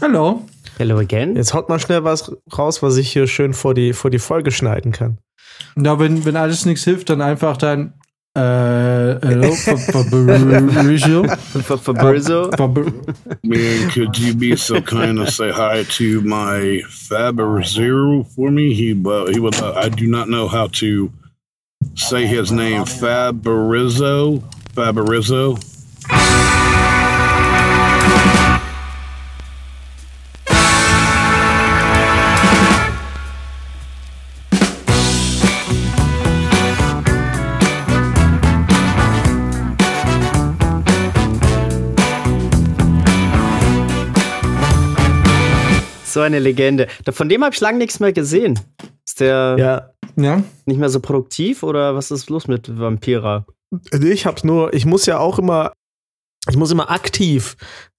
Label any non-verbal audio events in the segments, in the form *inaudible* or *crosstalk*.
Hallo. Hello again. Jetzt haut mal schnell was raus, was ich hier schön vor die, vor die Folge schneiden kann. Ja, wenn, wenn alles nichts hilft, dann einfach dein äh, hello, *laughs* Fabrizio. *laughs* Fabrizio. Man, could you be so kind to say hi to my Fabrizio for me? He, uh, he would. Uh, I do not know how to say his name. Fabrizio. Fabrizio. So eine Legende. Von dem habe ich lange nichts mehr gesehen. Ist der Ja. Ja. nicht mehr so produktiv oder was ist los mit Vampira? Ich hab's nur, ich muss ja auch immer, ich muss immer aktiv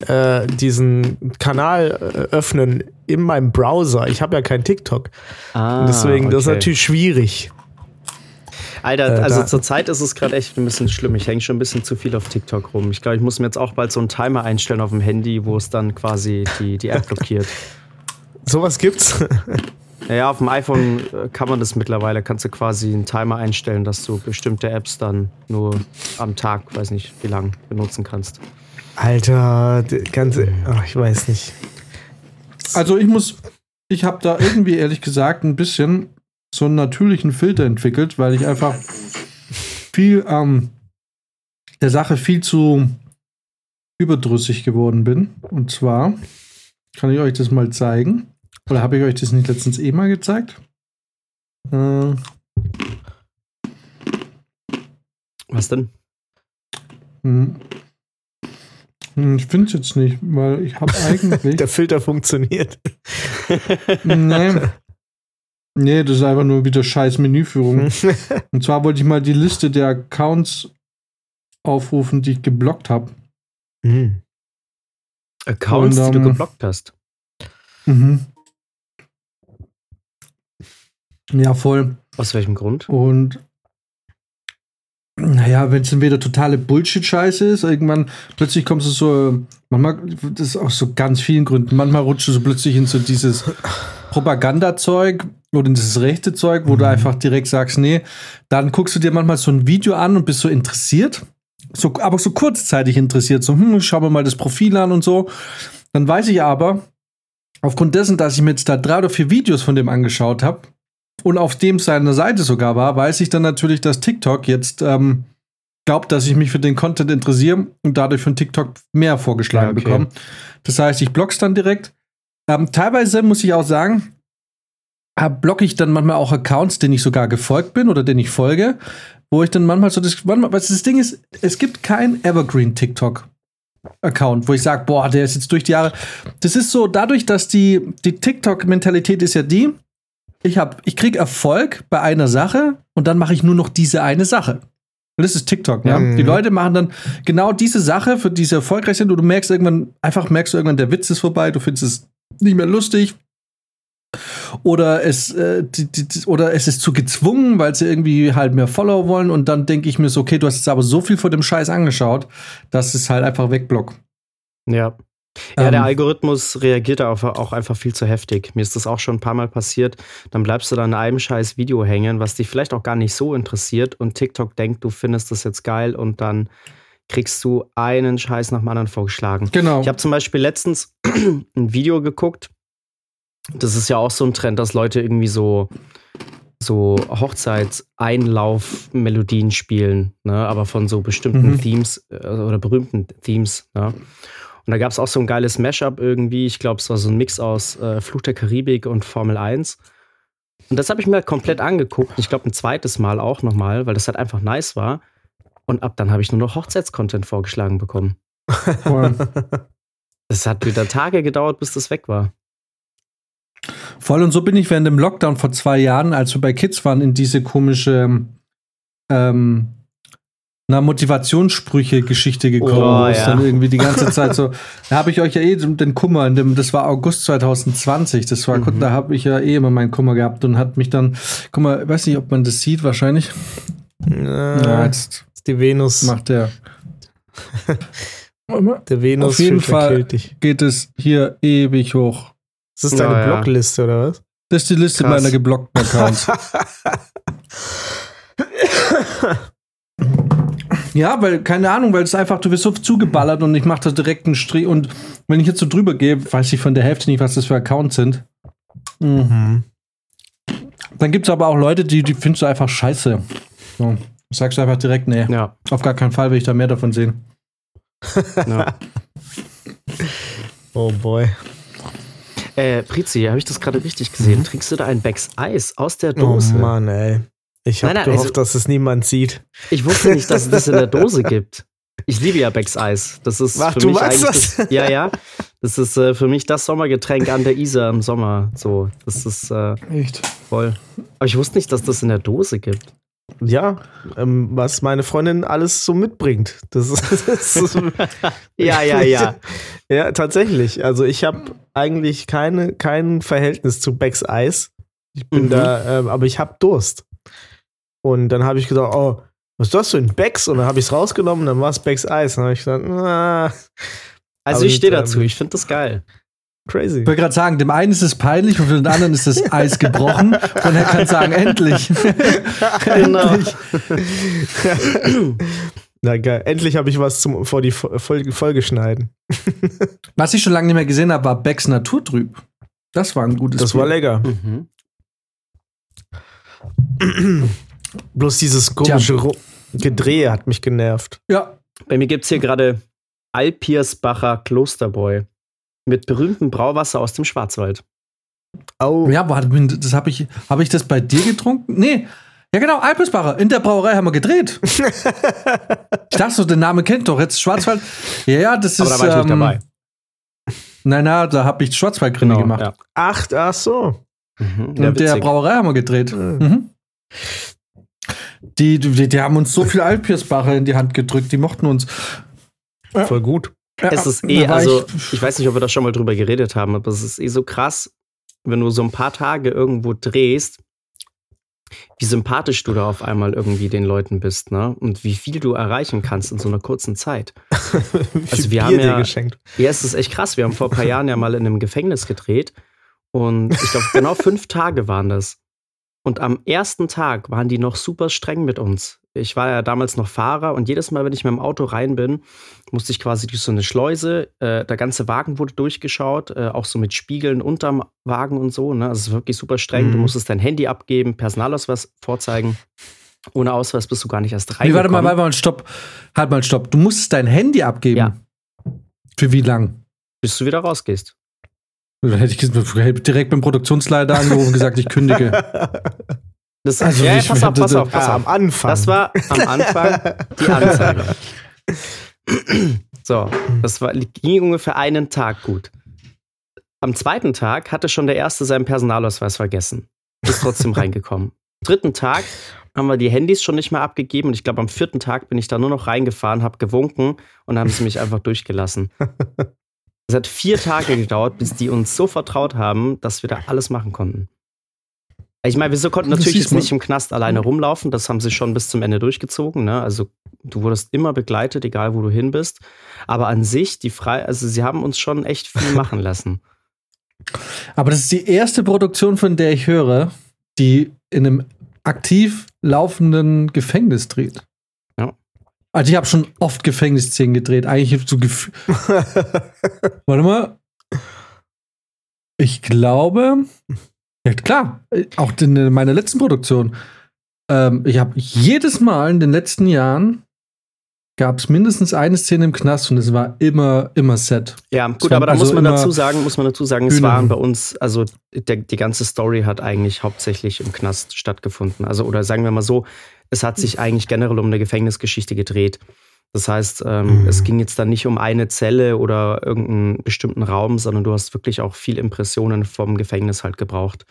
äh, diesen Kanal äh, öffnen in meinem Browser. Ich habe ja kein TikTok. Ah, deswegen, das ist okay. natürlich schwierig. Alter, Äh, also da- zurzeit ist es gerade echt ein bisschen schlimm. Ich hänge schon ein bisschen zu viel auf TikTok rum. Ich glaube, ich muss mir jetzt auch bald so einen Timer einstellen auf dem Handy, wo es dann quasi die, die App blockiert. *laughs* Sowas gibt's. *laughs* Ja, auf dem iPhone äh, kann man das mittlerweile. Kannst du quasi einen Timer einstellen, dass du bestimmte Apps dann nur am Tag, weiß nicht wie lang, benutzen kannst. Alter, die ganze, ach, ich weiß nicht. Also ich muss, ich habe da irgendwie ehrlich gesagt ein bisschen so einen natürlichen Filter entwickelt, weil ich einfach viel ähm, der Sache viel zu überdrüssig geworden bin. Und zwar kann ich euch das mal zeigen. Oder habe ich euch das nicht letztens eh mal gezeigt? Äh, Was denn? hm. Hm, Ich finde es jetzt nicht, weil ich habe *laughs* eigentlich. Der Filter funktioniert. nee. nee, das ist einfach nur wieder scheiß Menüführung. *laughs* Und zwar wollte ich mal die Liste der Accounts aufrufen, die ich geblockt habe. Hm. Accounts, Und, die du ähm, geblockt hast. Mhm. Ja, voll. Aus welchem Grund? Und naja, wenn es dann wieder totale Bullshit-Scheiße ist, irgendwann plötzlich kommst du so, manchmal, das ist aus so ganz vielen Gründen, manchmal rutschst du so plötzlich in so dieses Propagandazeug oder in dieses rechte Zeug, wo du einfach direkt sagst, nee, dann guckst du dir manchmal so ein Video an und bist so interessiert, so, aber so kurzzeitig interessiert, so, hm, schau mir mal das Profil an und so. Dann weiß ich aber, aufgrund dessen, dass ich mir jetzt da drei oder vier Videos von dem angeschaut habe, und auf dem seiner Seite sogar war, weiß ich dann natürlich, dass TikTok jetzt ähm, glaubt, dass ich mich für den Content interessiere und dadurch von TikTok mehr vorgeschlagen Ja, okay. bekomme. Das heißt, ich block's dann direkt. Ähm, teilweise muss ich auch sagen, blocke ich dann manchmal auch Accounts, denen ich sogar gefolgt bin oder denen ich folge, wo ich dann manchmal so das, manchmal, was das Ding ist, es gibt kein Evergreen TikTok. Account, wo ich sage, boah, der ist jetzt durch die Jahre. Das ist so, dadurch, dass die, die TikTok-Mentalität ist ja die, ich hab, ich krieg Erfolg bei einer Sache und dann mache ich nur noch diese eine Sache. Und das ist TikTok, ja. Mhm. Die Leute machen dann genau diese Sache, für die sie erfolgreich sind, und du merkst irgendwann, einfach merkst du irgendwann, der Witz ist vorbei, du findest es nicht mehr lustig. Oder es, äh, die, die, oder es ist zu gezwungen, weil sie irgendwie halt mehr Follower wollen. Und dann denke ich mir so, okay, du hast jetzt aber so viel von dem Scheiß angeschaut, dass es halt einfach wegblock. Ja. Ja, der Ähm, Algorithmus reagiert da auch einfach viel zu heftig. Mir ist das auch schon ein paar Mal passiert. Dann bleibst du da an einem scheiß Video hängen, was dich vielleicht auch gar nicht so interessiert und TikTok denkt, du findest das jetzt geil und dann kriegst du einen Scheiß nach dem anderen vorgeschlagen. Genau. Ich habe zum Beispiel letztens *clears throat* ein Video geguckt. Das ist ja auch so ein Trend, dass Leute irgendwie so, so Hochzeitseinlauf-Melodien spielen, ne? aber von so bestimmten Mhm. Themes äh, oder berühmten Themes. Ne? Und da gab es auch so ein geiles Mashup irgendwie. Ich glaube, es war so ein Mix aus äh, Fluch der Karibik und Formel 1. Und das habe ich mir komplett angeguckt. Ich glaube, ein zweites Mal auch nochmal, weil das halt einfach nice war. Und ab dann habe ich nur noch Hochzeitscontent vorgeschlagen bekommen. Es hat wieder Tage gedauert, bis das weg war. Voll und so bin ich während dem Lockdown vor zwei Jahren, als wir bei Kids waren, in diese komische ähm, na, Motivationssprüche-Geschichte gekommen, Oh, wo es ja. dann irgendwie die ganze *laughs* Zeit so, da habe ich euch ja eh den Kummer, in dem, das war August 2020, das war, Mhm. da habe ich ja eh immer meinen Kummer gehabt und hat mich dann, guck mal, weiß nicht, ob man das sieht, wahrscheinlich. Ja, Ja, jetzt die Venus. macht der. *laughs* Der Venus Auf jeden Fall geht es hier ewig hoch. Ist das deine Ja, ja. Blockliste oder was? Das ist die Liste Krass. meiner geblockten Accounts. *laughs* ja, weil, keine Ahnung, weil es einfach, du wirst so zugeballert und ich mache da direkt einen Strich. Und wenn ich jetzt so drüber gehe, weiß ich von der Hälfte nicht, was das für Accounts sind. Mhm. Mhm. Dann gibt es aber auch Leute, die, die findest du einfach scheiße. So. Sagst du einfach direkt, nee, Ja, auf gar keinen Fall will ich da mehr davon sehen. *laughs* ja. Oh boy. äh, Prizi, habe ich das gerade richtig gesehen? Trinkst du da ein Becks Eis aus der Oh Dose? Mann, ey. Ich habe gehofft, also- dass es niemand sieht. Ich wusste nicht, dass es das in der Dose gibt. Ich liebe ja Becks Eis. Das ist Ach, für du mich magst eigentlich das? ja, ja. Das ist äh, für mich das Sommergetränk an der Isar im Sommer. So, das ist äh, Echt? voll. Aber ich wusste nicht, dass das in der Dose gibt. Ja, ähm, was meine Freundin alles so mitbringt. Das ist, *laughs* das ist Ja, ja, ja. *laughs* ja, tatsächlich. Also ich habe eigentlich keine, kein Verhältnis zu Becks Eis. Ich bin Mhm. da, ähm, aber ich habe Durst. Und dann habe ich gesagt, oh, was ist das denn? Becks? Und dann habe ich es rausgenommen, dann war es Becks Eis. Und dann habe ich gesagt, ah, Also Aber ich stehe dazu. Ich finde das geil. crazy. Ich wollte gerade sagen, dem einen ist es peinlich und für den anderen ist das *laughs* Eis gebrochen. Und er kann sagen, endlich. *laughs* Genau. endlich. Na geil. Endlich habe ich was zum, vor die Fol- Folge, Folge schneiden. *laughs* Was ich schon lange nicht mehr gesehen habe, war Becks Naturtrüb. Das war ein gutes Das war Bier. lecker. Mhm. *clears throat* Bloß dieses komische Ru- Gedrehe hat mich genervt. Ja, Bei mir gibt es hier gerade Alpiersbacher Klosterbräu mit berühmtem Brauwasser aus dem Schwarzwald. Oh, ja, warte, das habe ich, habe ich das bei dir getrunken? Nee. Ja, genau, Alpesbacher. In der Brauerei haben wir gedreht. *laughs* ich dachte so, den Namen kennt doch. Jetzt Schwarzwald. Ja, ja, das Aber ist. da war ich nicht ähm, dabei. Nein, nein, da habe ich Schwarzwaldgründe gemacht. ja. ach, ach so. Mhm. Ja, der. Brauerei haben wir gedreht. Mhm. Mhm. Die, die, die haben uns so viel Alpiersbacher in die Hand gedrückt, die mochten uns. Voll gut. Ja, Es ist eh, also ich- ich weiß nicht, ob wir da schon mal drüber geredet haben, aber es ist eh so krass, wenn du so ein paar Tage irgendwo drehst, wie sympathisch du da auf einmal irgendwie den Leuten bist, ne? Und wie viel du erreichen kannst in so einer kurzen Zeit. *laughs* Also wir Bier haben ja- geschenkt. Ja, es ist echt krass. Wir haben vor ein paar Jahren ja mal in einem Gefängnis gedreht und ich glaube, genau fünf Tage waren das. Und am ersten Tag waren die noch super streng mit uns. Ich war ja damals noch Fahrer und jedes Mal, wenn ich mit dem Auto rein bin, musste ich quasi durch so eine Schleuse. Äh, der ganze Wagen wurde durchgeschaut, äh, auch so mit Spiegeln unterm Wagen und so. Ne? Also es ist wirklich super streng. Du Mhm. musstest dein Handy abgeben, Personalausweis vorzeigen. Ohne Ausweis bist du gar nicht erst Nee, warte mal, warte mal, stopp. Halt mal, stopp. Du musstest dein Handy abgeben. Ja. Für wie lang? bis du wieder rausgehst. Dann hätte ich direkt beim Produktionsleiter angerufen und gesagt, ich kündige. Das, Also ja, pass auf, pass auf, pass Ah, auf. am Anfang. Das war am Anfang die Anzeige. So, das war, ging ungefähr einen Tag gut. Am zweiten Tag hatte schon der Erste seinen Personalausweis vergessen. Ist trotzdem *laughs* reingekommen. Dritten Tag haben wir die Handys schon nicht mehr abgegeben und ich glaube, am vierten Tag bin ich da nur noch reingefahren, habe gewunken und haben sie mich einfach durchgelassen. Es hat vier Tage gedauert, bis die uns so vertraut haben, dass wir da alles machen konnten. Ich meine, wir konnten natürlich jetzt nicht im Knast alleine rumlaufen, das haben sie schon bis zum Ende durchgezogen. Ne? Also du wurdest immer begleitet, egal wo du hin bist. Aber an sich, die frei, also sie haben uns schon echt viel *laughs* machen lassen. Aber das ist die erste Produktion, von der ich höre, die in einem aktiv laufenden Gefängnis dreht. Also ich habe schon oft Gefängnisszenen gedreht. Eigentlich so Gefühl. *laughs* Warte mal. Ich glaube, ja klar, auch in meiner letzten Produktion. Ähm, ich habe jedes Mal in den letzten Jahren gab es mindestens eine Szene im Knast und es war immer, immer Set. Ja, gut, Es aber da also muss man dazu sagen, muss man dazu sagen, es Bühnen. waren bei uns, also der, die ganze Story hat eigentlich hauptsächlich im Knast stattgefunden. Also, oder sagen wir mal so, es hat sich eigentlich generell um eine Gefängnisgeschichte gedreht. Das heißt, ähm, Mhm. es ging jetzt dann nicht um eine Zelle oder irgendeinen bestimmten Raum, sondern du hast wirklich auch viel Impressionen vom Gefängnis halt gebraucht.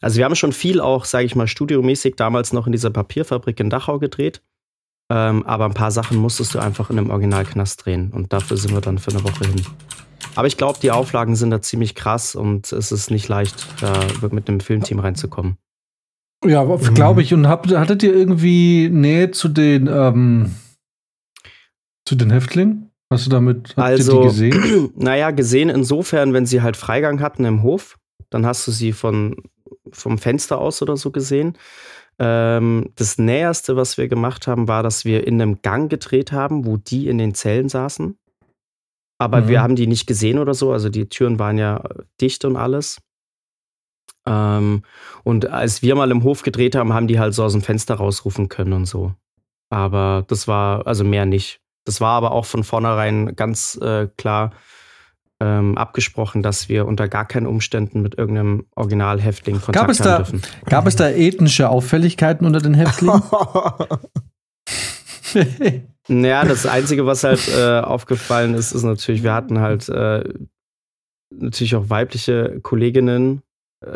Also wir haben schon viel auch, sage ich mal, studiomäßig damals noch in dieser Papierfabrik in Dachau gedreht. Ähm, aber ein paar Sachen musstest du einfach in einem Originalknast drehen. Und dafür sind wir dann für eine Woche hin. Aber ich glaube, die Auflagen sind da ziemlich krass und es ist nicht leicht, da mit einem Filmteam reinzukommen. Ja, Mhm. glaube ich. Und habt, hattet ihr irgendwie Nähe zu den, ähm, zu den Häftlingen? Hast du damit habt Also, die gesehen? *clears throat* naja, gesehen insofern, wenn sie halt Freigang hatten im Hof, dann hast du sie von, vom Fenster aus oder so gesehen. Ähm, das Näherste, was wir gemacht haben, war, dass wir in einem Gang gedreht haben, wo die in den Zellen saßen. Aber Mhm. wir haben die nicht gesehen oder so. Also die Türen waren ja dicht und alles. Ähm, und als wir mal im Hof gedreht haben, haben die halt so aus dem Fenster rausrufen können und so. Aber das war, also mehr nicht. Das war aber auch von vornherein ganz äh, klar ähm, abgesprochen, dass wir unter gar keinen Umständen mit irgendeinem Originalhäftling Kontakt Gab es haben da- dürfen. Gab es da ethnische Auffälligkeiten unter den Häftlingen? *laughs* Naja, das Einzige, was halt äh, aufgefallen ist, ist natürlich, wir hatten halt äh, natürlich auch weibliche Kolleginnen,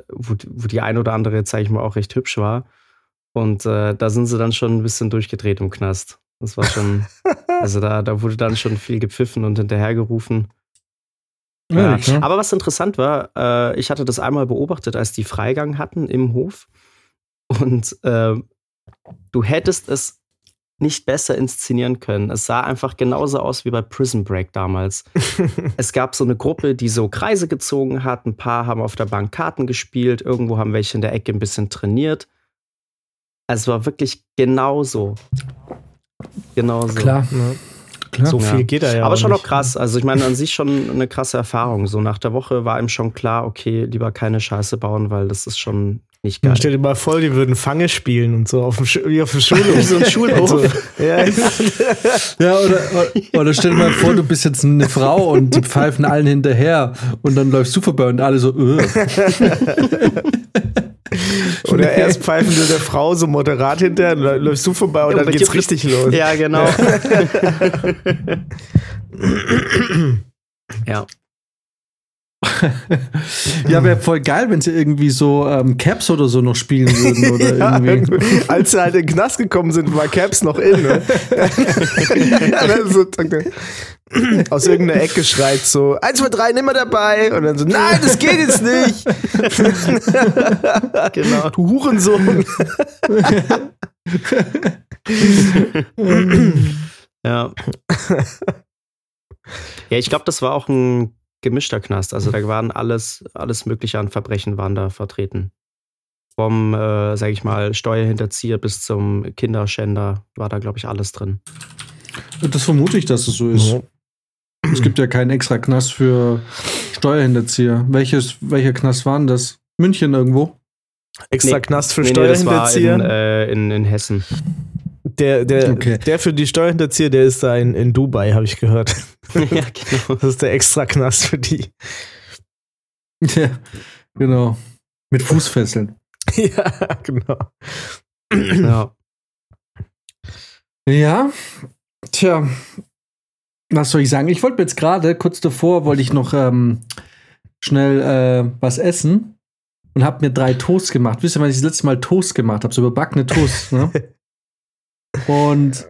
wo, die- wo die ein oder andere, jetzt sage ich mal, auch recht hübsch war. Und äh, da sind sie dann schon ein bisschen durchgedreht im Knast. Das war schon, *laughs* also da, da wurde dann schon viel gepfiffen und hinterhergerufen. Ja. Ne? Aber was interessant war, äh, ich hatte das einmal beobachtet, als die Freigang hatten im Hof. Und äh, du hättest es nicht besser inszenieren können. Es sah einfach genauso aus wie bei Prison Break damals. *laughs* es gab so eine Gruppe, die so Kreise gezogen hat. Ein paar haben auf der Bank Karten gespielt. Irgendwo haben welche in der Ecke ein bisschen trainiert. Also es war wirklich genauso. Genauso. Klar, Ne? Klar. So Ja. viel geht da ja. Aber schon nicht. auch krass. Also ich meine, an sich schon eine krasse Erfahrung. So nach der Woche war ihm schon klar, okay, lieber keine Scheiße bauen, weil das ist schon nicht geil. Dann stell dir mal vor, die würden Fange spielen und so auf dem, Sch wie auf dem Schulhof. So ein Schulhof. *laughs* Also, ja, *laughs* Ja, oder, oder, oder stell dir mal vor, du bist jetzt eine Frau und die pfeifen allen hinterher und dann läufst du vorbei und alle so, äh. *laughs* Oder erst pfeifen dir der Frau so moderat hinterher, dann läufst du vorbei und Ja, dann geht's richtig los. Ja, genau. *laughs* ja. Ja, wäre voll geil, wenn sie irgendwie so ähm, Caps oder so noch spielen würden *laughs* oder Ja, irgendwie. als sie halt in den Knast gekommen sind, war Caps noch in. Ne? *laughs* Ja, dann so, aus irgendeiner Ecke schreit so, eins, zwei, drei, nimm mal dabei. Und dann so, nein, das geht jetzt nicht. *laughs* Genau. Du Hurensohn. Ja. Ja, ich glaube, das war auch ein gemischter Knast. Also da waren alles, alles Mögliche an Verbrechen waren da vertreten. Vom, äh, sag ich mal, Steuerhinterzieher bis zum Kinderschänder war da, glaube ich, alles drin. Das vermute ich, dass es so ist. Es gibt ja keinen extra Knast für Steuerhinterzieher. Welches, welcher Knast war denn das? München irgendwo? Extra Nee. Knast für Nee, nee, das war in, Steuerhinterzieher. äh, in, in Hessen. Der, der, Okay. der für die Steuerhinterzieher, der ist da in, in Dubai, habe ich gehört. *laughs* ja, genau. Das ist der extra Knast für die. Ja, genau. Mit Fußfesseln. *laughs* ja, genau. Ja. Ja, tja, was soll ich sagen? Ich wollte mir jetzt gerade, kurz davor, wollte ich noch ähm, schnell äh, was essen und habe mir drei Toast gemacht. Wisst ihr, wann ich das letzte Mal Toast gemacht habe? So überbackene Toast. Ne? *laughs* und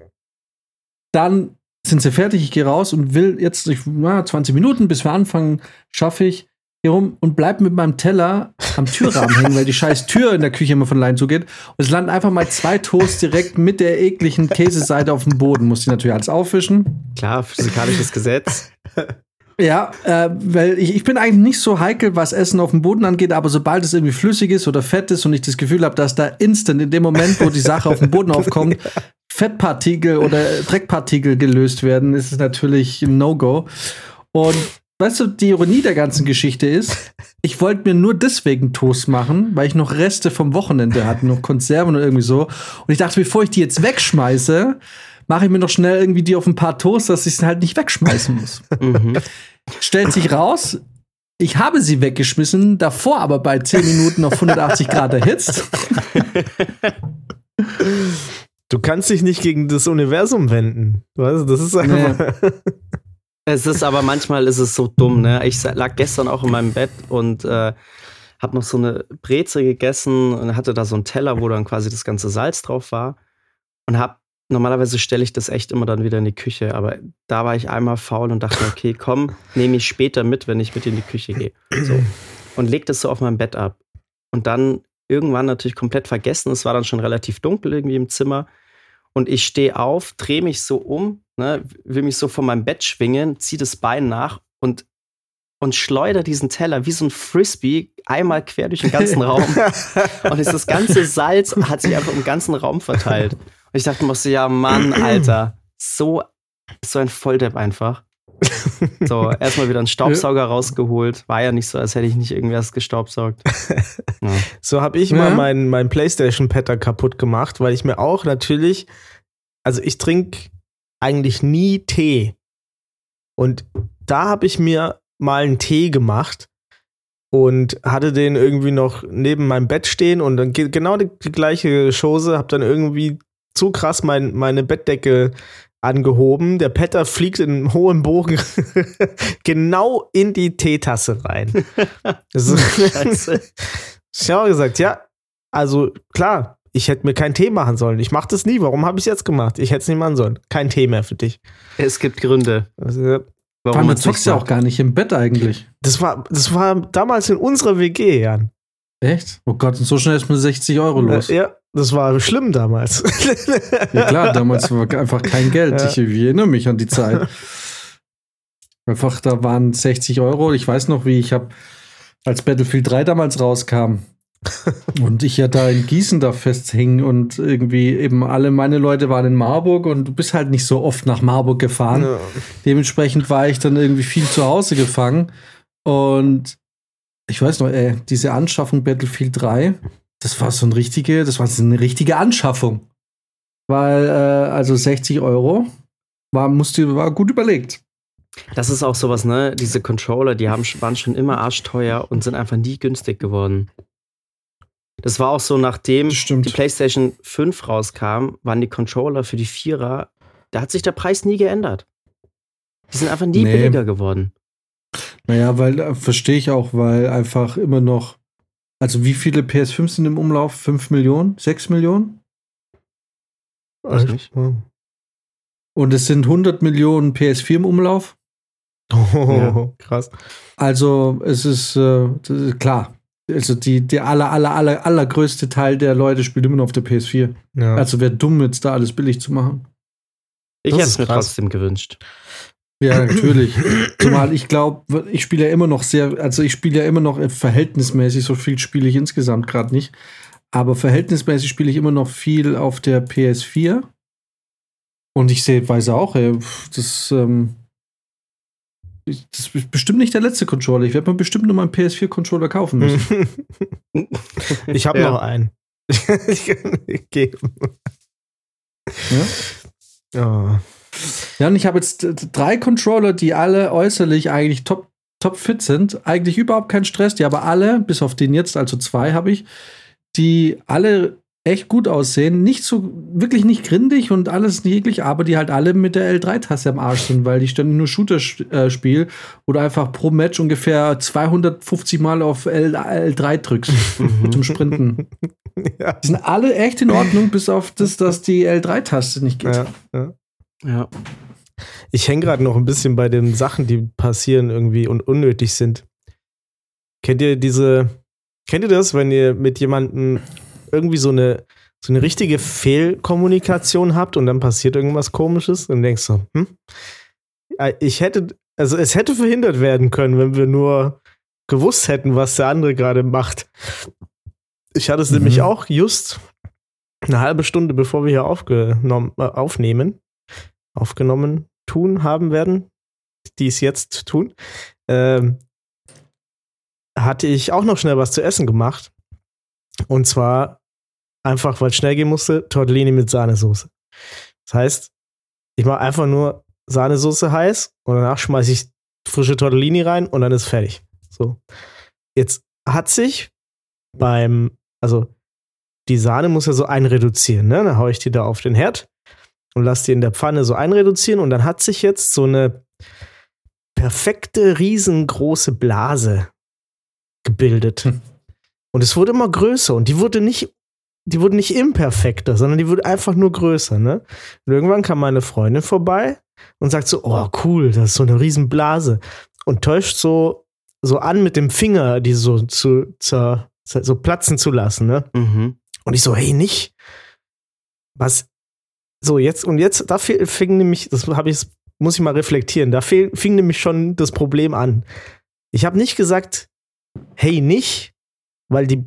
dann sind sie fertig, ich gehe raus und will jetzt, ich, na, 20 Minuten, bis wir anfangen, schaffe ich hier rum und bleib mit meinem Teller am Türrahmen hängen, weil die *laughs* scheiß Tür in der Küche immer von allein zugeht. Und es landen einfach mal zwei Toasts direkt mit der ekligen Käseseite auf dem Boden. Muss ich natürlich alles aufwischen. Klar, physikalisches Gesetz. *laughs* Ja, äh, weil ich, ich bin eigentlich nicht so heikel, was Essen auf dem Boden angeht, aber sobald es irgendwie flüssig ist oder fett ist und ich das Gefühl habe, dass da instant in dem Moment, wo die Sache auf dem Boden aufkommt, *laughs* Fettpartikel oder *laughs* Dreckpartikel gelöst werden, ist es natürlich ein No-Go. Und weißt du, die Ironie der ganzen Geschichte ist, *laughs* ich wollte mir nur deswegen Toast machen, weil ich noch Reste vom Wochenende hatte, noch Konserven oder irgendwie so. Und ich dachte, bevor ich die jetzt wegschmeiße, mache ich mir noch schnell irgendwie die auf ein paar Toast, dass ich es halt nicht wegschmeißen muss. Mhm. *laughs* Stellt sich raus, ich habe sie weggeschmissen, davor aber bei 10 Minuten auf 180 Grad erhitzt. Du kannst dich nicht gegen das Universum wenden. Weißt du, das ist einfach. *laughs* Es ist aber manchmal ist es so dumm, ne? Ich lag gestern auch in meinem Bett und äh, hab noch so eine Breze gegessen und hatte da so einen Teller, wo dann quasi das ganze Salz drauf war und hab normalerweise stelle ich das echt immer dann wieder in die Küche, aber da war ich einmal faul und dachte, okay, komm, nehme ich später mit, wenn ich mit in die Küche gehe. So. Und leg das so auf meinem Bett ab. Und dann irgendwann natürlich komplett vergessen, es war dann schon relativ dunkel irgendwie im Zimmer und ich stehe auf, drehe mich so um ne, will mich so von meinem Bett schwingen, zieht das Bein nach und, und schleudert diesen Teller wie so ein Frisbee einmal quer durch den ganzen *laughs* Raum. und das ganze Salz hat sich einfach im ganzen Raum verteilt. Und ich dachte mir so, ja, Mann, Alter, so, so ein Volldepp einfach. So, *laughs* erstmal wieder einen Staubsauger rausgeholt. War ja nicht so, als hätte ich nicht irgendwas gestaubsaugt. *laughs* Ja. So habe ich ja. mal meinen mein PlayStation-Petter kaputt gemacht, weil ich mir auch natürlich, also ich trinke eigentlich nie Tee. Und da habe ich mir mal einen Tee gemacht und hatte den irgendwie noch neben meinem Bett stehen und dann genau die, die gleiche Chose, habe dann irgendwie zu krass mein, meine Bettdecke angehoben. Der Petter fliegt in einem hohen Bogen *laughs* genau in die Teetasse rein. *laughs* so. Scheiße. Ich habe gesagt, ja, also klar, ich hätte mir keinen Tee machen sollen. Ich mache das nie. Warum habe ich es jetzt gemacht? Ich hätte es nicht machen sollen. Kein Tee mehr für dich. Es gibt Gründe. Also, Warum man zockst ja auch gar nicht im Bett eigentlich. Das war, das war damals in unserer WG, Jan. Echt? Oh Gott, und so schnell ist mir 60 Euro los. Ja, das war schlimm damals. *laughs* ja klar, damals war einfach kein Geld. Ja. Ich, ich erinnere mich an die Zeit. Einfach, da waren 60 Euro. Ich weiß noch, wie ich habe, als Battlefield 3 damals rauskam, *laughs* und ich ja da in Gießen da festhing und irgendwie eben alle meine Leute waren in Marburg und du bist halt nicht so oft nach Marburg gefahren. Ja. Dementsprechend war ich dann irgendwie viel zu Hause gefangen und ich weiß noch, ey, diese Anschaffung Battlefield 3, das war so eine richtige, das war so eine richtige Anschaffung. Weil, äh, also 60 Euro war, musste, war gut überlegt. Das ist auch sowas, ne? Diese Controller, die haben, waren schon immer arschteuer und sind einfach nie günstig geworden. Das war auch so, nachdem die PlayStation 5 rauskam, waren die Controller für die Vierer, da hat sich der Preis nie geändert. Die sind einfach nie nee. billiger geworden. Naja, weil, äh, verstehe ich auch, weil einfach immer noch, also wie viele PS5 sind im Umlauf? 5 Millionen? 6 Millionen? Weiß nicht. Und es sind 100 Millionen PS4 im Umlauf. Oh, *laughs* ja. krass. Also es ist, äh, ist klar, also die, der aller, aller, aller, allergrößte Teil der Leute spielt immer noch auf der PS4. Ja. Also wäre dumm, jetzt da alles billig zu machen. Ich hätte es mir trotzdem gewünscht. Ja, natürlich. Zumal ich glaube, ich spiele ja immer noch sehr, also ich spiele ja immer noch verhältnismäßig, so viel spiele ich insgesamt gerade nicht. Aber verhältnismäßig spiele ich immer noch viel auf der PS4. Und ich sehe, weiß auch, ey, das, ähm, das ist bestimmt nicht der letzte Controller. Ich werde mir bestimmt noch mal einen PS4-Controller kaufen müssen. *laughs* ich habe ja. noch einen. *laughs* ich kann geben. Ja? Oh. Ja, und ich habe jetzt drei Controller, die alle äußerlich eigentlich top, top fit sind. Eigentlich überhaupt kein Stress, die aber alle, bis auf den jetzt, also zwei habe ich, die alle echt gut aussehen. Nicht so, wirklich nicht grindig und alles jeglich, aber die halt alle mit der L3-Taste am Arsch sind, weil ich ständig nur Shooter äh, spiele oder einfach pro Match ungefähr 250 Mal auf L, L3 drückst mhm. zum Sprinten. *laughs* Ja. Die sind alle echt in Ordnung, bis auf das, dass die L3-Taste nicht geht. Ja, ja. Ja. Ich hänge gerade noch ein bisschen bei den Sachen, die passieren irgendwie und unnötig sind. Kennt ihr diese, kennt ihr das, wenn ihr mit jemandem irgendwie so eine, so eine richtige Fehlkommunikation habt und dann passiert irgendwas komisches und denkst so, hm? Ich hätte, also es hätte verhindert werden können, wenn wir nur gewusst hätten, was der andere gerade macht. Ich hatte es mhm. nämlich auch just eine halbe Stunde, bevor wir hier aufgenommen, äh, aufnehmen, aufgenommen tun haben werden, die es jetzt tun, ähm, hatte ich auch noch schnell was zu essen gemacht. Und zwar einfach, weil es schnell gehen musste, Tortellini mit Sahnesoße. Das heißt, ich mache einfach nur Sahnesoße heiß und danach schmeiße ich frische Tortellini rein und dann ist fertig. So. Jetzt hat sich beim, also die Sahne muss ja so einreduzieren, ne? Dann haue ich die da auf den Herd und lasse die in der Pfanne so einreduzieren und dann hat sich jetzt so eine perfekte, riesengroße Blase gebildet. Hm. Und es wurde immer größer und die wurde nicht, die wurde nicht imperfekter, sondern die wurde einfach nur größer, ne? Und irgendwann kam meine Freundin vorbei und sagt so, oh cool, das ist so eine Riesenblase. Und täuscht so, so an mit dem Finger, die so zu, zu so platzen zu lassen, ne? Mhm. Und ich so, hey, nicht. Was, so, jetzt, und jetzt, da fi- fing nämlich, das habe ich, muss ich mal reflektieren, da fing nämlich schon das Problem an. Ich habe nicht gesagt, hey, nicht, weil die,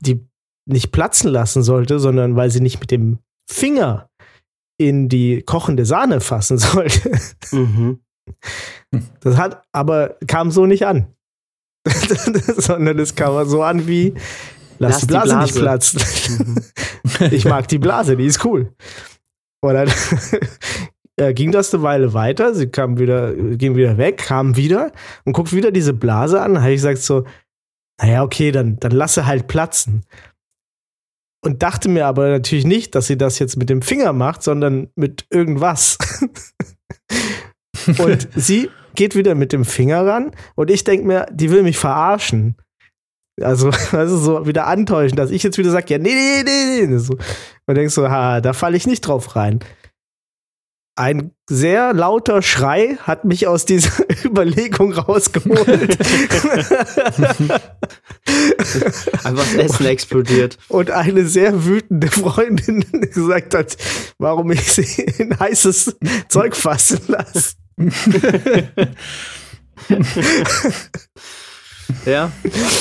die nicht platzen lassen sollte, sondern weil sie nicht mit dem Finger in die kochende Sahne fassen *laughs* sollte. Mhm. Das hat aber kam so nicht an. *laughs* sondern es kam so an wie lass, Lass die die Blase, nicht Blase. platzen. *laughs* ich mag die Blase, die ist cool. Und dann *laughs* äh, ging das eine Weile weiter, sie kam wieder, ging wieder weg, kam wieder und guckt wieder diese Blase an. Habe ich gesagt so, naja, okay, dann, dann lasse halt platzen. Und dachte mir aber natürlich nicht, dass sie das jetzt mit dem Finger macht, sondern mit irgendwas. *laughs* und *laughs* sie geht wieder mit dem Finger ran und ich denke mir, die will mich verarschen. Also, *laughs* also so wieder antäuschen, dass ich jetzt wieder sage, ja, nee, nee, nee, nee. So. Und denkst so, ha, da falle ich nicht drauf rein. Ein sehr lauter Schrei hat mich aus dieser *laughs* Überlegung rausgeholt. *laughs* Einfach das Essen explodiert. und eine sehr wütende Freundin gesagt hat, warum ich sie in heißes Zeug fassen lasse. Ja.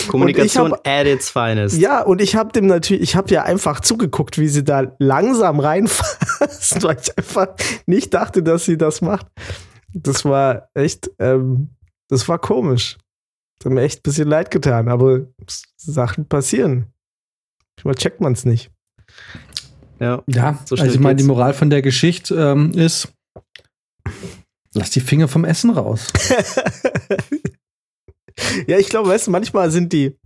Kommunikation hab- at its finest. Ja, und ich habe dem natürlich, ich habe ja einfach zugeguckt, wie sie da langsam reinfasst, *laughs* weil ich einfach nicht dachte, dass sie das macht. Das war echt, ähm, das war komisch. Das hat mir echt ein bisschen leid getan, aber Sachen passieren. Manchmal checkt man es nicht. Ja. Ja, So schnell also ich meine, die. Moral von der Geschichte ähm, ist, lass die Finger vom Essen raus. *laughs* ja, ich glaube, weißt du, manchmal sind die,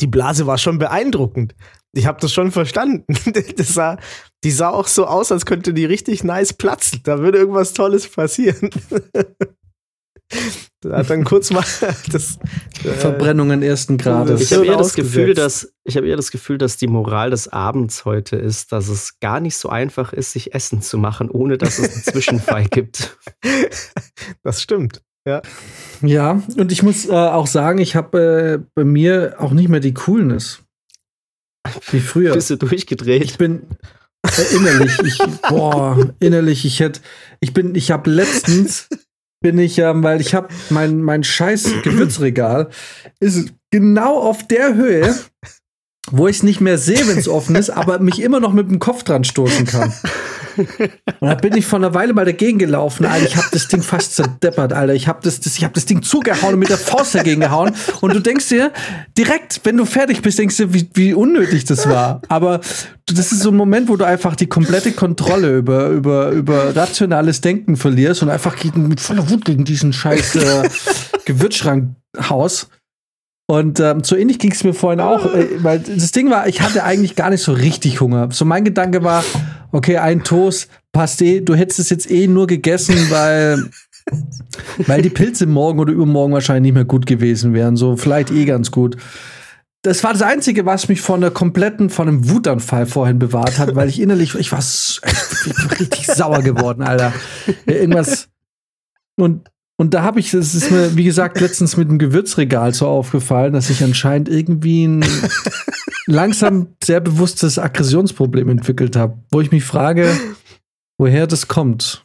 die Blase war schon beeindruckend. Ich habe das schon verstanden. *laughs* Das sah, die sah auch so aus, als könnte die richtig nice platzen. Da würde irgendwas Tolles passieren. *laughs* Da hat dann kurz mal *laughs* das äh, Verbrennungen ersten Ich Grades. habe Hirn eher das Gefühl, ausgesetzt. dass ich habe eher das Gefühl, dass die Moral des Abends heute ist, dass es gar nicht so einfach ist, sich Essen zu machen, ohne dass es einen Zwischenfall gibt. Das stimmt. Ja, und ich muss äh, auch sagen, ich habe äh, bei mir auch nicht mehr die Coolness. Wie früher. Bist du durchgedreht? Ich bin äh, innerlich, ich, boah, innerlich, ich hätte, ich bin, ich habe letztens, bin ich, ähm, weil ich habe mein, mein scheiß Gewürzregal ist genau auf der Höhe, wo ich es nicht mehr sehe, wenn es offen ist, aber mich immer noch mit dem Kopf dran stoßen kann. Und da bin ich vor einer Weile mal dagegen gelaufen, Alter. Ich habe das Ding fast zerdeppert, Alter. Ich habe das, das, ich hab das Ding zugehauen und mit der Faust dagegen gehauen. Und du denkst dir, direkt, wenn du fertig bist, denkst du, wie, wie unnötig das war. Aber das ist so ein Moment, wo du einfach die komplette Kontrolle über, über, über rationales Denken verlierst und einfach gegen, mit voller Wut gegen diesen scheiß äh, Gewürzschrank haust. Und ähm, so ähnlich ging es mir vorhin auch, äh, weil das Ding war, ich hatte eigentlich gar nicht so richtig Hunger. So mein Gedanke war, okay, ein Toast passt eh, du hättest es jetzt eh nur gegessen, weil, weil die Pilze morgen oder übermorgen wahrscheinlich nicht mehr gut gewesen wären. So vielleicht eh ganz gut. Das war das Einzige, was mich von der kompletten, von einem Wutanfall vorhin bewahrt hat, weil ich innerlich, ich war, ich bin richtig sauer geworden, Alter. Irgendwas. Und und da habe ich, das ist mir, wie gesagt, letztens mit dem Gewürzregal so aufgefallen, dass ich anscheinend irgendwie ein langsam sehr bewusstes Aggressionsproblem entwickelt habe, wo ich mich frage, woher das kommt.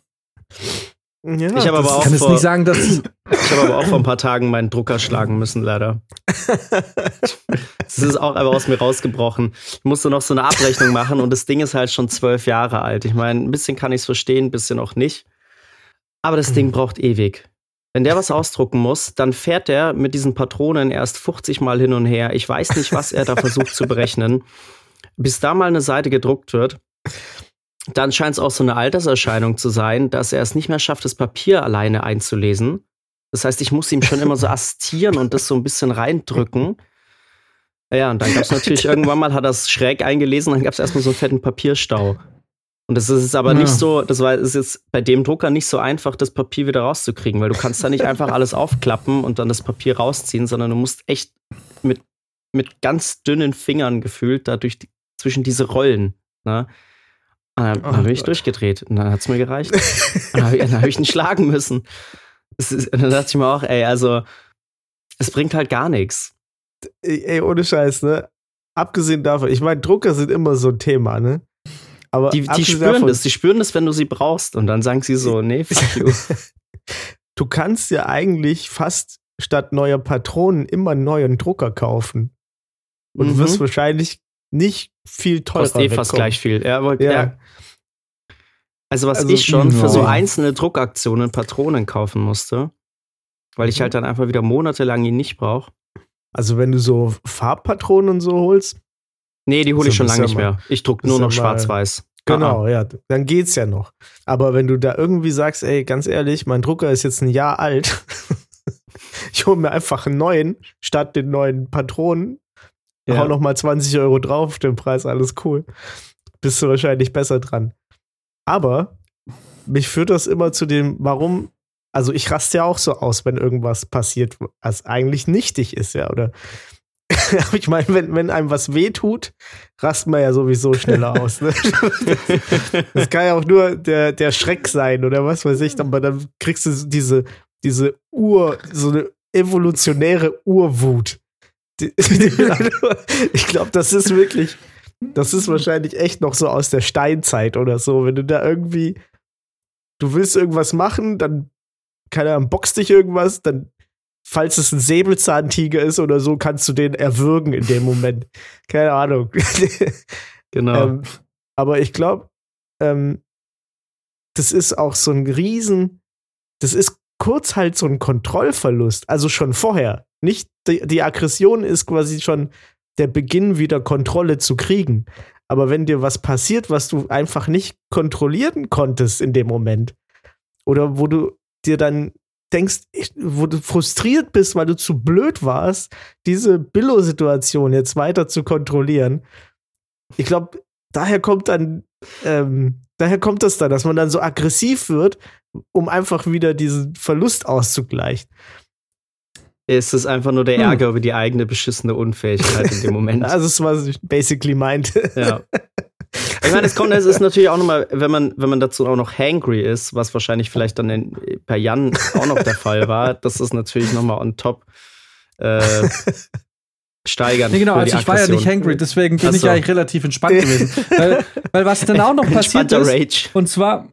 Ja, Ich habe aber auch kann vor- nicht sagen, dass Ich habe aber auch vor ein paar Tagen meinen Drucker schlagen müssen, leider. Das ist auch einfach aus mir rausgebrochen. Ich musste noch so eine Abrechnung machen und das Ding ist halt schon zwölf Jahre alt. Ich meine, ein bisschen kann ich es verstehen, ein bisschen auch nicht. Aber das Ding braucht ewig. Wenn der was ausdrucken muss, dann fährt der mit diesen Patronen erst 50 Mal hin und her. Ich weiß nicht, was er da versucht zu berechnen. Bis da mal eine Seite gedruckt wird, dann scheint es auch so eine Alterserscheinung zu sein, dass er es nicht mehr schafft, das Papier alleine einzulesen. Das heißt, ich muss ihm schon immer so assistieren und das so ein bisschen reindrücken. Ja, und dann gab es natürlich *laughs* irgendwann mal, hat er es schräg eingelesen, dann gab es erstmal so einen fetten Papierstau. Und das ist aber Ja. nicht so, das war, ist jetzt bei dem Drucker nicht so einfach, das Papier wieder rauszukriegen, weil du kannst da nicht einfach alles aufklappen und dann das Papier rausziehen, sondern du musst echt mit, mit ganz dünnen Fingern gefühlt da durch die, zwischen diese Rollen. Ne? Und dann, Oh bin ich Gott. durchgedreht und dann hat es mir gereicht. dann habe ich, hab ich ihn schlagen müssen. Ist, dann dachte ich mir auch, ey, also, es bringt halt gar nichts. Ey, ohne Scheiß, ne? Abgesehen davon, ich meine, Drucker sind immer so ein Thema, ne? Aber Die, die spüren davon, das, die spüren das, wenn du sie brauchst. Und dann sagen sie so, *laughs* nee, fuck you. *laughs* Du kannst ja eigentlich fast statt neuer Patronen immer einen neuen Drucker kaufen. Und du Mhm. wirst wahrscheinlich nicht viel teurer Kostet eh fast gleich viel. Ja, aber, Ja. ja. Also was Also, ich schon für so einzelne Druckaktionen Patronen kaufen musste, weil ich halt dann einfach wieder monatelang ihn nicht brauche. Also wenn du so Farbpatronen und so holst, Nee, die hole ich So, schon lange nicht mehr. Ich druck nur noch schwarz-weiß. genau, Ah, ja, dann geht's ja noch. Aber wenn du da irgendwie sagst, ey, ganz ehrlich, mein Drucker ist jetzt ein Jahr alt, *laughs* ich hole mir einfach einen neuen, statt den neuen Patronen, Ja. hau noch mal 20 Euro drauf, den Preis, alles cool. Bist du wahrscheinlich besser dran. Aber mich führt das immer zu dem, warum, also ich raste ja auch so aus, wenn irgendwas passiert, was eigentlich nichtig ist, ja, oder *laughs* ich meine, wenn, wenn einem was wehtut, rast man ja sowieso schneller *laughs* aus. Ne? Das kann ja auch nur der, der Schreck sein oder was weiß ich, aber dann kriegst du diese, diese Ur, so eine evolutionäre Urwut. *laughs* Ich glaube, das ist wirklich, das ist wahrscheinlich echt noch so aus der Steinzeit oder so. Wenn du da irgendwie, du willst irgendwas machen, dann, keine Ahnung, boxt dich irgendwas, dann, falls es ein Säbelzahntiger ist oder so, kannst du den erwürgen in dem Moment. *laughs* Keine Ahnung. *laughs* Genau. Ähm, aber ich glaube, ähm, das ist auch so ein Riesen, das ist kurz halt so ein Kontrollverlust, also schon vorher. Nicht die, die Aggression ist quasi schon der Beginn, wieder Kontrolle zu kriegen. Aber wenn dir was passiert, was du einfach nicht kontrollieren konntest in dem Moment, oder wo du dir dann denkst, wo du frustriert bist, weil du zu blöd warst, diese Billo-Situation jetzt weiter zu kontrollieren, ich glaube, daher kommt dann, ähm, daher kommt das dann, dass man dann so aggressiv wird, um einfach wieder diesen Verlust auszugleichen. es ist einfach nur der Hm. Ärger über die eigene beschissene Unfähigkeit in dem Moment. Also, *laughs* das was ich basically meinte. Ja. *laughs* Ich meine, es kommt, es ist natürlich auch nochmal, wenn man, wenn man dazu auch noch hangry ist, was wahrscheinlich vielleicht dann in, bei Jan auch noch der Fall war, das ist natürlich nochmal on top äh, steigern. Nee, genau, also ich war ja nicht hangry, deswegen bin Ach ich so. eigentlich relativ entspannt gewesen. weil, weil was dann auch noch passiert ist, Rage. und zwar,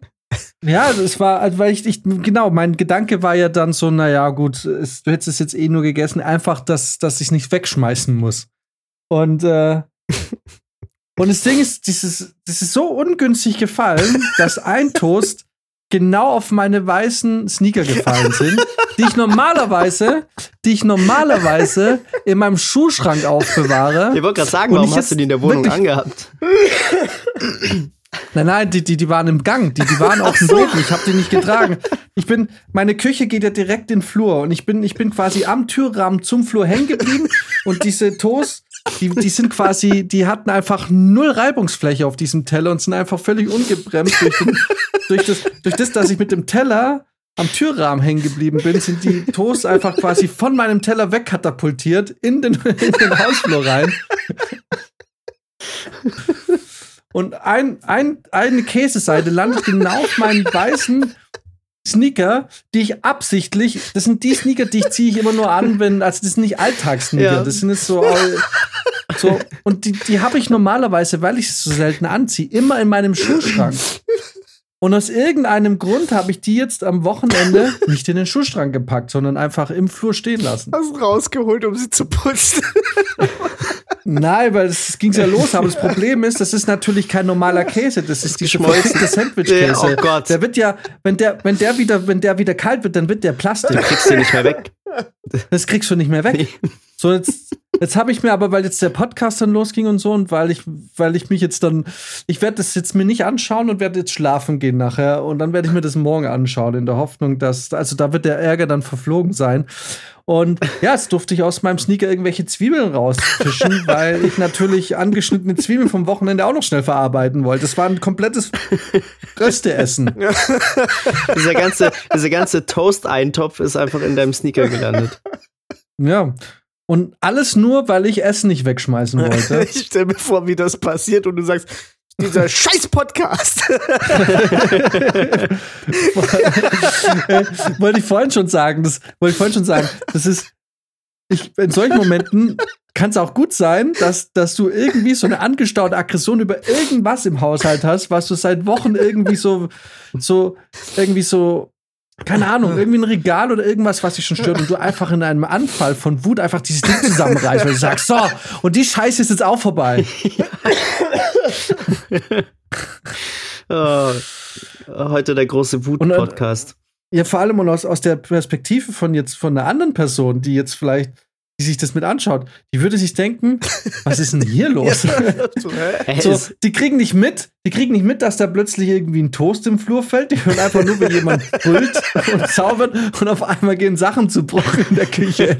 ja, es war, also weil ich, ich, genau, mein Gedanke war ja dann so, naja, gut, es, du hättest es jetzt eh nur gegessen, einfach, dass, dass ich nicht wegschmeißen muss. Und, äh, und das Ding ist, dieses, das ist so ungünstig gefallen, dass ein Toast genau auf meine weißen Sneaker gefallen sind, die ich normalerweise, die ich normalerweise in meinem Schuhschrank aufbewahre. Ich wollte gerade sagen, warum hast du die in der Wohnung angehabt? Nein, nein, die, die, die waren im Gang, die, die waren auf dem Boden. Ich habe die nicht getragen. Ich bin, meine Küche geht ja direkt in den Flur und ich bin, ich bin quasi am Türrahmen zum Flur hängen geblieben und diese Toast, die, die sind quasi, die hatten einfach null Reibungsfläche auf diesem Teller und sind einfach völlig ungebremst durch, den, durch, das, durch das, dass ich mit dem Teller am Türrahmen hängen geblieben bin, sind die Toast einfach quasi von meinem Teller wegkatapultiert in den, in den Hausflur rein. Und ein, ein, eine Käseseite landet genau auf meinen weißen Sneaker, die ich absichtlich, das sind die Sneaker, die ich ziehe ich immer nur an, wenn, also das sind nicht Alltagssneaker, Ja. das sind jetzt so, so und die, die habe ich normalerweise, weil ich es so selten anziehe, immer in meinem Schuhschrank. Und aus irgendeinem Grund habe ich die jetzt am Wochenende nicht in den Schuhschrank gepackt, sondern einfach im Flur stehen lassen. Hast rausgeholt, um sie zu putzen. *laughs* Nein, weil es ging ja los. Aber das Problem ist, das ist natürlich kein normaler Käse. Das ist dieser geschmolzen. verfickte Sandwich-Käse. Oh Gott. Der wird ja, wenn der, wenn der wieder, wenn der wieder kalt wird, dann wird der Plastik. Kriegst du nicht mehr weg. Das kriegst du nicht mehr weg. So, jetzt, jetzt habe ich mir aber, weil jetzt der Podcast dann losging und so und weil ich, weil ich mich jetzt dann, ich werde das jetzt mir nicht anschauen und werde jetzt schlafen gehen nachher und dann werde ich mir das morgen anschauen in der Hoffnung, dass, also da wird der Ärger dann verflogen sein. Und ja, jetzt durfte ich aus meinem Sneaker irgendwelche Zwiebeln rausfischen, *laughs* weil ich natürlich angeschnittene Zwiebeln vom Wochenende auch noch schnell verarbeiten wollte. Das war ein komplettes Rösteessen. *laughs* Dieser ganze, dieser ganze Toast-Eintopf ist einfach in deinem Sneaker gelandet. Ja. Und alles nur, weil ich Essen nicht wegschmeißen *laughs* wollte. Ich stell mir vor, wie das passiert und du sagst, dieser *laughs* scheiß Podcast. *laughs* wollte ich vorhin schon sagen, das wollte ich vorhin schon sagen. Das ist, ich, in solchen Momenten kann es auch gut sein, dass, dass du irgendwie so eine angestaute Aggression über irgendwas im Haushalt hast, was du seit Wochen irgendwie so, so, irgendwie so, keine *laughs* Ahnung, irgendwie ein Regal oder irgendwas, was dich schon stört und du einfach in einem Anfall von Wut einfach dieses Ding zusammenreißt, weil du sagst, so, und die Scheiße ist jetzt auch vorbei. *laughs* Oh, heute der große Und, Wut-Podcast. Ja, vor allem und aus, aus der Perspektive von jetzt von einer anderen Person, die jetzt vielleicht, die sich das mit anschaut, die würde sich denken, was ist denn hier *laughs* los? So, *laughs* die kriegen nicht mit, die kriegen nicht mit, dass da plötzlich irgendwie ein Toast im Flur fällt. Die hören einfach nur, wie jemand *laughs* brüllt und zaubert und auf einmal gehen Sachen zu Bruch in der Küche.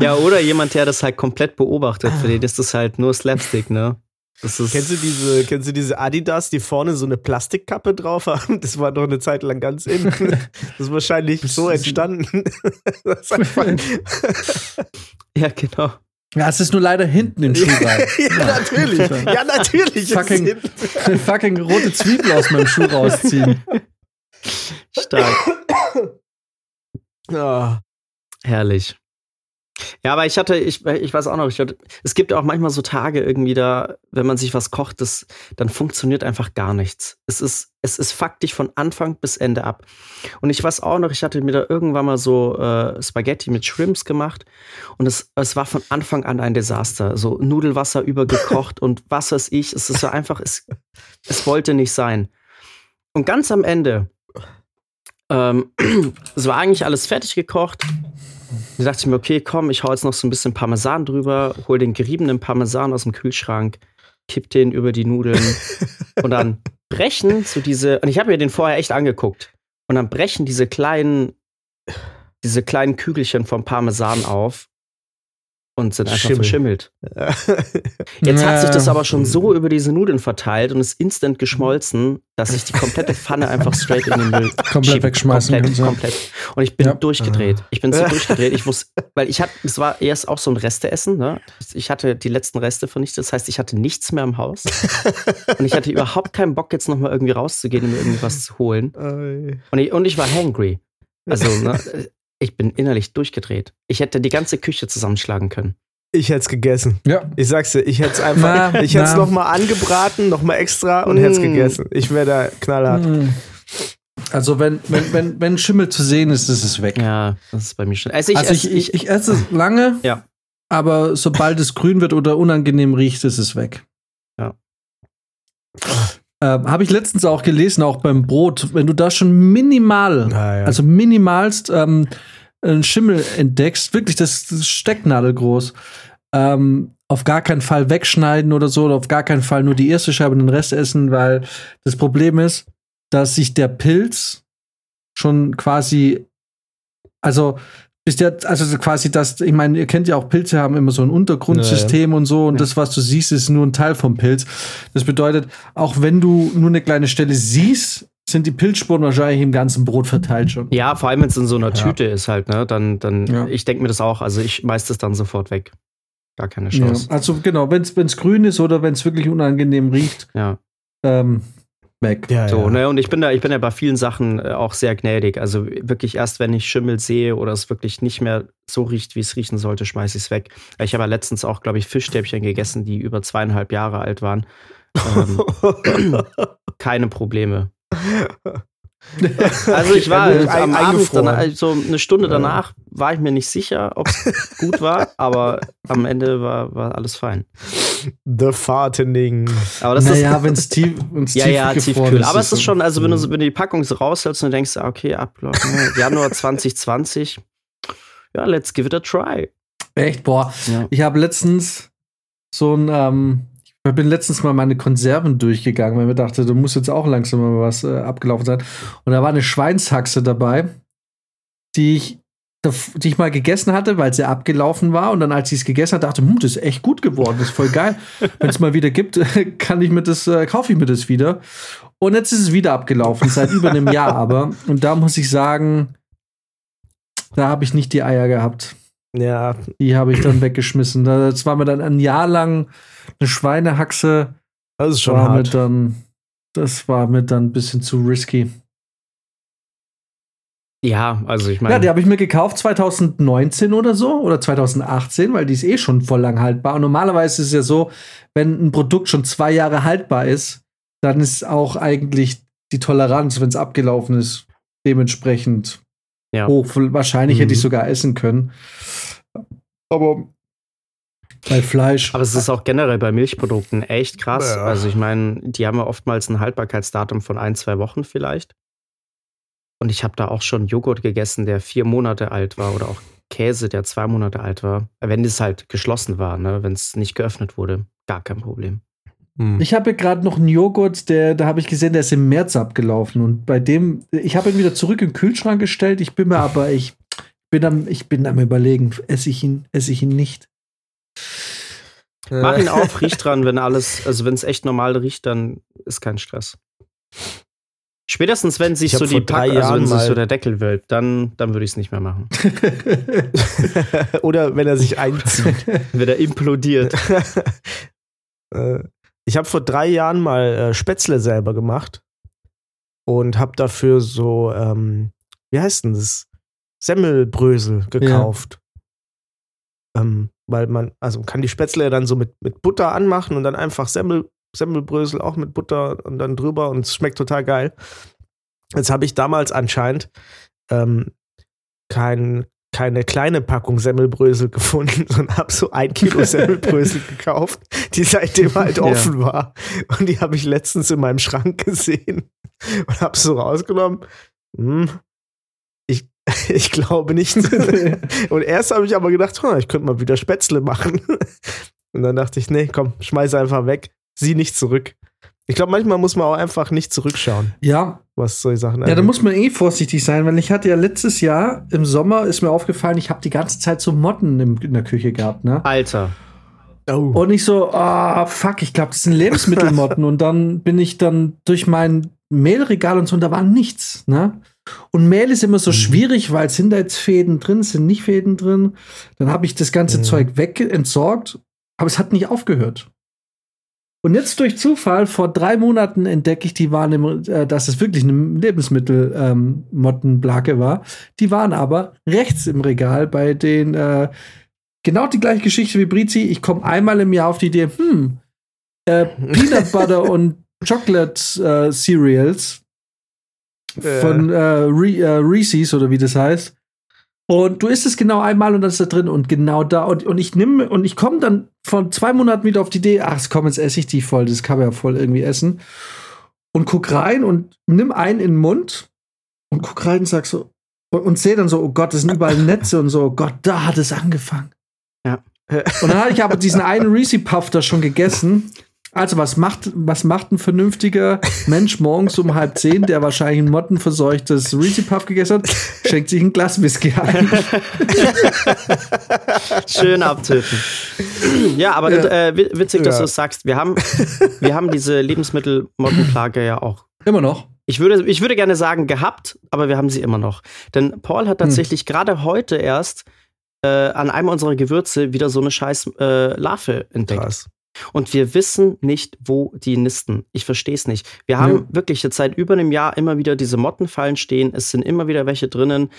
Ja, oder jemand, der das halt komplett beobachtet. Für den ist das halt nur Slapstick, ne? Kennst du diese, kennst du diese Adidas, die vorne so eine Plastikkappe drauf haben? Das war doch eine Zeit lang ganz in. Das ist wahrscheinlich so entstanden. Ja, genau. Ja, es ist nur leider hinten im Schuh rein. *laughs* ja, natürlich. Ja, natürlich. Fucking- *laughs* fucking rote Zwiebel aus meinem Schuh rausziehen. Stark. *laughs* Ah. Herrlich. Ja, aber ich hatte, ich, ich weiß auch noch, ich hatte, es gibt auch manchmal so Tage irgendwie da, wenn man sich was kocht, das, dann funktioniert einfach gar nichts. Es ist, es ist faktisch von Anfang bis Ende ab. Und ich weiß auch noch, ich hatte mir da irgendwann mal so äh, Spaghetti mit Shrimps gemacht und es, es war von Anfang an ein Desaster. So Nudelwasser übergekocht und was weiß ich. Es ist so einfach, es, es wollte nicht sein. Und ganz am Ende, ähm, *clears throat* es war eigentlich alles fertig gekocht. Da dachte ich mir, okay, komm, ich hau jetzt noch so ein bisschen Parmesan drüber, hol den geriebenen Parmesan aus dem Kühlschrank, kipp den über die Nudeln *laughs* und dann brechen so diese, und ich habe mir den vorher echt angeguckt, und dann brechen diese kleinen, diese kleinen Kügelchen vom Parmesan auf und sind einfach Schimmel. verschimmelt. *laughs* Jetzt hat sich das aber schon so über diese Nudeln verteilt und ist instant geschmolzen, dass ich die komplette Pfanne einfach straight in den Müll *laughs* Komplett schieben. wegschmeißen Komplett, kannst, ja. komplett. Und ich bin Ja. durchgedreht. Ich bin so durchgedreht. Ich *laughs* wusste, weil ich hatte, es war erst auch so ein Resteessen. Ne? Ich hatte die letzten Reste vernichtet. Das heißt, ich hatte nichts mehr im Haus. und ich hatte überhaupt keinen Bock, jetzt nochmal irgendwie rauszugehen und mir irgendwas zu holen. Und ich, und ich war hangry. Also, ne, ich bin innerlich durchgedreht. Ich hätte die ganze Küche zusammenschlagen können. Ich hätte es gegessen. Ja. Ich sag's dir, ich hätte es einfach, Na, ich hätte es nochmal angebraten, nochmal extra und hätte es Mm. gegessen. Ich wäre da knallhart. Mm. Also wenn, wenn, wenn, wenn Schimmel zu sehen ist, ist es weg. Ja, das ist bei mir schon. Also ich, also esse- ich, ich, ich esse es lange, Ja. aber sobald es grün wird oder unangenehm riecht, ist es weg. Ja. Ähm, Habe ich letztens auch gelesen, auch beim Brot, wenn du da schon minimal, Naja. also minimalst ähm, einen Schimmel entdeckst, wirklich das, das ist stecknadelgroß, ähm, auf gar keinen Fall wegschneiden oder so, oder auf gar keinen Fall nur die erste Scheibe und den Rest essen, weil das Problem ist, dass sich der Pilz schon quasi, also bis der, also quasi das, ich meine, ihr kennt ja auch, Pilze haben immer so ein Untergrundsystem und so, und das, was du siehst, ist nur ein Teil vom Pilz. Das bedeutet, auch wenn du nur eine kleine Stelle siehst, sind die Pilzspuren wahrscheinlich im ganzen Brot verteilt schon. Ja, vor allem, wenn es in so einer Ja. Tüte ist halt, ne? Dann, dann, Ja. ich denke mir das auch. Also ich schmeiß das dann sofort weg. Gar keine Ja, Chance. also genau, wenn es grün ist oder wenn es wirklich unangenehm riecht, Ja. ähm, weg. ja, So, ja. ne? Und ich bin da, ich bin ja bei vielen Sachen äh, auch sehr gnädig. Also wirklich erst, wenn ich Schimmel sehe oder es wirklich nicht mehr so riecht, wie es riechen sollte, schmeiße ich es weg. Ich habe ja letztens auch, glaube ich, Fischstäbchen gegessen, die über zweieinhalb Jahre alt waren. Ähm, *laughs* keine Probleme. *laughs* Also ich war Ja, am Abend, danach, also eine Stunde danach war ich mir nicht sicher, ob es gut war, aber am Ende war, war alles fein. The Fartening. Aber das naja, ist wenn es tief, wenn's *laughs* ja, ja, tiefgefroren tiefkühl. Aber es ist schon, also wenn du, so- wenn du die Packung so raushältst und denkst, ah, okay, Ablauf, ne, Januar *laughs* 2020, ja, let's give it a try. Echt, boah. Ja. Ich habe letztens so ein, ähm, ich bin letztens mal meine Konserven durchgegangen, weil mir dachte, du musst jetzt auch langsam mal was äh, abgelaufen sein. Und da war eine Schweinshaxe dabei, die ich, die ich mal gegessen hatte, weil sie abgelaufen war. Und dann, als ich es gegessen hatte, dachte, hm, das ist echt gut geworden, das ist voll geil. Wenn es mal wieder gibt, *laughs* kann ich mir das, äh, kaufe ich mir das wieder. Und jetzt ist es wieder abgelaufen, seit über einem Jahr aber. Und da muss ich sagen, da habe ich nicht die Eier gehabt. Ja, Die habe ich dann weggeschmissen. Das war mir dann ein Jahr lang eine Schweinehaxe. das ist schon war mir hart. dann, das war mir dann ein bisschen zu risky. Ja, also ich meine. Ja, die habe ich mir gekauft 2019 oder so oder 2018, weil die ist eh schon voll lang haltbar. Und normalerweise ist es ja so, wenn ein Produkt schon zwei Jahre haltbar ist, dann ist auch eigentlich die Toleranz, wenn es abgelaufen ist, dementsprechend Ja. hoch. Wahrscheinlich hätte ich Mhm. sogar essen können. Aber bei Fleisch. Aber es ist auch generell bei Milchprodukten echt krass. Ja. Also ich meine, die haben ja oftmals ein Haltbarkeitsdatum von ein, zwei Wochen vielleicht. Und ich habe da auch schon Joghurt gegessen, der vier Monate alt war oder auch Käse, der zwei Monate alt war. Wenn es halt geschlossen war, ne? wenn es nicht geöffnet wurde, gar kein Problem. Hm. Ich habe gerade noch einen Joghurt, der, da habe ich gesehen, der ist im März abgelaufen. Und bei dem, ich habe ihn wieder zurück in den Kühlschrank gestellt. Ich bin mir aber, ich bin am, ich bin am überlegen, esse ich ihn, esse ich ihn nicht. Mach ihn auf, riech dran, wenn *laughs* alles, also wenn es echt normal riecht, dann ist kein Stress. Spätestens wenn sich so die drei Pack, also wenn sich so der Deckel wölbt, dann, dann würde ich es nicht mehr machen. *laughs* Oder wenn er sich einzieht. Wenn er implodiert. *laughs* Äh, ich habe vor drei Jahren mal äh, Spätzle selber gemacht und habe dafür so, ähm, wie heißt denn das? Semmelbrösel gekauft. Ähm, weil man, also man kann die Spätzle ja dann so mit, mit Butter anmachen und dann einfach Semmel, Semmelbrösel auch mit Butter und dann drüber und es schmeckt total geil. Jetzt habe ich damals anscheinend ähm, kein, keine kleine Packung Semmelbrösel gefunden, *laughs* sondern habe so ein Kilo *laughs* Semmelbrösel gekauft, die seitdem halt Ja. offen war. Und die habe ich letztens in meinem Schrank gesehen und habe so rausgenommen. Hm, ich, *laughs* ich glaube nicht. und erst habe ich aber gedacht, hm, ich könnte mal wieder Spätzle machen. Und dann dachte ich, nee, komm, schmeiß einfach weg. Sieh nicht zurück. Ich glaube, manchmal muss man auch einfach nicht zurückschauen, Ja, was solche Sachen ja, da angeht. muss man eh vorsichtig sein, weil ich hatte ja letztes Jahr im Sommer, ist mir aufgefallen, ich habe die ganze Zeit so Motten im, in der Küche gehabt, ne? Alter. Oh. Und ich so, ah, fuck, ich glaube, das sind Lebensmittelmotten. *laughs* und dann bin ich dann durch mein Mehlregal und so, und da war nichts, ne? Und Mehl ist immer so Mhm. schwierig, weil sind da jetzt Fäden drin, sind nicht Fäden drin. Dann habe ich das ganze Mhm. Zeug weg entsorgt, aber es hat nicht aufgehört. Und jetzt durch Zufall, vor drei Monaten entdecke ich, die im, äh, dass es wirklich eine Lebensmittel-Mottenblake war. Die waren aber rechts im Regal bei den, äh, genau die gleiche Geschichte wie Brizi. Ich komme einmal im Jahr auf die Idee, hm, äh, *laughs* Peanut Butter und Chocolate äh, Cereals von äh, Re äh, Reese's oder wie das heißt. Und du isst es genau einmal und dann ist da drin und genau da. Und, und ich nehme und ich komme dann von zwei Monaten wieder auf die Idee, ach komm, jetzt esse ich die voll, das kann man ja voll irgendwie essen. Und guck rein und nimm einen in den Mund und guck rein und sag so, und, und sehe dann so, oh Gott, das sind überall Netze und so, oh Gott, da hat es angefangen. Ja. Und dann hatte ich aber diesen einen Reese Puff da schon gegessen. Also, was macht, was macht ein vernünftiger Mensch morgens um halb zehn, der wahrscheinlich ein mottenverseuchtes Reese Puff gegessen hat, schenkt sich ein Glas Whisky ein. Schön abtöten. ja, aber Ja. Äh, wi- witzig, dass Ja. du es sagst. Wir haben, wir haben diese Lebensmittelmottenplage ja auch. Immer noch. Ich würde, ich würde gerne sagen, gehabt, aber wir haben sie immer noch. Denn Paul hat tatsächlich gerade heute erst äh, an einem unserer Gewürze wieder so eine scheiß äh, Larve entdeckt. Krass. Und wir wissen nicht, wo die nisten. Ich verstehe es nicht. Wir haben Ja. wirklich jetzt seit über einem Jahr immer wieder diese Mottenfallen stehen. Es sind immer wieder welche drinnen.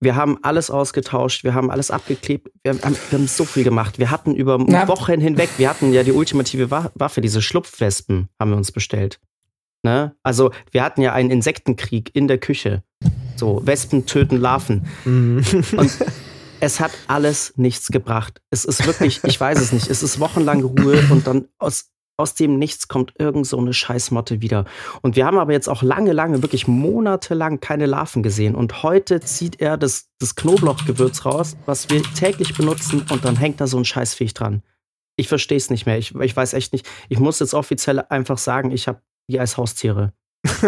Wir haben alles ausgetauscht, wir haben alles abgeklebt, wir haben, wir haben so viel gemacht. Wir hatten über Na. Wochen hinweg, wir hatten ja die ultimative Wa- Waffe, diese Schlupfwespen haben wir uns bestellt. Ne? Also wir hatten ja einen Insektenkrieg in der Küche. So, Wespen töten Larven. Mhm. Und *laughs* es hat alles nichts gebracht. Es ist wirklich, ich weiß es nicht, es ist wochenlang Ruhe und dann aus, aus dem Nichts kommt irgend so eine Scheißmotte wieder. Und wir haben aber jetzt auch lange, lange, wirklich monatelang keine Larven gesehen. Und heute zieht er das, das Knoblauchgewürz raus, was wir täglich benutzen, und dann hängt da so ein Scheißviech dran. Ich verstehe es nicht mehr. Ich, ich weiß echt nicht. Ich muss jetzt offiziell einfach sagen, ich habe die als Haustiere. *laughs*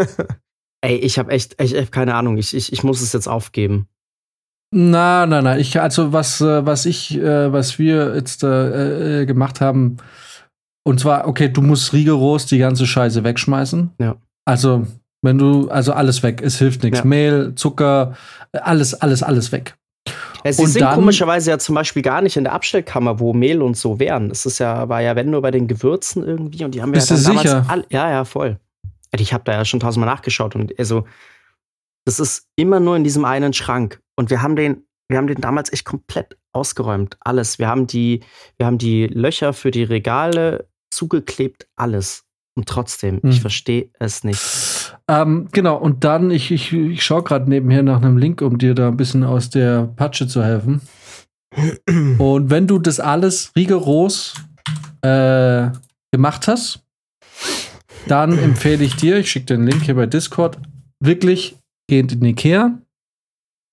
Ey, ich habe echt, echt, echt keine Ahnung. Ich, ich, ich muss es jetzt aufgeben. Na, na, na. Ich, also was, äh, was ich, äh, was wir jetzt äh, äh, gemacht haben, und zwar, okay, du musst rigoros die ganze Scheiße wegschmeißen. Ja. Also, wenn du, also alles weg, es hilft nichts. Ja. Mehl, Zucker, alles, alles, alles weg. Ja, sie Und sind dann- komischerweise ja zum Beispiel gar nicht in der Abstellkammer, wo Mehl und so wären. Das ist ja, war ja, wenn nur bei den Gewürzen irgendwie und die haben Bist ja du sicher? All, ja, ja, voll. Ich habe da ja schon tausendmal nachgeschaut und also Das ist immer nur in diesem einen Schrank. Und wir haben den, wir haben den damals echt komplett ausgeräumt. Alles. Wir haben die, wir haben die Löcher für die Regale zugeklebt, alles. Und trotzdem, Hm. ich verstehe es nicht. Ähm, genau, und dann, ich, ich, ich schaue gerade nebenher nach einem Link, um dir da ein bisschen aus der Patsche zu helfen. *clears throat* Und wenn du das alles rigoros äh, gemacht hast, dann empfehle ich dir, ich schicke den Link hier bei Discord, wirklich geht in Ikea,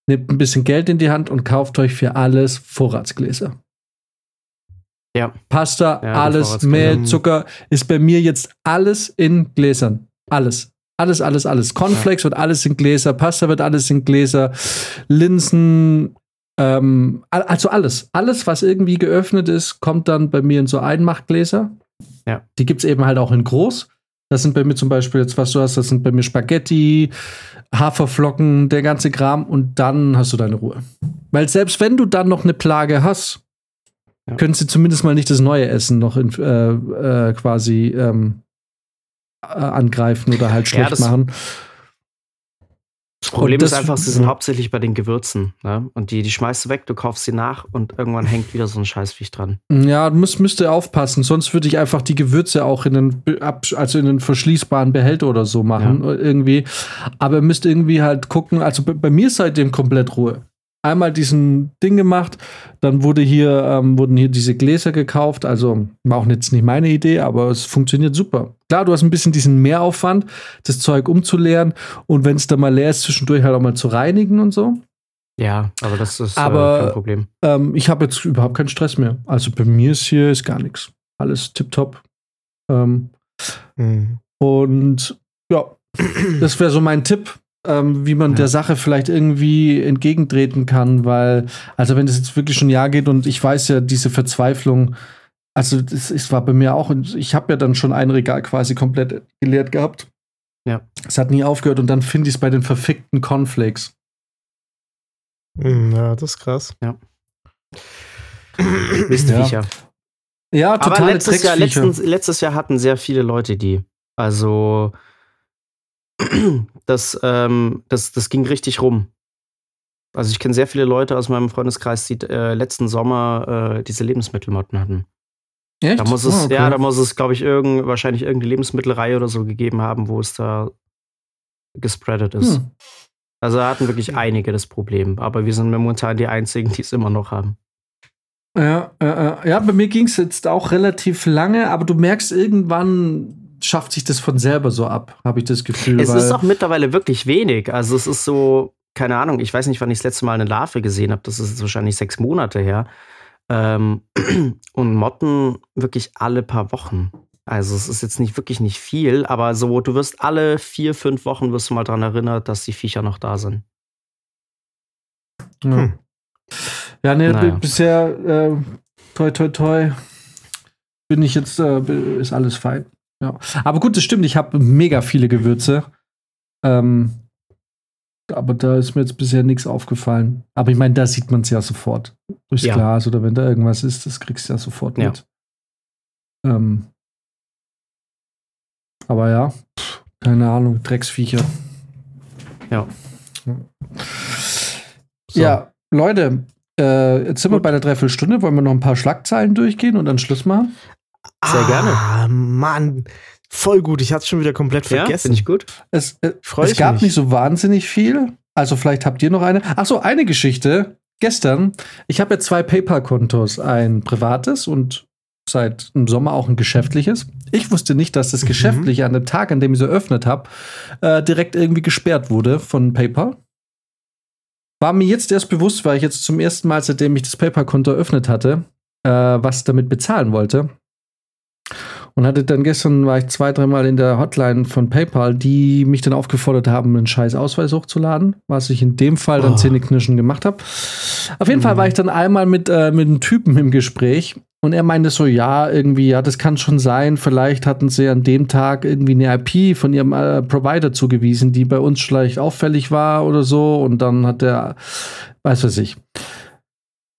nehmt ein bisschen Geld in die Hand und kauft euch für alles Vorratsgläser. Ja. Pasta, die alles. Mehl, Zucker, ist bei mir jetzt alles in Gläsern. Alles. Alles, alles, alles. Cornflakes wird alles in Gläser, Pasta wird alles in Gläser, Linsen, ähm, al- also alles. Alles, was irgendwie geöffnet ist, kommt dann bei mir in so Einmachgläser. Ja. Die gibt es eben halt auch in groß. Das sind bei mir zum Beispiel jetzt, was du hast, das sind bei mir Spaghetti, Haferflocken, der ganze Kram und dann hast du deine Ruhe. Weil selbst wenn du dann noch eine Plage hast, Ja. können sie zumindest mal nicht das neue Essen noch in, äh, äh, quasi ähm, äh, angreifen oder halt Ja, schlecht das- machen. Das Problem das- ist einfach, sie sind ja. hauptsächlich bei den Gewürzen. Ne? Und die, die schmeißt du weg, du kaufst sie nach und irgendwann hängt wieder so ein Scheißviech dran. Ja, du musst, müsst ihr aufpassen, sonst würde ich einfach die Gewürze auch in ab- also in einen verschließbaren Behälter oder so machen, äh, irgendwie. Aber ihr müsst irgendwie halt gucken, also bei, bei mir ist seitdem komplett Ruhe. Einmal diesen Ding gemacht, dann wurde hier, ähm, wurden hier diese Gläser gekauft, also war auch jetzt nicht meine Idee, aber es funktioniert super. Klar, du hast ein bisschen diesen Mehraufwand, das Zeug umzuleeren und wenn es dann mal leer ist, zwischendurch halt auch mal zu reinigen und so. Ja, aber das ist Aber- äh, kein Problem. Ähm, ich habe jetzt überhaupt keinen Stress mehr. Also bei mir ist hier ist gar nichts. Alles tipptopp. Ähm, Mhm. und ja, das wäre so mein Tipp, ähm, wie man Ja. der Sache vielleicht irgendwie entgegentreten kann, weil, also wenn das jetzt wirklich schon ein Jahr geht und ich weiß ja, diese Verzweiflung, also das, es war bei mir auch, und ich habe ja dann schon ein Regal quasi komplett geleert gehabt. Ja. Es hat nie aufgehört und dann finde ich es bei den verfickten Cornflakes. Mhm, Ja, das ist krass. Mistviecher. *clears throat* Ja, Aber totale letztes Jahr, letztens, letztes Jahr hatten sehr viele Leute die. Also, *clears throat* das, ähm, das, das ging richtig rum. Also, ich kenne sehr viele Leute aus meinem Freundeskreis, die äh, letzten Sommer äh, diese Lebensmittelmotten hatten. Echt? Da muss es, Ah, okay. ja, da muss es, glaube ich, irgend, wahrscheinlich irgendeine Lebensmittelreihe oder so gegeben haben, wo es da gespreadet ist. Hm. Also da hatten wirklich einige das Problem. Aber wir sind momentan die einzigen, die es immer noch haben. Ja, äh, äh, ja, bei mir ging es jetzt auch relativ lange, aber du merkst, irgendwann schafft sich das von selber so ab, habe ich das Gefühl. Es weil, ist auch mittlerweile wirklich wenig. Also es ist so, keine Ahnung, ich weiß nicht, wann ich das letzte Mal eine Larve gesehen habe. Das ist jetzt wahrscheinlich sechs Monate her. Ähm, *clears throat* und Motten wirklich alle paar Wochen. Also es ist jetzt nicht wirklich nicht viel, aber so, du wirst alle vier, fünf Wochen wirst du mal daran erinnert, dass die Viecher noch da sind. ja. Hm. ja, nee, Naja. bisher, äh, toi, toi, toi, bin ich jetzt, äh, ist alles fein. Ja. Aber gut, das stimmt, ich habe mega viele Gewürze. Ähm, aber da ist mir jetzt bisher nichts aufgefallen. Aber ich meine, da sieht man es ja sofort. Durchs Ja. Glas oder wenn da irgendwas ist, das kriegst du ja sofort Ja. mit. Ähm, aber ja, pff, keine Ahnung, Drecksviecher. Ja. So. Ja, Leute, äh, jetzt sind wir Gut. bei der Dreiviertelstunde. Wollen wir noch ein paar Schlagzeilen durchgehen und dann Schluss machen? Sehr gerne. Ah, Mann. Voll gut. Ich hatte es schon wieder komplett Ja, vergessen. finde ich gut. Es, äh, es ich gab mich. nicht so wahnsinnig viel. Also vielleicht habt ihr noch eine. Ach so, eine Geschichte. Gestern, ich habe ja zwei PayPal-Kontos, ein privates und seit dem Sommer auch ein geschäftliches. Ich wusste nicht, dass das Mhm. geschäftliche an dem Tag, an dem ich es eröffnet habe, äh, direkt irgendwie gesperrt wurde von PayPal. War mir jetzt erst bewusst, weil ich jetzt zum ersten Mal, seitdem ich das PayPal-Konto eröffnet hatte, äh, was damit bezahlen wollte. Und hatte dann gestern war ich zwei, dreimal in der Hotline von PayPal, die mich dann aufgefordert haben, einen scheiß Ausweis hochzuladen, was ich in dem Fall dann Oh. zähneknirschen gemacht habe. Auf jeden Fall Mhm. war ich dann einmal mit, äh, mit einem Typen im Gespräch und er meinte so, ja, irgendwie, ja, das kann schon sein, vielleicht hatten sie an dem Tag irgendwie eine IP von ihrem äh, Provider zugewiesen, die bei uns vielleicht auffällig war oder so und dann hat der, weiß was ich.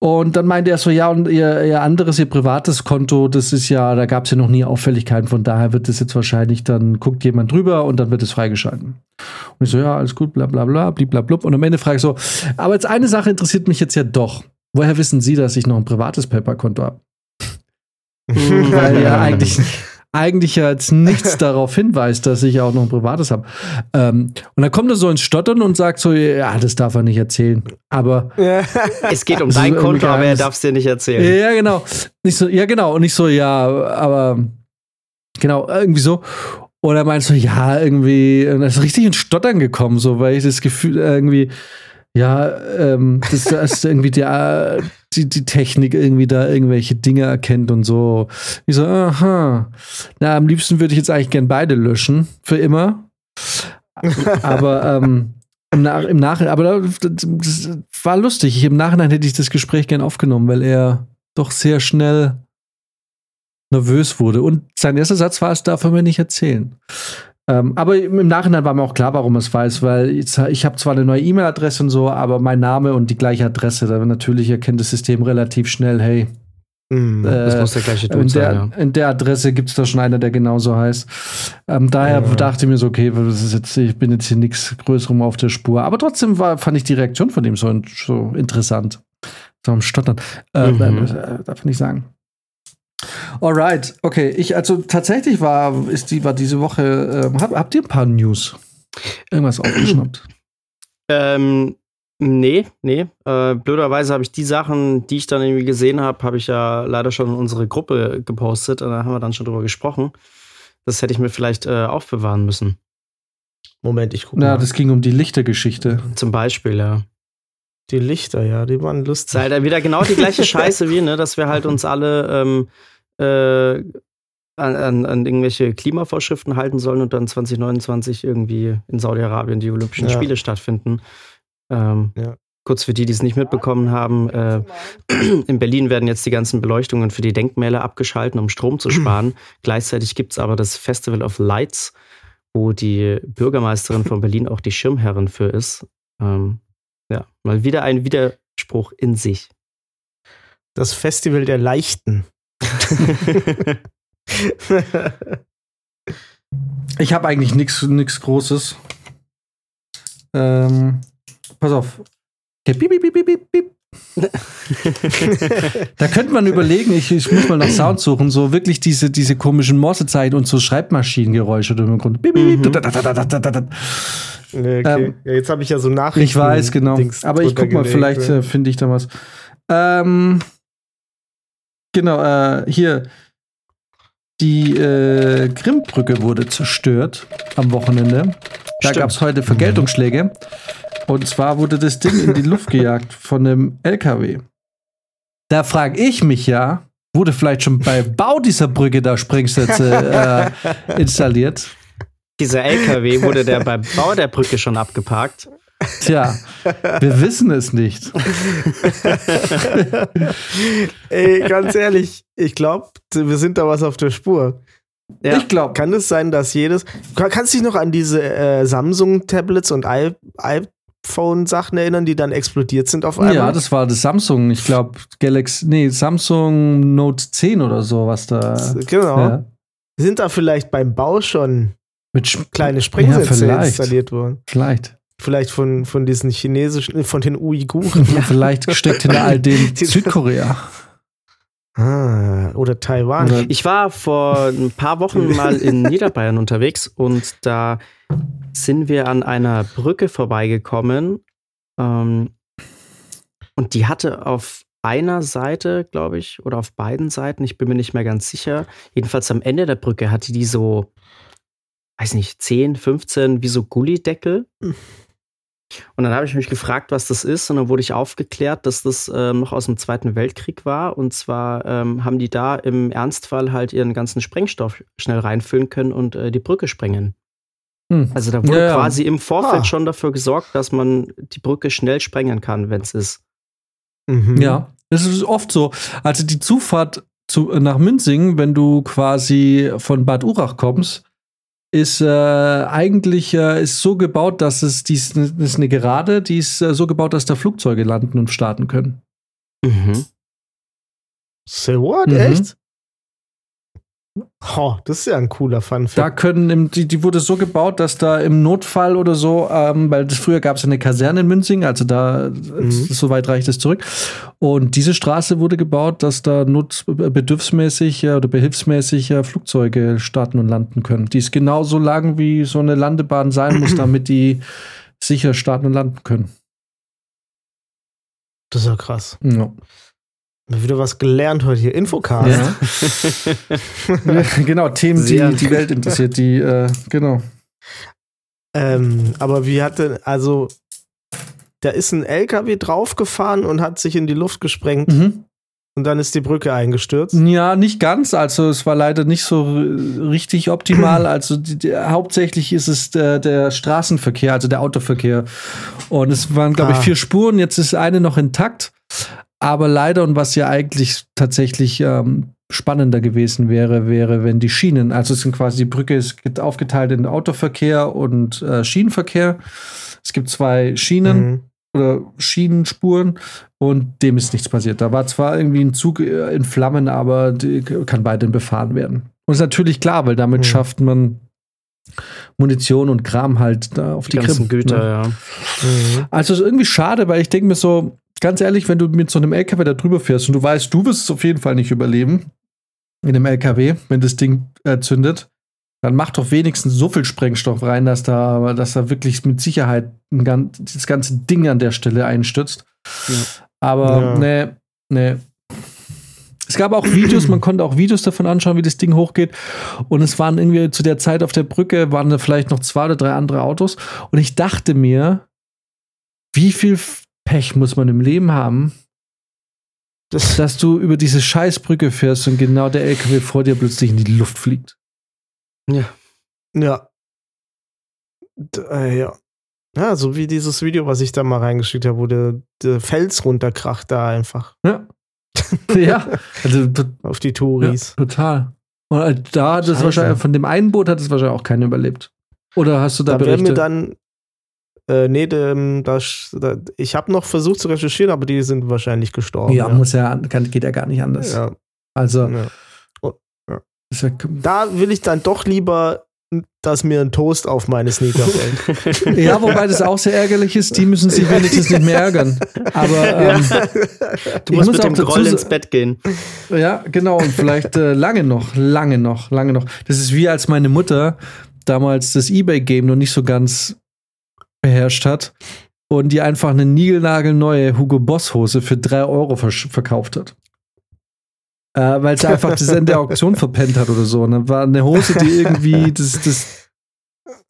Und dann meinte er so, ja, und ihr, ihr anderes, ihr privates Konto, das ist ja, da gab es ja noch nie Auffälligkeiten, von daher wird es jetzt wahrscheinlich, dann guckt jemand drüber und dann wird es freigeschalten. Und ich so, ja, alles gut, bla bla bla, bliblablub. Und am Ende frage ich so, aber jetzt eine Sache interessiert mich jetzt ja doch. Woher wissen Sie, dass ich noch ein privates PayPal-Konto habe? *laughs* Weil ja eigentlich eigentlich ja jetzt nichts *laughs* darauf hinweist, dass ich auch noch ein privates habe. Ähm, und dann kommt er so ins Stottern und sagt so, ja, das darf er nicht erzählen. Aber *laughs* es geht um dein Konto, aber er darf es dir nicht erzählen. Ja, genau. Nicht so, ja, genau. Und nicht so, ja, aber genau, irgendwie so. Und er meint so, ja, irgendwie, und er ist richtig ins Stottern gekommen, so, weil ich das Gefühl irgendwie, ja, ähm, dass, dass irgendwie der, die, die Technik irgendwie da irgendwelche Dinge erkennt und so. Ich so, aha. Na, am liebsten würde ich jetzt eigentlich gern beide löschen, für immer. *laughs* aber ähm, im, Nach im Nachhinein, aber das, war lustig. Im Nachhinein hätte ich das Gespräch gern aufgenommen, weil er doch sehr schnell nervös wurde. Und sein erster Satz war, es darf er mir nicht erzählen. Ähm, aber im Nachhinein war mir auch klar, warum es weiß, weil ich, ich habe zwar eine neue E-Mail-Adresse und so, aber mein Name und die gleiche Adresse, da natürlich erkennt das System relativ schnell, hey, mm, äh, das muss der gleiche Dude in der, sein, ja. in der Adresse gibt es da schon einer, der genauso heißt. Ähm, daher ja. dachte ich mir so, okay, jetzt, ich bin jetzt hier nichts Größerem auf der Spur. Aber trotzdem war, fand ich die Reaktion von ihm so, so interessant. So am Stottern. Äh, mhm. äh, darf ich nicht sagen. Alright, okay. Ich, also tatsächlich war, ist die, war diese Woche, äh, hab, habt ihr ein paar News? Irgendwas aufgeschnappt? Ähm, nee, nee. Äh, blöderweise habe ich die Sachen, die ich dann irgendwie gesehen habe, habe ich ja leider schon in unsere Gruppe gepostet. Und da haben wir dann schon drüber gesprochen. Das hätte ich mir vielleicht äh, aufbewahren müssen. Moment, ich gucke Ja, mal. das ging um die Lichtergeschichte. Zum Beispiel, ja. Die Lichter, ja, die waren lustig. Das ist halt wieder genau die gleiche *laughs* Scheiße wie, ne, dass wir halt uns alle ähm, äh, an, an, irgendwelche Klimavorschriften halten sollen und dann 2029 irgendwie in Saudi-Arabien die Olympischen ja. Spiele stattfinden. Ähm, ja. Kurz für die, die es nicht mitbekommen haben, äh, *clears throat* in Berlin werden jetzt die ganzen Beleuchtungen für die Denkmäler abgeschalten, um Strom zu sparen. *clears throat* Gleichzeitig gibt es aber das Festival of Lights, wo die Bürgermeisterin von Berlin auch die Schirmherrin für ist. Ähm, ja, mal wieder ein Widerspruch in sich. Das Festival der Leichten. Ich habe eigentlich nichts Großes. Ähm, pass auf. Okay, piep, piep, piep, piep, piep. *laughs* da könnte man überlegen, ich, ich, muss mal nach Sound suchen, so wirklich diese, diese komischen Morsezeichen und so Schreibmaschinengeräusche im Grund. Mhm. Okay. Ähm, ja, jetzt habe ich ja so Nachrichten. Ich weiß, genau. Dings Aber ich guck mal, vielleicht äh, finde ich da was. Ähm, genau, äh, hier. Die äh, Grimmbrücke wurde zerstört am Wochenende. Da gab es heute Vergeltungsschläge. Und zwar wurde das Ding in die Luft gejagt von einem LKW. Da frage ich mich ja, wurde vielleicht schon bei Bau dieser Brücke da Sprengsätze äh, *laughs* installiert? Dieser LKW wurde der beim Bau der Brücke schon abgeparkt. Tja, wir wissen es nicht. *laughs* Ey, ganz ehrlich, ich glaube, wir sind da was auf der Spur. Ja. Ich glaube. Kann es sein, dass jedes. Kannst du dich noch an diese äh, Samsung-Tablets und iPhone-Sachen erinnern, die dann explodiert sind auf einmal? Ja, das war das Samsung. Ich glaube, Galaxy. Nee, Samsung Note 10 oder so, was da. Genau. Ja. Sind da vielleicht beim Bau schon mit kleine Sprengsätze ja, installiert worden? Vielleicht. Vielleicht von, von diesen chinesischen, von den Uiguren. Ja, *laughs* vielleicht steckt hinter all dem *laughs* Südkorea. Ah, oder Taiwan. Ich war vor ein paar Wochen *laughs* mal in Niederbayern unterwegs und da sind wir an einer Brücke vorbeigekommen. Ähm, und die hatte auf einer Seite, glaube ich, oder auf beiden Seiten, ich bin mir nicht mehr ganz sicher. Jedenfalls am Ende der Brücke hatte die so, weiß nicht, 10, 15, wie so Gullideckel. Und dann habe ich mich gefragt, was das ist. Und dann wurde ich aufgeklärt, dass das äh, noch aus dem Zweiten Weltkrieg war. Und zwar ähm, haben die da im Ernstfall halt ihren ganzen Sprengstoff schnell reinfüllen können und äh, die Brücke sprengen. Hm. Also da wurde ja, quasi im Vorfeld ah. schon dafür gesorgt, dass man die Brücke schnell sprengen kann, wenn es ist. Mhm. Ja, es ist oft so. Also die Zufahrt zu, nach Münzingen, wenn du quasi von Bad Urach kommst, ist äh, eigentlich äh, ist so gebaut, dass es dies ist eine Gerade, die ist äh, so gebaut, dass da Flugzeuge landen und starten können. Mhm. Say what? Mhm. Echt? Oh, das ist ja ein cooler Fun Da können, im, die, die wurde so gebaut, dass da im Notfall oder so, ähm, weil das, früher gab es eine Kaserne in Münzing, also da, Mhm. so weit reicht es zurück. Und diese Straße wurde gebaut, dass da not, bedürfsmäßig äh, oder behilfsmäßig äh, Flugzeuge starten und landen können. Die ist genauso lang, wie so eine Landebahn sein muss, *clears throat* damit die sicher starten und landen können. Das ist ja krass. Ja. Wir wieder was gelernt heute hier. Infocast. Ja. *laughs* genau, Themen, die Sehr. die Welt interessiert, die, äh, genau. Ähm, aber wie hat denn, also, da ist ein LKW draufgefahren und hat sich in die Luft gesprengt Mhm. und dann ist die Brücke eingestürzt. Ja, nicht ganz. Also es war leider nicht so richtig optimal. Also die, die, hauptsächlich ist es der, der Straßenverkehr, also der Autoverkehr. Und es waren, glaube ich, Ah. vier Spuren. Jetzt ist eine noch intakt. Aber leider, und was ja eigentlich tatsächlich ähm, spannender gewesen wäre, wäre, wenn die Schienen, also es sind quasi die Brücke ist get- aufgeteilt in Autoverkehr und äh, Schienenverkehr. Es gibt zwei Schienen Mhm. oder Schienenspuren und dem ist nichts passiert. Da war zwar irgendwie ein Zug äh, in Flammen, aber die kann weiterhin befahren werden. Und ist natürlich klar, weil damit Mhm. schafft man Munition und Kram halt da auf Die die, ganzen Krim, Güter, ne? ja. Mhm. Also ist irgendwie schade, weil ich denke mir so, ganz ehrlich, wenn du mit so einem LKW da drüber fährst und du weißt, du wirst es auf jeden Fall nicht überleben in einem LKW, wenn das Ding äh, zündet, dann mach doch wenigstens so viel Sprengstoff rein, dass da, dass da wirklich mit Sicherheit ein ganz, das ganze Ding an der Stelle einstürzt. Ja. Aber Ja. nee, nee. Es gab auch Videos, man konnte auch Videos davon anschauen, wie das Ding hochgeht. Und es waren irgendwie zu der Zeit auf der Brücke, waren da vielleicht noch zwei oder drei andere Autos. Und ich dachte mir, wie viel Pech muss man im Leben haben, Das, dass du über diese Scheißbrücke fährst und genau der LKW vor dir plötzlich in die Luft fliegt. Ja. ja. Äh, ja. Ja, so wie dieses Video, was ich da mal reingeschickt habe, wo der, der Fels runterkracht da einfach Ja. *laughs* ja, also auf die ja, Touris. total. Und äh, da hat es wahrscheinlich, von dem einen Boot hat es wahrscheinlich auch keiner überlebt. Oder hast du da, Da, Berichte? mir dann. Äh, nee, dem, da, sch- da, ich habe noch versucht zu recherchieren, aber die sind wahrscheinlich gestorben. ja, muss ja, kann, geht ja gar nicht anders. ja, Also, ja. ja, Da will ich dann doch lieber, dass mir ein Toast auf meine Sneaker *laughs* fällt. ja, wobei das auch sehr ärgerlich ist, die müssen sich wenigstens nicht mehr ärgern. Aber *laughs* ähm, Du musst muss mit auch dem Groll ins Bett gehen. Ja, genau. Und vielleicht äh, lange noch, lange noch, lange noch. Das ist wie als meine Mutter damals das Ebay-Game noch nicht so ganz beherrscht hat und die einfach eine niegelnagelneue Hugo Boss-Hose für 3 Euro verkauft hat. Äh, weil sie einfach das Ende der Auktion *laughs* verpennt hat oder so. Und dann war eine Hose, die irgendwie *laughs* das, das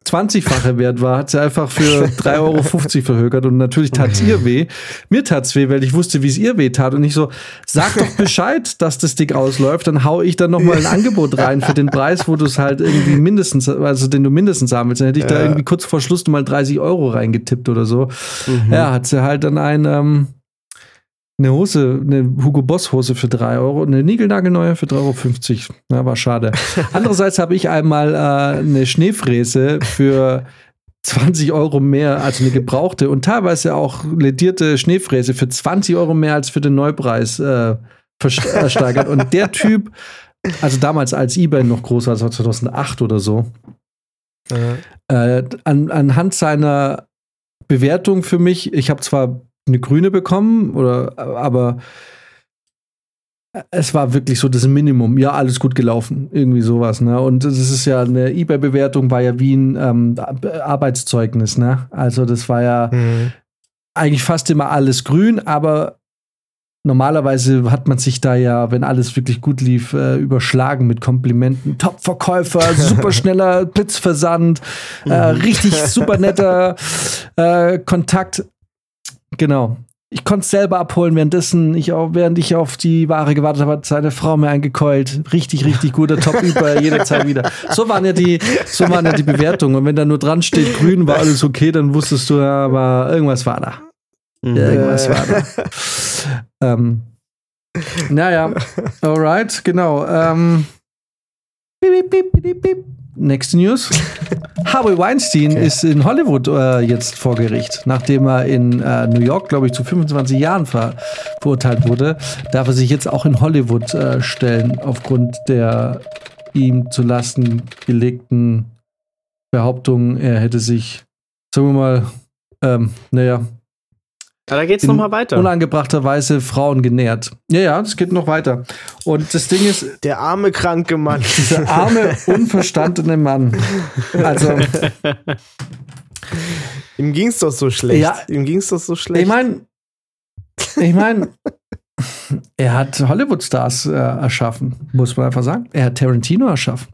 20-fache wert war, hat sie einfach für *laughs* 3,50 Euro verhökert und natürlich tat es ihr weh. Mir tat's weh, weil ich wusste, wie es ihr weh tat und ich so, sag doch *laughs* Bescheid, dass das Ding ausläuft, dann hau ich dann noch mal ein *laughs* Angebot rein für den Preis, wo du es halt irgendwie mindestens, also den du mindestens haben willst. Dann hätte ich da Ja. irgendwie kurz vor Schluss mal 30 Euro reingetippt oder so. Mhm. Ja, hat sie halt dann ein, ähm, eine Hose, eine Hugo Boss Hose für 3 Euro, eine niegelnagelneue für 3,50 Euro. Ja, war schade. *laughs* Andererseits habe ich einmal äh, eine Schneefräse für 20 Euro mehr, also eine gebrauchte und teilweise auch ledierte Schneefräse für 20 Euro mehr als für den Neupreis äh, verst- *laughs* ersteigert. und der Typ, also damals als eBay noch groß war, also 2008 oder so, äh, an, anhand seiner Bewertung für mich, ich habe zwar eine grüne bekommen, oder, aber es war wirklich so das Minimum. Ja, alles gut gelaufen. Irgendwie sowas, ne? Und das ist ja eine Ebay-Bewertung, war ja wie ein ähm, Arbeitszeugnis, ne? Also, das war ja Mhm. eigentlich fast immer alles grün, aber normalerweise hat man sich da ja, wenn alles wirklich gut lief, äh, überschlagen mit Komplimenten. Top-Verkäufer, *laughs* super schneller Blitzversand, äh, richtig super netter äh, Kontakt. Genau. Ich konnte es selber abholen, währenddessen ich auch, während ich auf die Ware gewartet habe, hat seine Frau mir eingekeult. Richtig, richtig guter Top-Über *laughs* jederzeit wieder. So waren ja die, so waren ja die Bewertungen. Und wenn da nur dran steht, grün war alles okay, dann wusstest du, ja, aber irgendwas war da. Mhm. Irgendwas war da. *laughs* ähm, naja, alright, genau. Ähm, piep, piep, piep, piep. Nächste News. *laughs* Harvey Weinstein Okay. ist in Hollywood äh, jetzt vor Gericht. Nachdem er in äh, New York, glaube ich, zu 25 Jahren ver verurteilt wurde, darf er sich jetzt auch in Hollywood äh, stellen, aufgrund der ihm zu Lasten gelegten Behauptung, er hätte sich, sagen wir mal, ähm, naja, Ja, da geht's in nochmal weiter. unangebrachterweise Frauen genährt. Ja, ja, es geht noch weiter. Und das Ding ist, Der arme, kranke Mann. *laughs* dieser arme, unverstandene Mann. Also, Ihm ging's doch so schlecht. Ja. Ihm ging's doch so schlecht. ich meine, ich meine, er hat Hollywood-Stars äh, erschaffen, muss man einfach sagen. Er hat Tarantino erschaffen.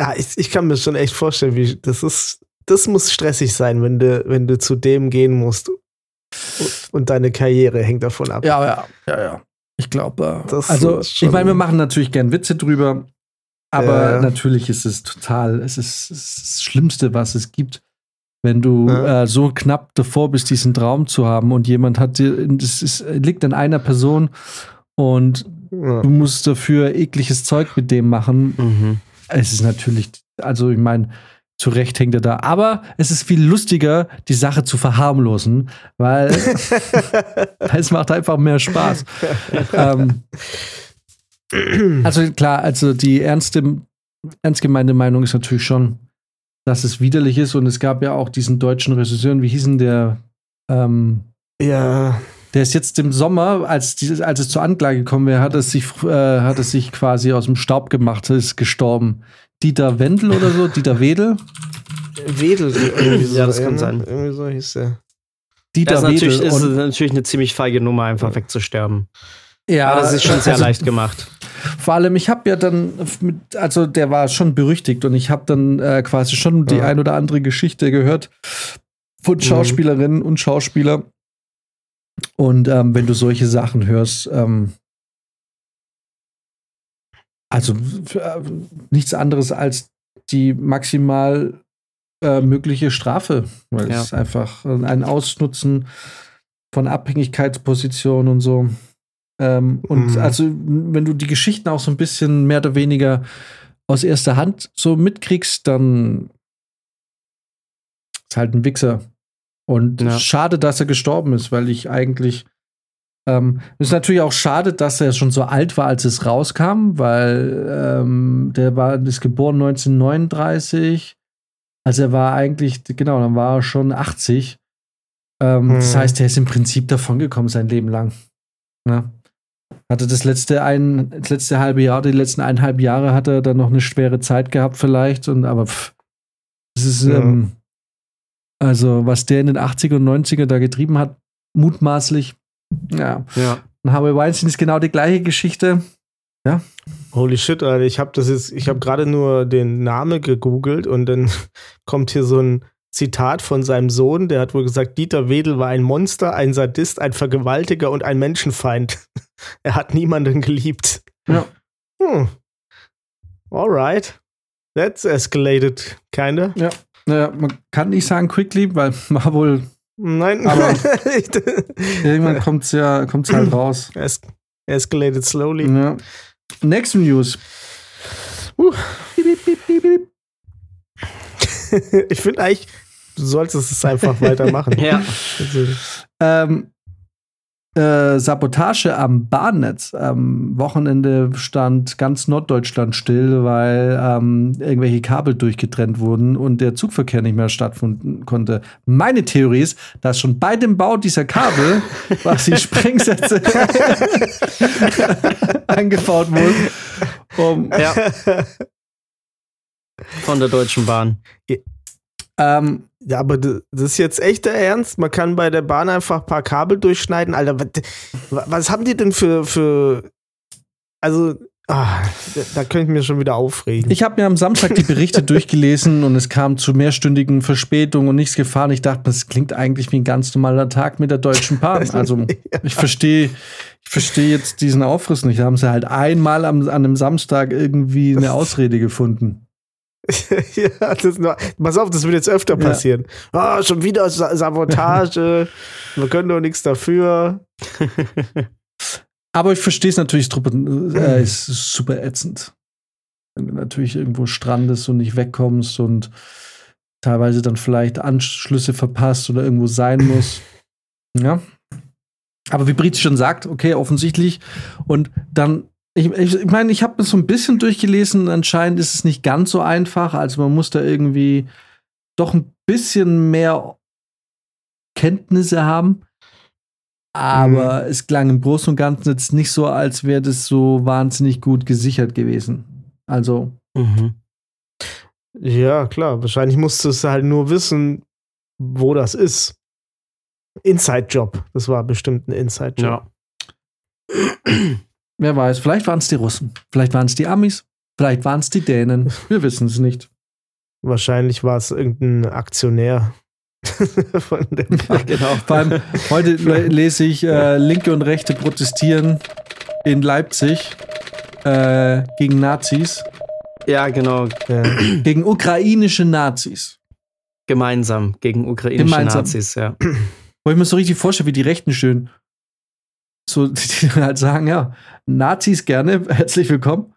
ja, ich, ich kann mir schon echt vorstellen, wie das ist. Das muss stressig sein, wenn du, wenn du zu dem gehen musst. Und, deine Karriere hängt davon ab. Ja, ja, ja, ja. Ich glaube, äh, Das also ich meine, wir machen natürlich gern Witze drüber, aber Ja. natürlich ist es total, es ist, es ist das Schlimmste, was es gibt, wenn du Ja. äh, so knapp davor bist, diesen Traum zu haben und jemand hat dir, das ist, liegt an einer Person und Ja. du musst dafür ekliges Zeug mit dem machen. Mhm. Es ist natürlich, also ich meine, zu Recht hängt er da. Aber es ist viel lustiger, die Sache zu verharmlosen, weil *laughs* es macht einfach mehr Spaß. ähm, also klar, also die ernste, ernst gemeinte Meinung ist natürlich schon, dass es widerlich ist. Und es gab ja auch diesen deutschen Regisseur, wie hieß denn der? Ähm, ja. der ist jetzt im Sommer, als, dieses, als es zur Anklage gekommen wäre, hat es sich, äh, hat es sich quasi aus dem Staub gemacht, ist gestorben. Dieter Wendel oder so, Dieter Wedel. Wedel. Irgendwie so, Ja, das kann ne? sein. Irgendwie so hieß der. Dieter Das ist natürlich, Wedel. ist Und, natürlich eine ziemlich feige Nummer, einfach wegzusterben. ja, Aber das ist schon sehr also, leicht gemacht. Vor allem, ich habe ja dann, mit, also der war schon berüchtigt und ich habe dann äh, quasi schon die Ja. ein oder andere Geschichte gehört von Schauspielerinnen und Schauspieler. Und ähm, wenn du solche Sachen hörst, ähm, also äh, nichts anderes als die maximal äh, mögliche Strafe. Weil Ja. es ist einfach ein Ausnutzen von Abhängigkeitspositionen und so. Ähm, und Mhm. also, wenn du die Geschichten auch so ein bisschen mehr oder weniger aus erster Hand so mitkriegst, dann ist halt ein Wichser. Und Ja. schade, dass er gestorben ist, weil ich eigentlich. Ähm, ist natürlich auch schade, dass er schon so alt war, als es rauskam, weil ähm, der war ist geboren 1939. Also er war eigentlich, genau, dann war er schon 80. Ähm, Das Hm. heißt, er ist im Prinzip davongekommen sein Leben lang. Ja. Hatte das letzte ein, das letzte halbe Jahr, die letzten eineinhalb Jahre hat er dann noch eine schwere Zeit gehabt, vielleicht. Und aber pff, das ist, Ja. ähm, also, was der in den 80er und 90er da getrieben hat, mutmaßlich, ja. Ja. Und Harvey Weinstein ist genau die gleiche Geschichte. Holy shit, Alter. Ich habe das jetzt, ich habe gerade nur den Namen gegoogelt und dann *laughs* kommt hier so ein Zitat von seinem Sohn, der hat wohl gesagt, Dieter Wedel war ein Monster, ein Sadist, ein Vergewaltiger und ein Menschenfeind. *laughs* er hat niemanden geliebt. Ja. Hm. Alright. That's escalated, kinda. Naja, man kann nicht sagen quickly, weil *laughs* war wohl, Nein, Aber- *laughs* irgendwann kommt es ja kommt's halt *clears throat* raus. es escalated slowly. Ja. Next News. Uh. *laughs* ich finde eigentlich, du solltest es einfach weitermachen. Ja. Also, Ähm, äh, Sabotage am Bahnnetz. Am Wochenende stand ganz Norddeutschland still, weil ähm, irgendwelche Kabel durchgetrennt wurden und der Zugverkehr nicht mehr stattfinden konnte. Meine Theorie ist, dass schon bei dem Bau dieser Kabel *laughs* quasi Sprengsätze *laughs* eingebaut wurden. Um, ja. Von der Deutschen Bahn. Ähm, ja, aber das ist jetzt echt der Ernst. Man kann bei der Bahn einfach ein paar Kabel durchschneiden. Alter, was, was haben die denn für, für also, ah, da, könnte ich mir schon wieder aufregen. Ich habe mir am Samstag die Berichte *laughs* durchgelesen und es kam zu mehrstündigen Verspätungen und nichts gefahren. Ich dachte, das klingt eigentlich wie ein ganz normaler Tag mit der Deutschen Bahn. *laughs* Also ich verstehe ich verstehe jetzt diesen Aufriss nicht. Da haben sie halt einmal am, an einem Samstag irgendwie eine Ausrede gefunden. *laughs* ja, das, nur- pass auf, das wird jetzt öfter Ja. passieren. Ah, schon wieder Sa Sabotage. *laughs* Wir können doch nichts dafür. Aber ich verstehe es natürlich, es ist super- äh, ist super ätzend. wenn du natürlich irgendwo strandest und nicht wegkommst und teilweise dann vielleicht Anschlüsse verpasst oder irgendwo sein muss. *laughs* Ja. Aber wie Britz schon sagt, okay, offensichtlich. Und dann, ich meine, ich, mein, ich habe es so ein bisschen durchgelesen. Anscheinend ist es nicht ganz so einfach. Also man muss da irgendwie doch ein bisschen mehr Kenntnisse haben. Aber mhm. es klang im Großen und Ganzen jetzt nicht so, als wäre das so wahnsinnig gut gesichert gewesen. Also. Mhm. Ja, klar. Wahrscheinlich musst du es halt nur wissen, wo das ist. Inside-Job. Das war bestimmt ein Inside-Job. Ja. *clears throat* Wer weiß, vielleicht waren es die Russen, vielleicht waren es die Amis, vielleicht waren es die Dänen. *laughs* Wir wissen es nicht. Wahrscheinlich war es irgendein Aktionär. *laughs* Von dem ja, genau. Vor allem heute *laughs* lese ich äh, Linke und Rechte protestieren in Leipzig äh, gegen Nazis. Ja, genau. Ja. Gegen ukrainische Nazis. Gemeinsam gegen ukrainische Gemeinsam. Nazis, ja. Wo ich mir so richtig vorstelle, wie die Rechten schön so *laughs* die halt sagen, ja, Nazis gerne, *laughs* herzlich willkommen.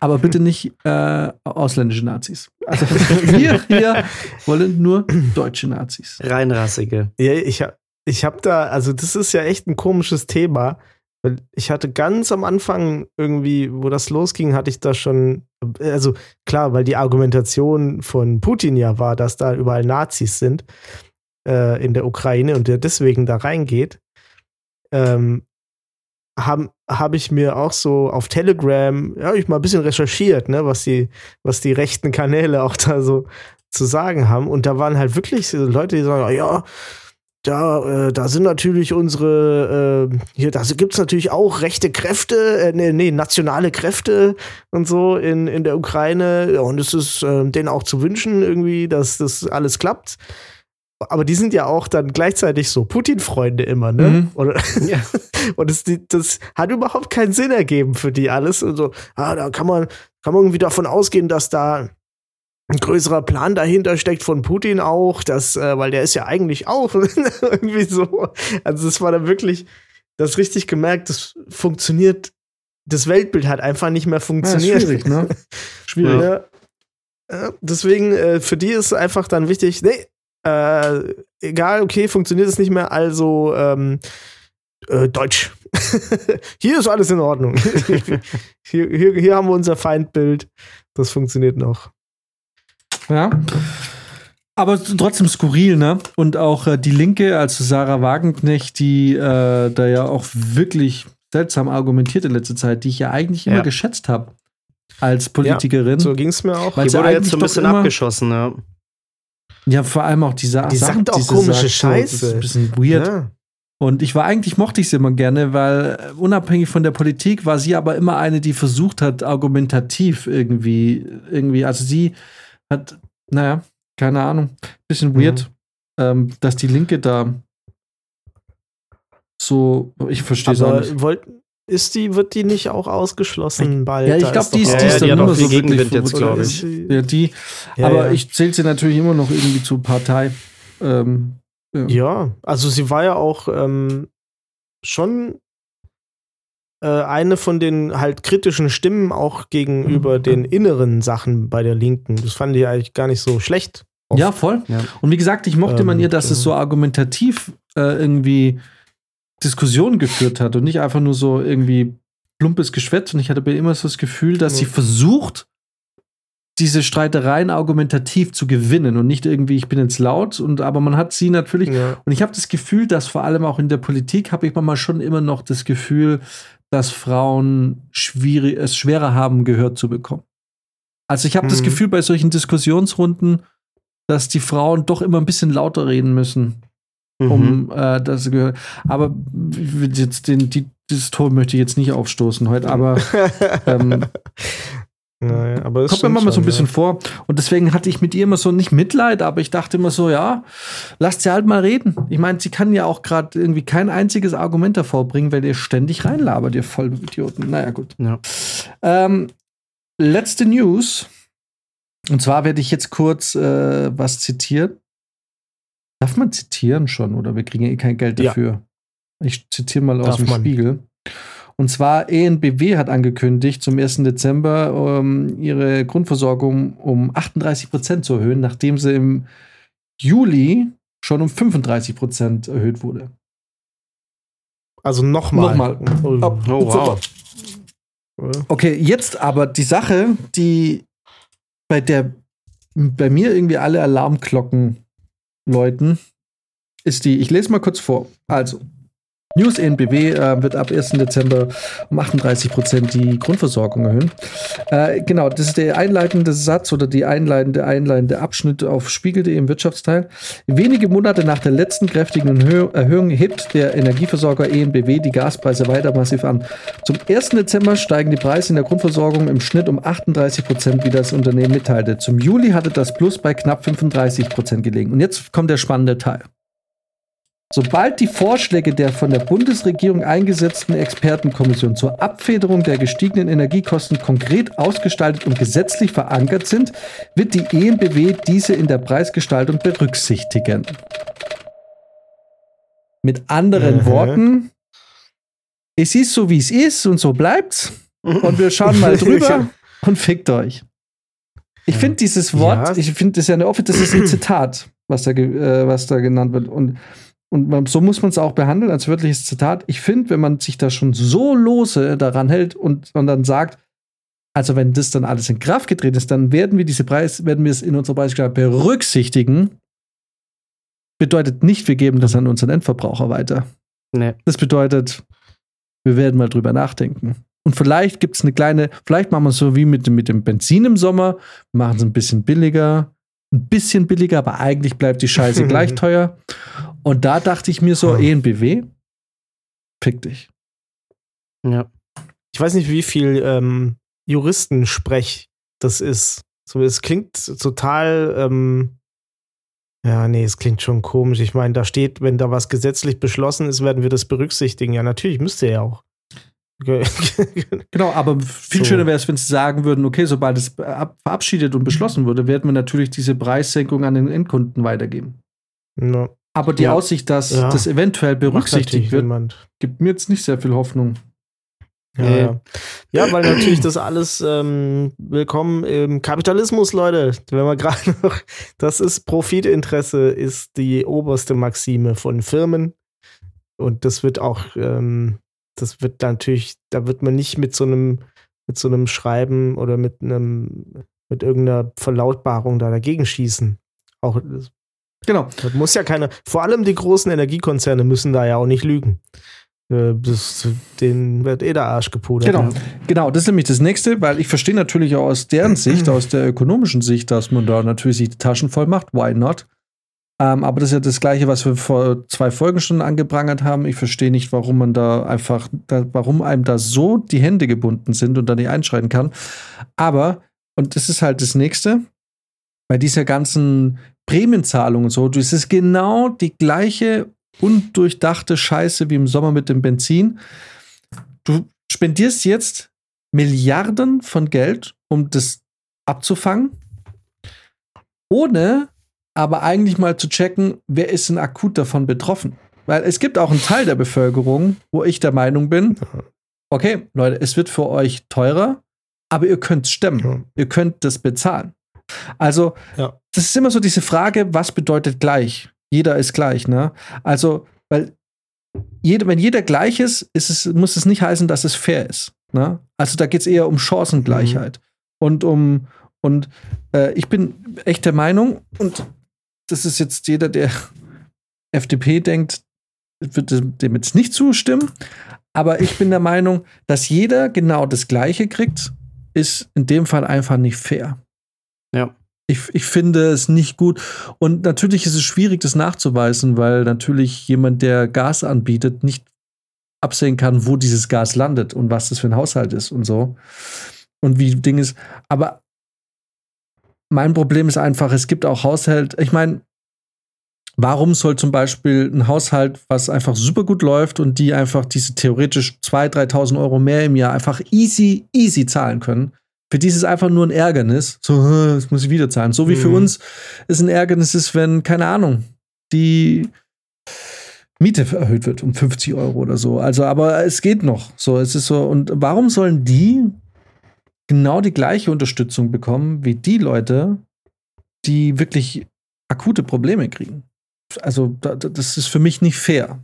Aber bitte nicht äh, ausländische Nazis. Also *laughs* wir hier wollen nur deutsche Nazis. Reinrassige. Ja, ich habe ich hab da, also das ist ja echt ein komisches Thema. Ich hatte ganz am Anfang irgendwie, wo das losging, hatte ich da schon, also klar, weil die Argumentation von Putin ja war, dass da überall Nazis sind äh, in der Ukraine und der deswegen da reingeht, ähm, habe hab ich mir auch so auf Telegram, ja, ich mal ein bisschen recherchiert, ne, was die, was die rechten Kanäle auch da so zu sagen haben. Und da waren halt wirklich so Leute, die sagen, ja, da, äh, da sind natürlich unsere, äh, hier, da gibt es natürlich auch rechte Kräfte, äh, nee, nee, nationale Kräfte und so in, in der Ukraine. Und es ist äh, denen auch zu wünschen, irgendwie, dass das alles klappt aber die sind ja auch dann gleichzeitig so Putin-Freunde immer, ne? Mhm. Oder, *laughs* ja. *laughs* und das, das hat überhaupt keinen Sinn ergeben für die alles. Und so, ah, da kann man, kann man irgendwie davon ausgehen, dass da ein größerer Plan dahinter steckt von Putin auch, dass, äh, weil der ist ja eigentlich auch *laughs* irgendwie so. Also es war dann wirklich, das richtig gemerkt, das funktioniert, das Weltbild hat einfach nicht mehr funktioniert. Ja, schwierig, ne? Schwierig. Ja. Deswegen, äh, für die ist einfach dann wichtig, nee, äh, egal, okay, funktioniert es nicht mehr, also ähm, äh, Deutsch. *laughs* hier ist alles in Ordnung. *laughs* hier, hier, hier haben wir unser Feindbild. Das funktioniert noch. Ja. Aber trotzdem skurril, ne? Und auch äh, die Linke, also Sarah Wagenknecht, die äh, da ja auch wirklich seltsam argumentiert in letzter Zeit, die ich ja eigentlich immer ja. geschätzt habe als Politikerin. Ja, so ging es mir auch. Weil die wurde jetzt so ein bisschen abgeschossen, ja. Ja, vor allem auch diese Die sagt auch komische Scheiße. Das ist ein bisschen weird. Ja. Und ich war eigentlich, mochte ich sie immer gerne, weil äh, unabhängig von der Politik war sie aber immer eine, die versucht hat, argumentativ irgendwie, irgendwie, also sie hat, naja, keine Ahnung, bisschen weird, mhm. ähm, dass die Linke da so, ich verstehe es auch nicht. Wollt, ist die, wird die nicht auch ausgeschlossen bald? Ja, ich glaube, die ist, die ist dann nur so Gegenwind jetzt, glaube ich. Ja, die, ja, aber ja. ich zähle sie natürlich immer noch irgendwie zur Partei. Ähm, ja. ja. also sie war ja auch ähm, schon äh, eine von den halt kritischen Stimmen auch gegenüber mhm. den inneren Sachen bei der Linken. Das fand ich eigentlich gar nicht so schlecht. Oft. Ja, voll. Und wie gesagt, ich mochte ähm, man ihr, dass es so argumentativ äh, irgendwie Diskussionen geführt hat und nicht einfach nur so irgendwie plumpes Geschwätz. Und ich hatte bei immer so das Gefühl, dass ja. sie versucht, diese Streitereien argumentativ zu gewinnen und nicht irgendwie, ich bin jetzt laut. Und aber man hat sie natürlich. Ja. Und ich habe das Gefühl, dass vor allem auch in der Politik habe ich mal schon immer noch das Gefühl, dass Frauen schwierig, es schwerer haben, gehört zu bekommen. Also ich habe mhm. das Gefühl bei solchen Diskussionsrunden, dass die Frauen doch immer ein bisschen lauter reden müssen um mhm. äh, das gehört. Aber jetzt den, die, dieses Tor möchte ich jetzt nicht aufstoßen heute, aber *laughs* ähm, naja, aber kommt mir mal so ein bisschen ja. vor. Und deswegen hatte ich mit ihr immer so nicht Mitleid, aber ich dachte immer so, ja, lasst sie halt mal reden. Ich meine, sie kann ja auch gerade irgendwie kein einziges Argument davor bringen, weil ihr ständig reinlabert, ihr Vollidioten. Naja, gut. Ja. Ähm, letzte News. Und zwar werde ich jetzt kurz äh, was zitieren. Darf man zitieren schon oder wir kriegen ja eh kein Geld dafür? Ja. Ich zitiere mal aus Darf dem man. Spiegel. Und zwar ENBW hat angekündigt, zum 1. Dezember ähm, ihre Grundversorgung um 38 Prozent zu erhöhen, nachdem sie im Juli schon um 35 Prozent erhöht wurde. Also nochmal. Nochmal. Oh, Oh, wow. Okay, jetzt aber die Sache, die bei der bei mir irgendwie alle Alarmglocken läuten, ist die, ich lese mal kurz vor. Also, News ENBW äh, wird ab 1. Dezember um 38 Prozent die Grundversorgung erhöhen. Äh, genau, das ist der einleitende Satz oder die einleitende, einleitende Abschnitt auf Spiegel.de im Wirtschaftsteil. Wenige Monate nach der letzten kräftigen Erhö Erhöhung hebt der Energieversorger ENBW die Gaspreise weiter massiv an. Zum 1. Dezember steigen die Preise in der Grundversorgung im Schnitt um 38 Prozent, wie das Unternehmen mitteilte. Zum Juli hatte das Plus bei knapp 35 Prozent gelegen. Und jetzt kommt der spannende Teil. Sobald die Vorschläge der von der Bundesregierung eingesetzten Expertenkommission zur Abfederung der gestiegenen Energiekosten konkret ausgestaltet und gesetzlich verankert sind, wird die ENBW diese in der Preisgestaltung berücksichtigen. Mit anderen Mhm. Worten, es ist so, wie es ist und so bleibt's. Und wir schauen mal *laughs* drüber und fickt euch. Ich finde dieses Wort, Ja. ich finde das ja eine Office, das ist ein Zitat, was da, äh, was da genannt wird. Und, und man, so muss man es auch behandeln als wörtliches Zitat. Ich finde, wenn man sich da schon so lose daran hält und, und dann sagt, also wenn das dann alles in Kraft getreten ist, dann werden wir diese Preis, werden wir es in unserer Preisgestaltung berücksichtigen. Bedeutet nicht, wir geben das an unseren Endverbraucher weiter. Nee. Das bedeutet, wir werden mal drüber nachdenken. Und vielleicht gibt es eine kleine, vielleicht machen wir es so wie mit, mit dem Benzin im Sommer, machen es ein bisschen billiger, ein bisschen billiger, aber eigentlich bleibt die Scheiße *laughs* gleich teuer. Und da dachte ich mir so, Ah. ENBW, fick dich. Ja. Ich weiß nicht, wie viel ähm, Juristensprech das ist. So, es klingt total. Ähm, ja, nee, es klingt schon komisch. Ich meine, da steht, wenn da was gesetzlich beschlossen ist, werden wir das berücksichtigen. Ja, natürlich müsste ja auch. *laughs* Genau, aber viel So. schöner wäre es, wenn sie sagen würden, okay, sobald es ab- verabschiedet und beschlossen wurde, werden wir natürlich diese Preissenkung an den Endkunden weitergeben. no, Aber die Ja. Aussicht, dass Ja. das eventuell berücksichtigt wird, niemand. gibt mir jetzt nicht sehr viel Hoffnung. Ja, Nee. ja. ja, weil natürlich das alles ähm, willkommen im Kapitalismus, Leute. Wenn wir gerade *laughs* noch, das ist Profitinteresse, ist die oberste Maxime von Firmen. Und das wird auch, ähm, das wird natürlich, da wird man nicht mit so einem, mit so einem Schreiben oder mit einem, mit irgendeiner Verlautbarung da dagegen schießen. Auch, das Genau. das muss ja keiner, vor allem die großen Energiekonzerne müssen da ja auch nicht lügen. Äh, Das, denen wird eh der Arsch gepudert. Genau, Ja. genau, das ist nämlich das nächste, weil ich verstehe natürlich auch aus deren Sicht, aus der ökonomischen Sicht, dass man da natürlich sich die Taschen voll macht. Why not? Ähm, aber das ist ja das Gleiche, was wir vor zwei Folgen schon angeprangert haben. Ich verstehe nicht, warum man da einfach, da, warum einem da so die Hände gebunden sind und da nicht einschreiten kann. Aber, und das ist halt das nächste, bei dieser ganzen Prämienzahlung und so, das ist genau die gleiche undurchdachte Scheiße wie im Sommer mit dem Benzin. Du spendierst jetzt Milliarden von Geld, um das abzufangen, ohne aber eigentlich mal zu checken, wer ist denn akut davon betroffen. Weil es gibt auch einen Teil der Bevölkerung, wo ich der Meinung bin, okay, Leute, es wird für euch teurer, aber ihr könnt es stemmen. Ja. Ihr könnt das bezahlen. Also, Ja. das ist immer so diese Frage, was bedeutet gleich? Jeder ist gleich, ne? Also, weil jeder, wenn jeder gleich ist, ist es, muss es nicht heißen, dass es fair ist. Ne? Also da geht es eher um Chancengleichheit und um und äh, ich bin echt der Meinung und das ist jetzt jeder, der *laughs* FDP denkt, wird dem jetzt nicht zustimmen, aber ich bin der Meinung, dass jeder genau das Gleiche kriegt, ist in dem Fall einfach nicht fair. Ich, ich finde es nicht gut. Und natürlich ist es schwierig, das nachzuweisen, weil natürlich jemand, der Gas anbietet, nicht absehen kann, wo dieses Gas landet und was das für ein Haushalt ist und so. Und wie Ding ist. Aber mein Problem ist einfach, es gibt auch Haushalte, ich meine, warum soll zum Beispiel ein Haushalt, was einfach super gut läuft und die einfach diese theoretisch 2.000, 3.000 Euro mehr im Jahr einfach easy, easy zahlen können, für die ist es einfach nur ein Ärgernis. So, "Hä, das muss ich wieder zahlen. So wie für Mhm. uns es ein Ärgernis ist, wenn, keine Ahnung, die Miete erhöht wird um 50 Euro oder so. Also, aber es geht noch. So, es ist so. Und warum sollen die genau die gleiche Unterstützung bekommen wie die Leute, die wirklich akute Probleme kriegen? Also, da, das ist für mich nicht fair.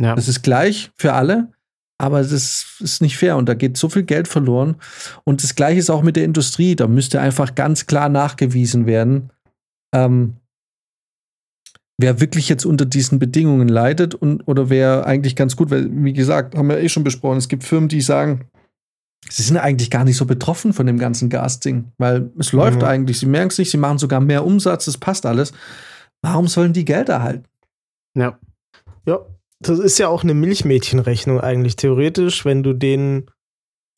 Ja. Das ist gleich für alle, aber das ist nicht fair und da geht so viel Geld verloren. Und das gleiche ist auch mit der Industrie. Da müsste einfach ganz klar nachgewiesen werden, ähm, wer wirklich jetzt unter diesen Bedingungen leidet und oder wer eigentlich ganz gut, weil, wie gesagt, haben wir eh schon besprochen, es gibt Firmen, die sagen, sie sind eigentlich gar nicht so betroffen von dem ganzen Gasding, weil es läuft Mhm. eigentlich, sie merken es nicht, sie machen sogar mehr Umsatz, es passt alles. Warum sollen die Geld erhalten? Ja. Ja, das ist ja auch eine Milchmädchenrechnung eigentlich. Theoretisch, wenn du denen,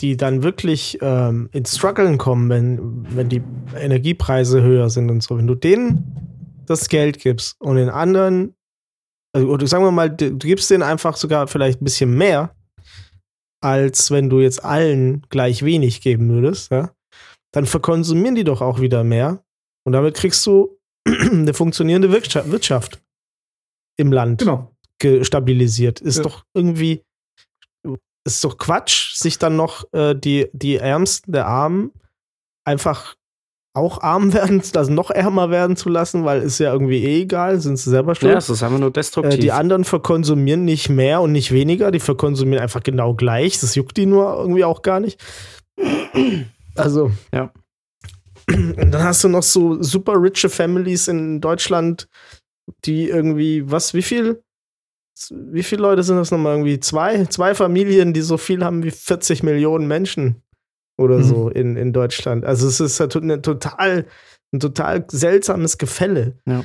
die dann wirklich ähm, ins Struggeln kommen, wenn, wenn die Energiepreise höher sind und so, wenn du denen das Geld gibst und den anderen, also, oder sagen wir mal, du gibst denen einfach sogar vielleicht ein bisschen mehr, als wenn du jetzt allen gleich wenig geben würdest, ja, dann verkonsumieren die doch auch wieder mehr. Und damit kriegst du *clears throat* eine funktionierende Wirtschaft, Wirtschaft im Land Genau. Stabilisiert. Ist Ja. doch irgendwie, ist doch Quatsch, sich dann noch äh, die, die Ärmsten der Armen einfach auch arm *laughs* werden, also noch ärmer werden zu lassen, weil ist ja irgendwie eh egal, sind sie selber schuld. ja, es ist einfach nur äh, destruktiv. die anderen verkonsumieren nicht mehr und nicht weniger, die verkonsumieren einfach genau gleich. Das juckt die nur irgendwie auch gar nicht. *clears throat* Also. Ja. Und dann hast du noch so super riche Families in Deutschland, die irgendwie, was, wie viel? Wie viele Leute sind das nochmal? Irgendwie zwei, zwei Familien, die so viel haben wie 40 Millionen Menschen oder Mhm. so in, in Deutschland. Also es ist halt eine total, ein total seltsames Gefälle. Ja.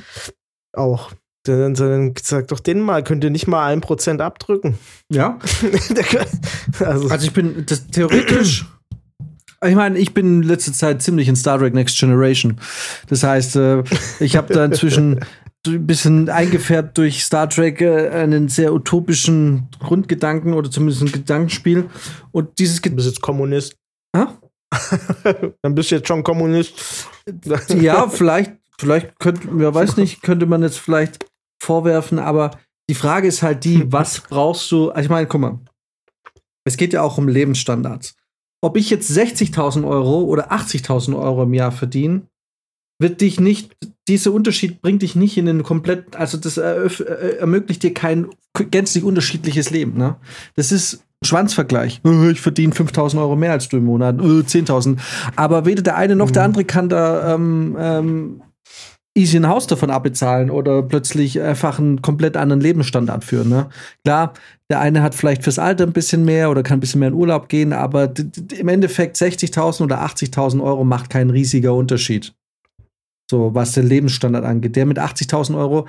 Auch. Dann, dann sag doch denen mal, könnt ihr nicht mal ein Prozent abdrücken. Ja. *laughs* also, Also ich bin das theoretisch. Ich meine, ich bin in letzter Zeit ziemlich in Star Trek Next Generation. Das heißt, äh, ich habe da inzwischen *laughs* ein bisschen eingefärbt durch Star Trek äh, einen sehr utopischen Grundgedanken oder zumindest ein Gedankenspiel. Und dieses du Ge bist jetzt Kommunist. Ah? *laughs* dann bist du jetzt schon Kommunist. ja, *laughs* vielleicht, vielleicht könnte, wer weiß nicht, könnte man jetzt vielleicht vorwerfen, aber die Frage ist halt die, *laughs* was brauchst du? Also ich meine, guck mal, es geht ja auch um Lebensstandards. Ob ich jetzt 60.000 Euro oder 80.000 Euro im Jahr verdiene, wird dich nicht, dieser Unterschied bringt dich nicht in einen komplett, also das äh, ermöglicht dir kein gänzlich unterschiedliches Leben. Ne? Das ist Schwanzvergleich. Äh, Ich verdiene 5000 Euro mehr als du im Monat, äh, 10.000. Aber weder der eine noch der andere kann da ähm, ähm, easy ein Haus davon abbezahlen oder plötzlich einfach einen komplett anderen Lebensstandard führen. Ne? Klar, der eine hat vielleicht fürs Alter ein bisschen mehr oder kann ein bisschen mehr in Urlaub gehen, aber im Endeffekt 60.000 oder 80.000 Euro macht kein riesiger Unterschied. So, was den Lebensstandard angeht. Der mit 80.000 Euro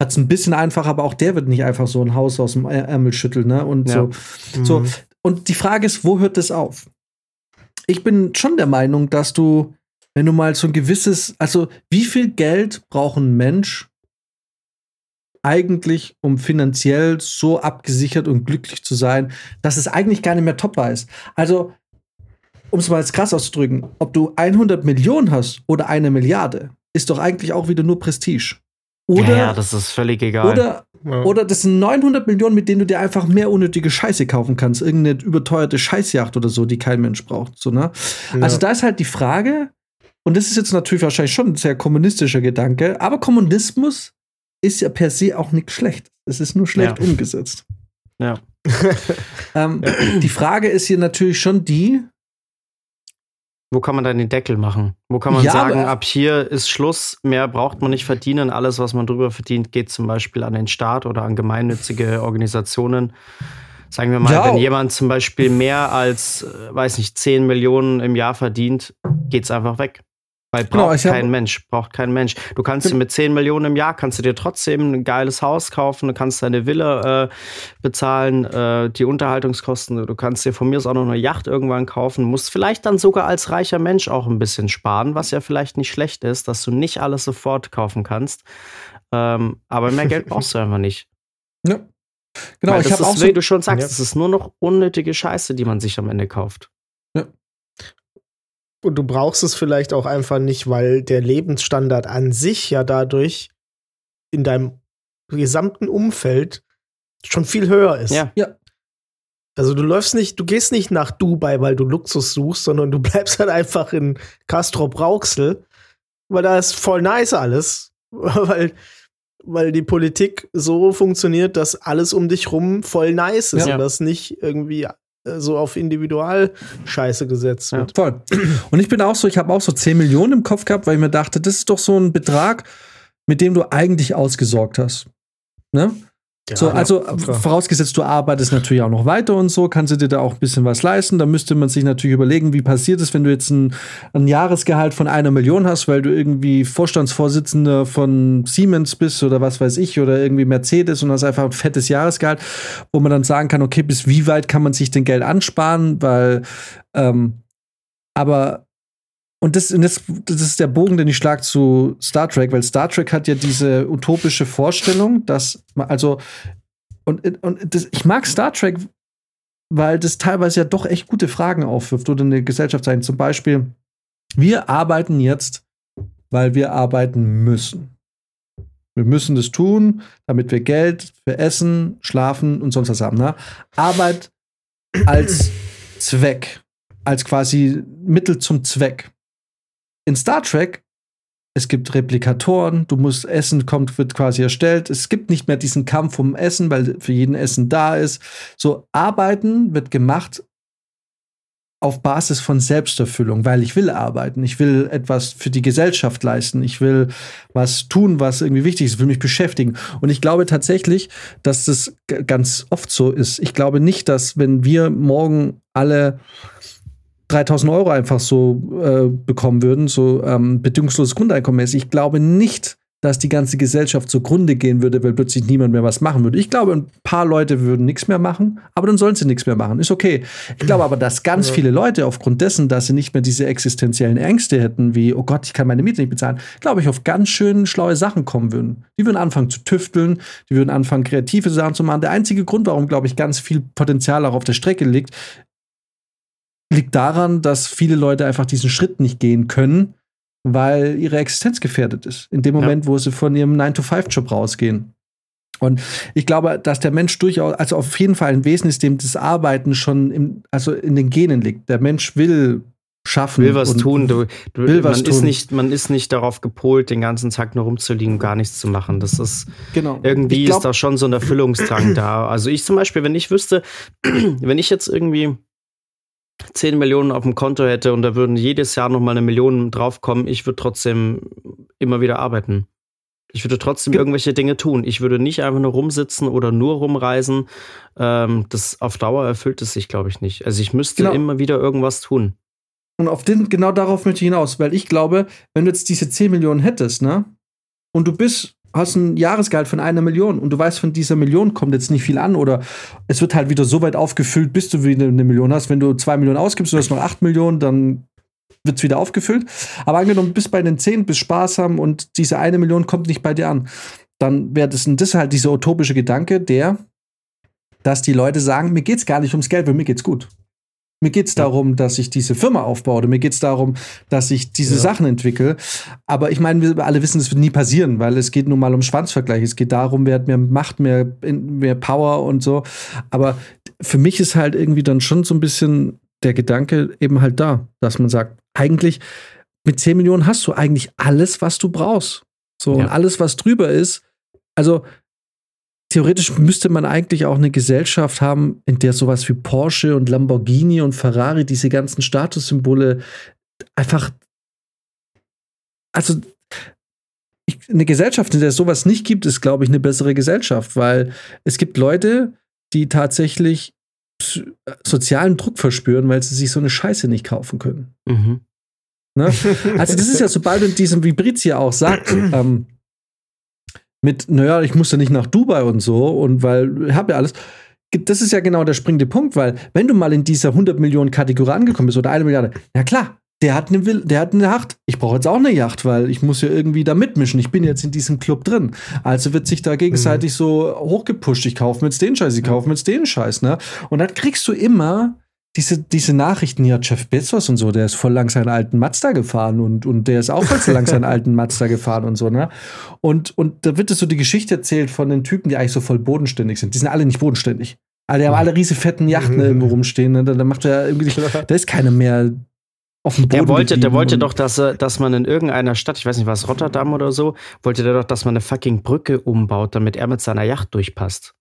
hat es ein bisschen einfacher, aber auch der wird nicht einfach so ein Haus aus dem Ärmel schütteln. Ne? Und Ja. so. So, Mhm. und die Frage ist, wo hört das auf? Ich bin schon der Meinung, dass du, wenn du mal so ein gewisses, also wie viel Geld braucht ein Mensch eigentlich, um finanziell so abgesichert und glücklich zu sein, dass es eigentlich gar nicht mehr topbar ist. Also, um es mal jetzt krass auszudrücken, ob du 100 Millionen hast oder eine Milliarde, ist doch eigentlich auch wieder nur Prestige. Oder, ja, ja, das ist völlig egal. oder Ja. oder das sind 900 Millionen, mit denen du dir einfach mehr unnötige Scheiße kaufen kannst. Irgendeine überteuerte Scheißjacht oder so, die kein Mensch braucht. So, ne? Also da ist halt die Frage, und das ist jetzt natürlich wahrscheinlich schon ein sehr kommunistischer Gedanke, aber Kommunismus ist ja per se auch nichts schlecht. Es ist nur schlecht Ja. umgesetzt. ja. *laughs* Ähm, die Frage ist hier natürlich schon die, Wo kann man dann den Deckel machen? Wo kann man Ja, sagen, aber- ab hier ist Schluss, mehr braucht man nicht verdienen. Alles, was man drüber verdient, geht zum Beispiel an den Staat oder an gemeinnützige Organisationen. Sagen wir mal, Ja. wenn jemand zum Beispiel mehr als, äh, weiß nicht, 10 Millionen im Jahr verdient, geht's einfach weg. Weil Genau, braucht hab- kein Mensch, braucht kein Mensch. Du kannst dir mit 10 Millionen im Jahr, kannst du dir trotzdem ein geiles Haus kaufen, du kannst deine Villa äh, bezahlen, äh, die Unterhaltungskosten, du kannst dir von mir aus auch noch eine Yacht irgendwann kaufen, musst vielleicht dann sogar als reicher Mensch auch ein bisschen sparen, was ja vielleicht nicht schlecht ist, dass du nicht alles sofort kaufen kannst. Ähm, aber mehr Geld brauchst du einfach nicht. ja. Genau, Weil ich habe auch so, wie du schon sagst, Ja. es ist nur noch unnötige Scheiße, die man sich am Ende kauft. Und du brauchst es vielleicht auch einfach nicht, weil der Lebensstandard an sich ja dadurch in deinem gesamten Umfeld schon viel höher ist. Ja. Ja. Also du läufst nicht, du gehst nicht nach Dubai, weil du Luxus suchst, sondern du *laughs* bleibst halt einfach in Castrop Rauxel, weil da ist voll nice alles. *laughs* weil, weil die Politik so funktioniert, dass alles um dich rum voll nice ist Ja. und das nicht irgendwie so auf Individualscheiße gesetzt Ja. wird. Voll. Und ich bin auch so, ich habe auch so 10 Millionen im Kopf gehabt, weil ich mir dachte, das ist doch so ein Betrag, mit dem du eigentlich ausgesorgt hast. Ne? Ja, so, ja, also klar. vorausgesetzt, du arbeitest natürlich auch noch weiter und so, kannst du dir da auch ein bisschen was leisten. Da müsste man sich natürlich überlegen, wie passiert es, wenn du jetzt ein, ein Jahresgehalt von einer Million hast, weil du irgendwie Vorstandsvorsitzender von Siemens bist oder was weiß ich oder irgendwie Mercedes und hast einfach ein fettes Jahresgehalt, wo man dann sagen kann, okay, bis wie weit kann man sich denn Geld ansparen, weil ähm, aber und das, das, das ist der Bogen, den ich schlag zu Star Trek, weil Star Trek hat ja diese utopische Vorstellung, dass man, also, und, und das, ich mag Star Trek, weil das teilweise ja doch echt gute Fragen aufwirft oder eine Gesellschaft sein. Zum Beispiel, wir arbeiten jetzt, weil wir arbeiten müssen. Wir müssen das tun, damit wir Geld für Essen, Schlafen und sonst was haben. Ne? Arbeit als Zweck, als quasi Mittel zum Zweck. In Star Trek, es gibt Replikatoren, du musst Essen kommt, wird quasi erstellt. Es gibt nicht mehr diesen Kampf um Essen, weil für jeden Essen da ist. So, Arbeiten wird gemacht auf Basis von Selbsterfüllung, weil ich will arbeiten, ich will etwas für die Gesellschaft leisten, ich will was tun, was irgendwie wichtig ist, ich will mich beschäftigen. Und ich glaube tatsächlich, dass das ganz oft so ist. Ich glaube nicht, dass wenn wir morgen alle 3000 Euro einfach so äh, bekommen würden, so ähm, bedingungsloses Grundeinkommen mäßig, ich glaube nicht, dass die ganze Gesellschaft zugrunde gehen würde, weil plötzlich niemand mehr was machen würde. Ich glaube, ein paar Leute würden nichts mehr machen, aber dann sollen sie nichts mehr machen. Ist okay. Ich glaube aber, dass ganz viele Leute aufgrund dessen, dass sie nicht mehr diese existenziellen Ängste hätten, wie, oh Gott, ich kann meine Miete nicht bezahlen, glaube ich, auf ganz schön schlaue Sachen kommen würden. Die würden anfangen zu tüfteln, die würden anfangen, kreative Sachen zu machen. Der einzige Grund, warum, glaube ich, ganz viel Potenzial auch auf der Strecke liegt, liegt daran, dass viele Leute einfach diesen Schritt nicht gehen können, weil ihre Existenz gefährdet ist. In dem Ja. Moment, wo sie von ihrem 9-to-5-Job rausgehen. Und ich glaube, dass der Mensch durchaus, also auf jeden Fall ein Wesen ist, dem das Arbeiten schon im, also in den Genen liegt. Der Mensch will schaffen. will was tun. Du, du, will man, was Ist tun. nicht, man ist nicht darauf gepolt, den ganzen Tag nur rumzuliegen und gar nichts zu machen. Das ist Genau. irgendwie glaub- ist da schon so ein Erfüllungsdrang da. Also ich zum Beispiel, wenn ich wüsste, *clears throat* wenn ich jetzt irgendwie 10 Millionen auf dem Konto hätte und da würden jedes Jahr noch mal eine Million draufkommen, ich würde trotzdem immer wieder arbeiten. Ich würde trotzdem Ge- irgendwelche Dinge tun. Ich würde nicht einfach nur rumsitzen oder nur rumreisen. Ähm, das auf Dauer erfüllt es sich, glaube ich, nicht. Also ich müsste Genau. immer wieder irgendwas tun. Und auf den, genau darauf möchte ich hinaus, weil ich glaube, wenn du jetzt diese 10 Millionen hättest, ne, und du bist, hast ein Jahresgehalt von einer Million und du weißt, von dieser Million kommt jetzt nicht viel an oder es wird halt wieder so weit aufgefüllt, bis du wieder eine Million hast. Wenn du zwei Millionen ausgibst, du hast noch 8 Millionen, dann wird es wieder aufgefüllt. Aber angenommen, du bist bei den 10, bist sparsam und diese eine Million kommt nicht bei dir an, dann wäre das, und das halt dieser utopische Gedanke, der, dass die Leute sagen, mir geht's gar nicht ums Geld, weil mir geht's gut. Mir geht es Ja. darum, dass ich diese Firma aufbaue. Oder mir geht es darum, dass ich diese Ja. Sachen entwickle. Aber ich meine, wir alle wissen, es wird nie passieren, weil es geht nun mal um Schwanzvergleich. Es geht darum, wer hat mehr Macht, mehr, mehr Power und so. Aber für mich ist halt irgendwie dann schon so ein bisschen der Gedanke eben halt da, dass man sagt, eigentlich mit 10 Millionen hast du eigentlich alles, was du brauchst. So, Ja. und alles, was drüber ist. Also, theoretisch müsste man eigentlich auch eine Gesellschaft haben, in der sowas wie Porsche und Lamborghini und Ferrari, diese ganzen Statussymbole, einfach. Also, ich, eine Gesellschaft, in der es sowas nicht gibt, ist, glaube ich, eine bessere Gesellschaft, weil es gibt Leute, die tatsächlich sozialen Druck verspüren, weil sie sich so eine Scheiße nicht kaufen können. Mhm. Ne? Also das ist ja, sobald du in diesem Vibrizia auch sagt, *clears throat* ähm, mit, naja, ich muss ja nicht nach Dubai und so und weil ich habe ja alles. Das ist ja genau der springende Punkt, weil wenn du mal in dieser 100 Millionen Kategorie angekommen bist oder eine Milliarde, ja klar, der hat eine, Will der hat eine Yacht. Ich brauche jetzt auch eine Yacht, weil ich muss ja irgendwie da mitmischen. Ich bin jetzt in diesem Club drin. Also wird sich da gegenseitig so hochgepusht. Ich kaufe mir jetzt den Scheiß, ich kaufe mir jetzt den Scheiß, ne? Und dann kriegst du immer diese, diese Nachrichten, ja, Jeff Bezos und so, der ist voll lang seinen alten Mazda gefahren und, und der ist auch voll lang seinen alten Mazda gefahren und so, ne? Und, und da wird so die Geschichte erzählt von den Typen, die eigentlich so voll bodenständig sind. Die sind alle nicht bodenständig. Also die haben alle riese fetten Yachten irgendwo rumstehen. Ne? Da, da macht er irgendwie, da ist keiner mehr auf dem Boden. Der wollte, der wollte doch, dass, dass man in irgendeiner Stadt, ich weiß nicht was, Rotterdam oder so, wollte der doch, dass man eine fucking Brücke umbaut, damit er mit seiner Yacht durchpasst.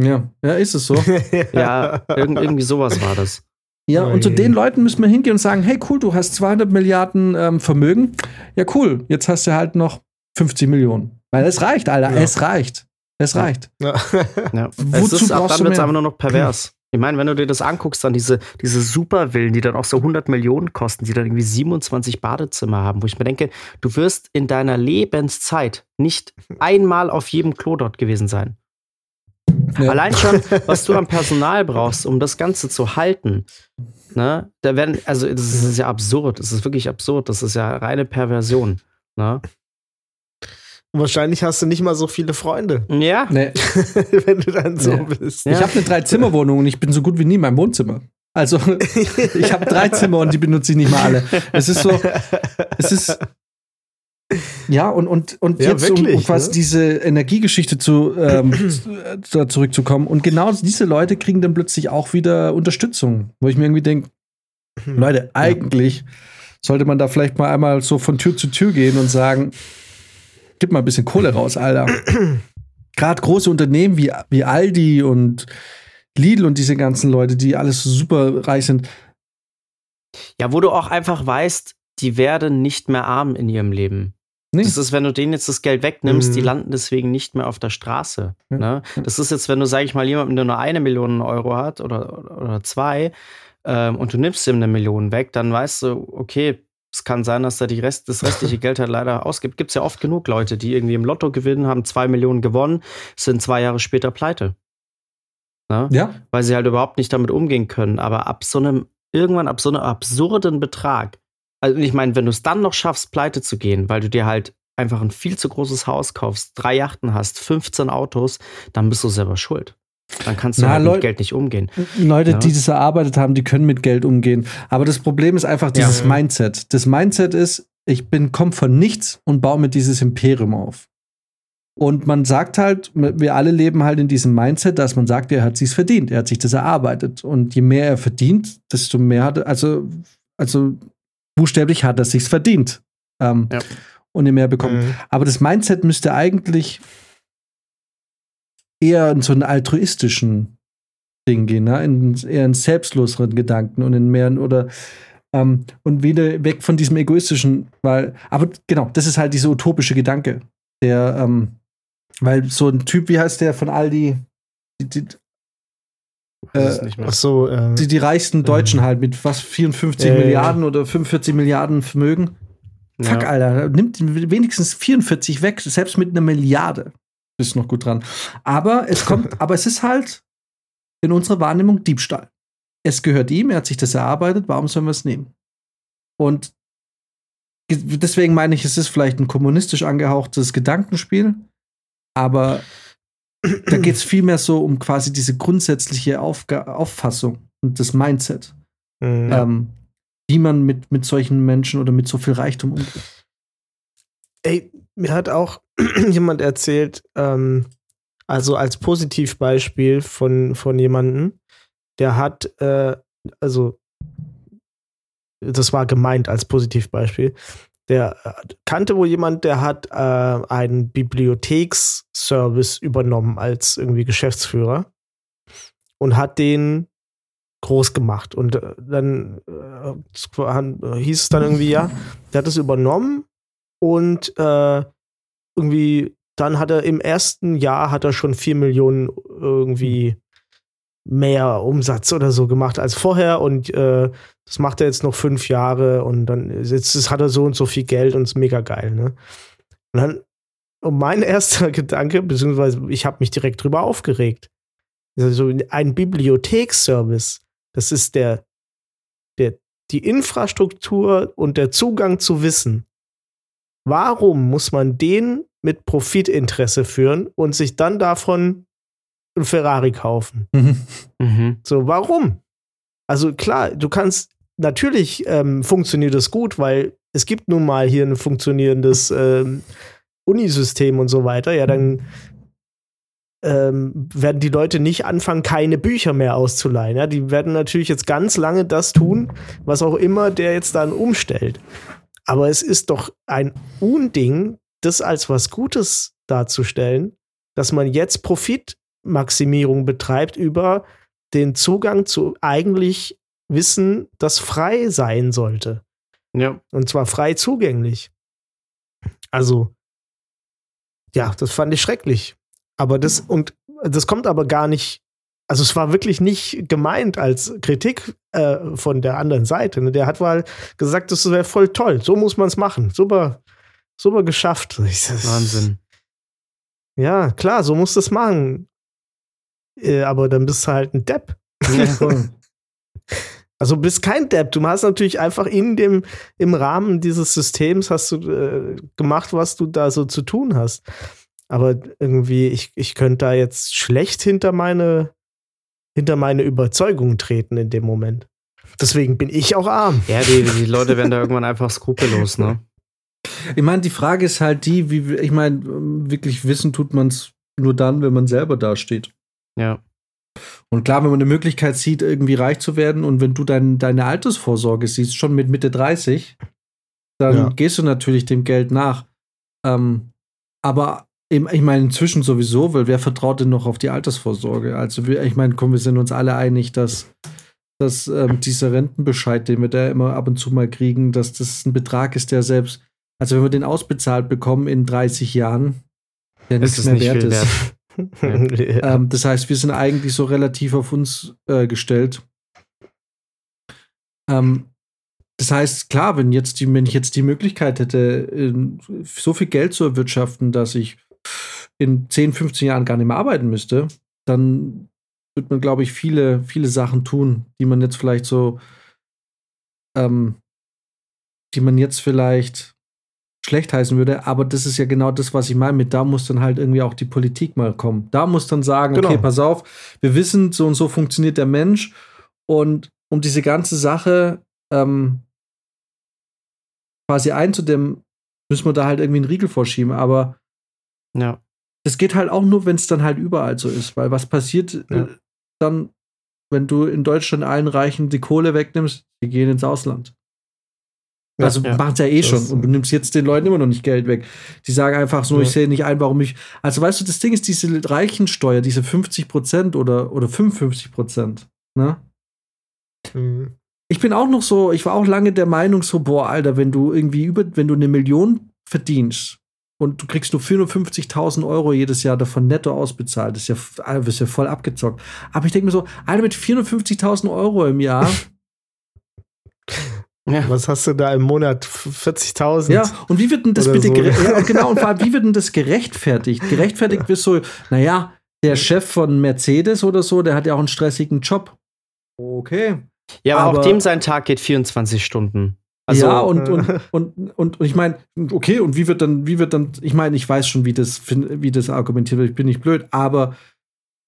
Ja, ja, ist es so. *laughs* Ja, irgend, irgendwie sowas war das. Ja, und zu den Leuten müssen wir hingehen und sagen, hey cool, du hast 200 Milliarden ähm, Vermögen. Ja cool, jetzt hast du halt noch 50 Millionen. Weil es reicht, Alter, Ja. es reicht. Es reicht. Ja. Ja. *laughs* Wozu es ist, ab brauchst dann du wird es einfach nur noch pervers. Ich meine, wenn du dir das anguckst, dann diese, diese Supervillen, die dann auch so 100 Millionen kosten, die dann irgendwie 27 Badezimmer haben, wo ich mir denke, du wirst in deiner Lebenszeit nicht einmal auf jedem Klo dort gewesen sein. Ja. Allein schon, was du an Personal brauchst, um das Ganze zu halten. Ne? Da werden, also das ist, das ist ja absurd. Das ist wirklich absurd. Das ist ja reine Perversion. Ne? Wahrscheinlich hast du nicht mal so viele Freunde, Ja. Nee, *laughs* wenn du dann so Ja. bist. Ich habe eine Drei-Zimmer-Wohnung und ich bin so gut wie nie in meinem Wohnzimmer. Also, *laughs* ich habe drei Zimmer und die benutze ich nicht mal alle. Es ist so, es ist. Ja, und, und, und Ja, jetzt, um, wirklich, um quasi ne? diese Energiegeschichte zu, ähm, *clears throat* zu- äh, zurückzukommen. Und genau diese Leute kriegen dann plötzlich auch wieder Unterstützung, wo ich mir irgendwie denke, Leute, eigentlich sollte man da vielleicht mal einmal so von Tür zu Tür gehen und sagen, gib mal ein bisschen Kohle raus, Alter. *clears throat* Gerade große Unternehmen wie, wie Aldi und Lidl und diese ganzen Leute, die alles super reich sind. Ja, wo du auch einfach weißt, die werden nicht mehr arm in ihrem Leben. Nee. Das ist, wenn du denen jetzt das Geld wegnimmst, Mhm. die landen deswegen nicht mehr auf der Straße. Ja. Ne? Das ist jetzt, wenn du, sag ich mal, jemanden, der nur eine Million Euro hat oder, oder zwei ähm, und du nimmst ihm eine Million weg, dann weißt du, okay, es kann sein, dass er die Rest, das restliche *laughs* Geld halt leider ausgibt. Gibt es ja oft genug Leute, die irgendwie im Lotto gewinnen, haben zwei Millionen gewonnen, sind zwei Jahre später pleite. Ne? Ja, weil sie halt überhaupt nicht damit umgehen können. Aber ab so einem, irgendwann ab so einem absurden Betrag, also ich meine, wenn du es dann noch schaffst, pleite zu gehen, weil du dir halt einfach ein viel zu großes Haus kaufst, drei Yachten hast, 15 Autos, dann bist du selber schuld. Dann kannst du Na, halt mit Geld nicht umgehen. Leute, Ja. die das erarbeitet haben, die können mit Geld umgehen. Aber das Problem ist einfach dieses Ja. Mindset. Das Mindset ist, ich bin, komm von nichts und baue mir dieses Imperium auf. Und man sagt halt, wir alle leben halt in diesem Mindset, dass man sagt, er hat sich's verdient, er hat sich das erarbeitet. Und je mehr er verdient, desto mehr hat er, also, also buchstäblich hat er sich's verdient. Ähm, Ja. Und je mehr bekommt. Mhm. Aber das Mindset müsste eigentlich eher in so einen altruistischen Ding gehen, ne? in eher einen selbstloseren Gedanken und in mehr oder ähm, und wieder weg von diesem egoistischen, weil, aber genau, das ist halt dieser utopische Gedanke, der, ähm, weil so ein Typ, wie heißt der von Aldi, die, die, äh. Ach so, äh, die, die reichsten Deutschen halt mit was 54 Ja, ja, ja. Milliarden oder 45 Milliarden Vermögen. Fuck, Ja. Alter, nimmt wenigstens 44 weg, selbst mit einer Milliarde. Bist noch gut dran. Aber es *laughs* kommt, aber es ist halt in unserer Wahrnehmung Diebstahl. Es gehört ihm, er hat sich das erarbeitet, warum sollen wir es nehmen? Und ge- deswegen meine ich, es ist vielleicht ein kommunistisch angehauchtes Gedankenspiel, aber da geht es vielmehr so um quasi diese grundsätzliche Aufga Auffassung und das Mindset, mhm. ähm, wie man mit, mit solchen Menschen oder mit so viel Reichtum umgeht. Ey, mir hat auch *clears throat* jemand erzählt, ähm, also als Positivbeispiel von, von jemandem, der hat, äh, also das war gemeint als Positivbeispiel, der äh, kannte wohl jemand, der hat äh, einen Bibliotheksservice übernommen als irgendwie Geschäftsführer und hat den groß gemacht. Und äh, dann äh, hieß es dann irgendwie, ja, der hat es übernommen und äh, irgendwie, dann hat er im ersten Jahr hat er schon 4 Millionen irgendwie mehr Umsatz oder so gemacht als vorher und äh, das macht er jetzt noch fünf Jahre und dann jetzt hat er so und so viel Geld und ist mega geil, ne? Und dann, und mein *laughs* erster Gedanke, beziehungsweise ich habe mich direkt drüber aufgeregt. Also ein Bibliotheksservice, das ist der, der, die Infrastruktur und der Zugang zu Wissen. Warum muss man den mit Profitinteresse führen und sich dann davon ein Ferrari kaufen? Mhm. Mhm. So, warum? Also klar, du kannst, natürlich ähm, funktioniert das gut, weil es gibt nun mal hier ein funktionierendes ähm, Unisystem und so weiter. Ja, dann ähm, werden die Leute nicht anfangen, keine Bücher mehr auszuleihen. Ja? Die werden natürlich jetzt ganz lange das tun, was auch immer der jetzt dann umstellt. Aber es ist doch ein Unding, das als was Gutes darzustellen, dass man jetzt Profitmaximierung betreibt über den Zugang zu eigentlich Wissen, das frei sein sollte. Ja. Und zwar frei zugänglich. Also, ja, das fand ich schrecklich. Aber das, und das kommt aber gar nicht, also es war wirklich nicht gemeint als Kritik äh, von der anderen Seite. Ne? Der hat mal gesagt, das wäre voll toll, so muss man es machen. Super, super geschafft. *laughs* Wahnsinn. Ja, klar, so musst du es machen. Äh, aber dann bist du halt ein Depp. Ja. *laughs* Also bist kein Depp. Du hast natürlich einfach in dem, im Rahmen dieses Systems hast du äh, gemacht, was du da so zu tun hast. Aber irgendwie, ich, ich könnte da jetzt schlecht hinter meine, hinter meine Überzeugung treten in dem Moment. Deswegen bin ich auch arm. Ja, die, die Leute werden da irgendwann einfach skrupellos, ne? Ich meine, die Frage ist halt die, wie, ich meine, wirklich wissen tut man es nur dann, wenn man selber dasteht. Ja. Und klar, wenn man eine Möglichkeit sieht, irgendwie reich zu werden und wenn du dein, deine Altersvorsorge siehst, schon mit Mitte 30, dann Ja. gehst du natürlich dem Geld nach. Ähm, aber ich meine, inzwischen sowieso, weil wer vertraut denn noch auf die Altersvorsorge? Also, ich meine, komm, wir sind uns alle einig, dass, dass ähm, dieser Rentenbescheid, den wir da immer ab und zu mal kriegen, dass das ein Betrag ist, der selbst, also wenn wir den ausbezahlt bekommen in 30 Jahren, der nichts mehr wert ist. wert. *laughs* *laughs* ja. Ähm, das heißt, wir sind eigentlich so relativ auf uns äh, gestellt. Ähm, das heißt, klar, wenn, jetzt die, wenn ich jetzt die Möglichkeit hätte, so viel Geld zu erwirtschaften, dass ich in 10, 15 Jahren gar nicht mehr arbeiten müsste, dann wird man, glaube ich, viele, viele Sachen tun, die man jetzt vielleicht so, ähm, die man jetzt vielleicht schlecht heißen würde, aber das ist ja genau das, was ich meine mit, da muss dann halt irgendwie auch die Politik mal kommen. Da muss dann sagen, Genau. okay, pass auf, wir wissen, so und so funktioniert der Mensch und um diese ganze Sache ähm, quasi einzudämmen, müssen wir da halt irgendwie einen Riegel vorschieben, aber Ja. das geht halt auch nur, wenn es dann halt überall so ist, weil was passiert Ja. äh, dann, wenn du in Deutschland allen Reichen die Kohle wegnimmst, die gehen ins Ausland. Ja, also ja. machen es ja eh Das- schon und du nimmst jetzt den Leuten immer noch nicht Geld weg. Die sagen einfach so, Ja. ich sehe nicht ein, warum ich. Also weißt du, das Ding ist diese Reichensteuer, diese 50 Prozent oder, oder 55 Prozent. Ne? Mhm. Ich bin auch noch so, ich war auch lange der Meinung so, boah, Alter, wenn du irgendwie über, wenn du eine Million verdienst und du kriegst nur 450.000 Euro jedes Jahr davon netto ausbezahlt, das ist ja, f- Alter, wirst ja voll abgezockt. Aber ich denke mir so, Alter, mit 450.000 Euro im Jahr, *laughs* Ja. Was hast du da im Monat? 40.000? ja, und wie wird denn das bitte so. gere- ja, und *laughs* genau, und vor allem, wie wird denn das gerechtfertigt? Gerechtfertigt bist so, naja, der Chef von Mercedes oder so, der hat ja auch einen stressigen Job. Okay. ja, aber, Aber- auch dem sein Tag geht 24 Stunden. Also, ja, und, äh, und, und, und, und ich meine, okay, und wie wird dann, wie wird dann, ich meine, ich weiß schon, wie das, wie das argumentiert wird, ich bin nicht blöd, aber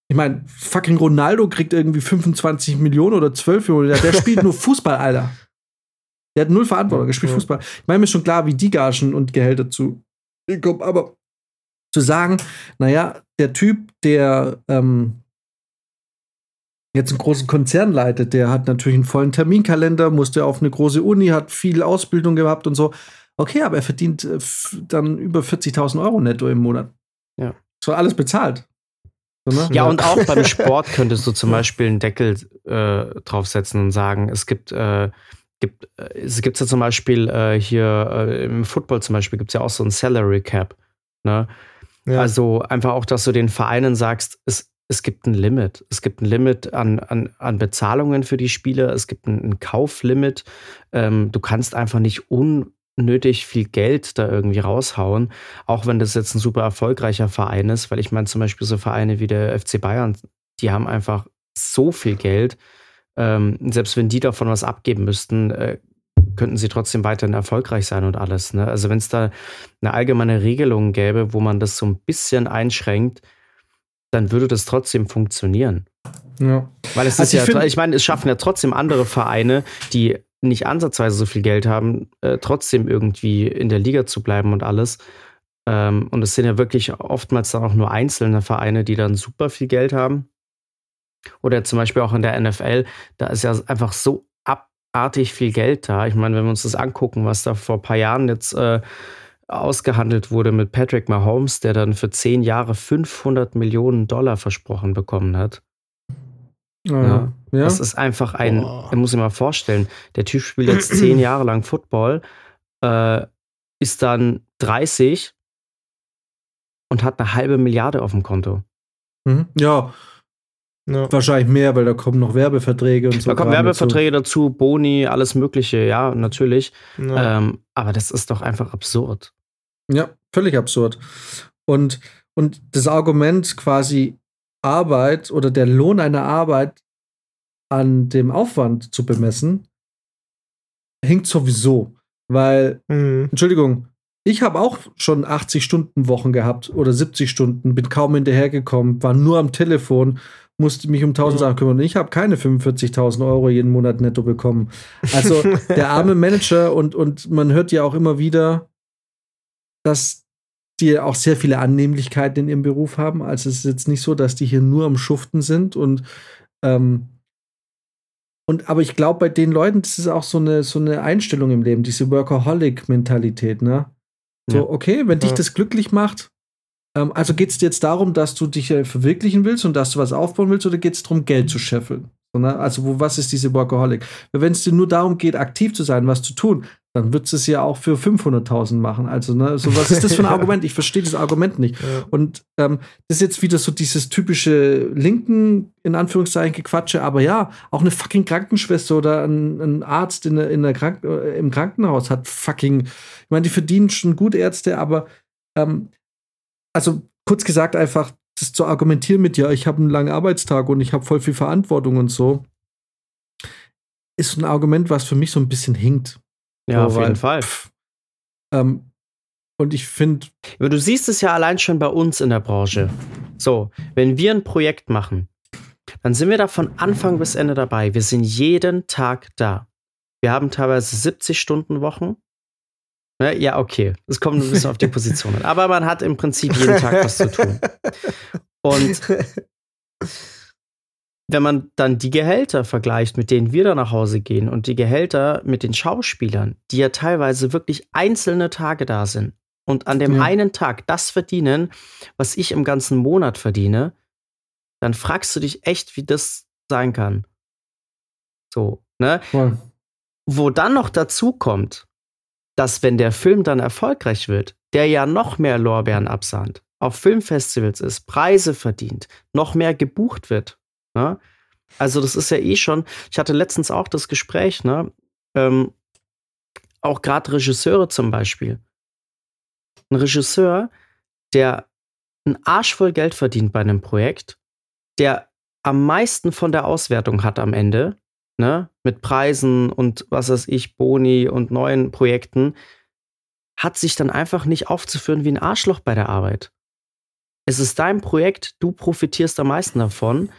ich meine, fucking Ronaldo kriegt irgendwie 25 Millionen oder 12 Millionen, der, der spielt nur *laughs* Fußball, Alter. Der hat null Verantwortung, der spielt Ja. Fußball. Ich meine, mir ist schon klar, wie die Gagen und Gehälter zu kommen, aber zu sagen, naja, der Typ, der ähm, jetzt einen großen Konzern leitet, der hat natürlich einen vollen Terminkalender, musste auf eine große Uni, hat viel Ausbildung gehabt und so. Okay, aber er verdient äh, dann über 40.000 Euro netto im Monat. Ja. So alles bezahlt. So, ne? Ja, und auch beim *laughs* Sport könntest du zum Beispiel einen Deckel äh, draufsetzen und sagen, es gibt, äh, gibt äh, es gibt ja zum Beispiel äh, hier äh, im Football zum Beispiel gibt es ja auch so ein Salary Cap. Ne? Ja. Also einfach auch, dass du den Vereinen sagst, es, es gibt ein Limit. Es gibt ein Limit an, an, an Bezahlungen für die Spieler, es gibt ein, ein Kauflimit. Ähm, du kannst einfach nicht unnötig viel Geld da irgendwie raushauen, auch wenn das jetzt ein super erfolgreicher Verein ist, weil ich meine zum Beispiel so Vereine wie der FC Bayern, die haben einfach so viel Geld. Ähm, selbst wenn die davon was abgeben müssten, äh, könnten sie trotzdem weiterhin erfolgreich sein und alles. Ne? Also wenn es da eine allgemeine Regelung gäbe, wo man das so ein bisschen einschränkt, dann würde das trotzdem funktionieren. Ja. Weil es also ist ich ja, ich meine, es schaffen ja trotzdem andere Vereine, die nicht ansatzweise so viel Geld haben, äh, trotzdem irgendwie in der Liga zu bleiben und alles. Ähm, und es sind ja wirklich oftmals dann auch nur einzelne Vereine, die dann super viel Geld haben. Oder zum Beispiel auch in der NFL, da ist ja einfach so abartig viel Geld da. Ich meine, wenn wir uns das angucken, was da vor ein paar Jahren jetzt äh, ausgehandelt wurde mit Patrick Mahomes, der dann für zehn Jahre 500 Millionen Dollar versprochen bekommen hat. Ja, ja. Das ist einfach ein, oh. muss ich mal vorstellen, der Typ spielt jetzt zehn *clears throat* Jahre lang Football, äh, ist dann 30 und hat eine halbe Milliarde auf dem Konto. Mhm. Ja. Ja. Wahrscheinlich mehr, weil da kommen noch Werbeverträge und so. Da kommen Werbeverträge dazu. dazu, Boni, alles Mögliche, ja, natürlich. Ja. Ähm, aber das ist doch einfach absurd. Ja, völlig absurd. Und, und das Argument quasi Arbeit oder der Lohn einer Arbeit an dem Aufwand zu bemessen, hinkt sowieso. Weil, mhm. Entschuldigung, ich habe auch schon 80 Stunden Wochen gehabt oder 70 Stunden, bin kaum hinterhergekommen, war nur am Telefon, musste mich um 1000 Sachen kümmern. Und ich habe keine 45.000 Euro jeden Monat netto bekommen. Also *laughs* der arme Manager und, und man hört ja auch immer wieder, dass die auch sehr viele Annehmlichkeiten in ihrem Beruf haben. Also es ist jetzt nicht so, dass die hier nur am Schuften sind und ähm, und aber ich glaube, bei den Leuten, das ist auch so eine, so eine Einstellung im Leben, diese Workaholic-Mentalität, ne? So, ja. okay, wenn dich das glücklich macht, ähm, also geht es dir jetzt darum, dass du dich äh, verwirklichen willst und dass du was aufbauen willst, oder geht es darum, Geld zu scheffeln? So, ne? Also, wo, was ist diese Workaholic? Wenn es dir nur darum geht, aktiv zu sein, was zu tun, dann wird es ja auch für 500.000 machen. Also, ne, so was ist das für ein *laughs* Argument? Ich verstehe dieses Argument nicht. Ja. Und ähm, das ist jetzt wieder so dieses typische linken, in Anführungszeichen, Gequatsche. Aber ja, auch eine fucking Krankenschwester oder ein, ein Arzt in in der Krank äh, im Krankenhaus hat fucking, ich meine, die verdienen schon gut Ärzte, aber ähm, also kurz gesagt einfach, das zu argumentieren mit, ja, ich habe einen langen Arbeitstag und ich habe voll viel Verantwortung und so, ist ein Argument, was für mich so ein bisschen hinkt. Ja, so, auf jeden Fall. ähm, und ich finde. Du siehst es ja allein schon bei uns in der Branche. So, wenn wir ein Projekt machen, dann sind wir da von Anfang bis Ende dabei. Wir sind jeden Tag da. Wir haben teilweise 70 Stunden Wochen. Ne, ja, okay. Es kommt ein bisschen auf die Position an. Aber man hat im Prinzip jeden Tag was zu tun. Und wenn man dann die Gehälter vergleicht, mit denen wir da nach Hause gehen und die Gehälter mit den Schauspielern, die ja teilweise wirklich einzelne Tage da sind und an dem ja. einen Tag das verdienen, was ich im ganzen Monat verdiene, dann fragst du dich echt, wie das sein kann. So, ne? Ja. Wo dann noch dazu kommt, dass wenn der Film dann erfolgreich wird, der ja noch mehr Lorbeeren absahnt, auf Filmfestivals ist, Preise verdient, noch mehr gebucht wird, Ne? Also, das ist ja eh schon. Ich hatte letztens auch das Gespräch, ne? Ähm, auch gerade Regisseure zum Beispiel. Ein Regisseur, der einen Arsch voll Geld verdient bei einem Projekt, der am meisten von der Auswertung hat am Ende, ne, mit Preisen und was weiß ich, Boni und neuen Projekten, hat sich dann einfach nicht aufzuführen wie ein Arschloch bei der Arbeit. Es ist dein Projekt, du profitierst am meisten davon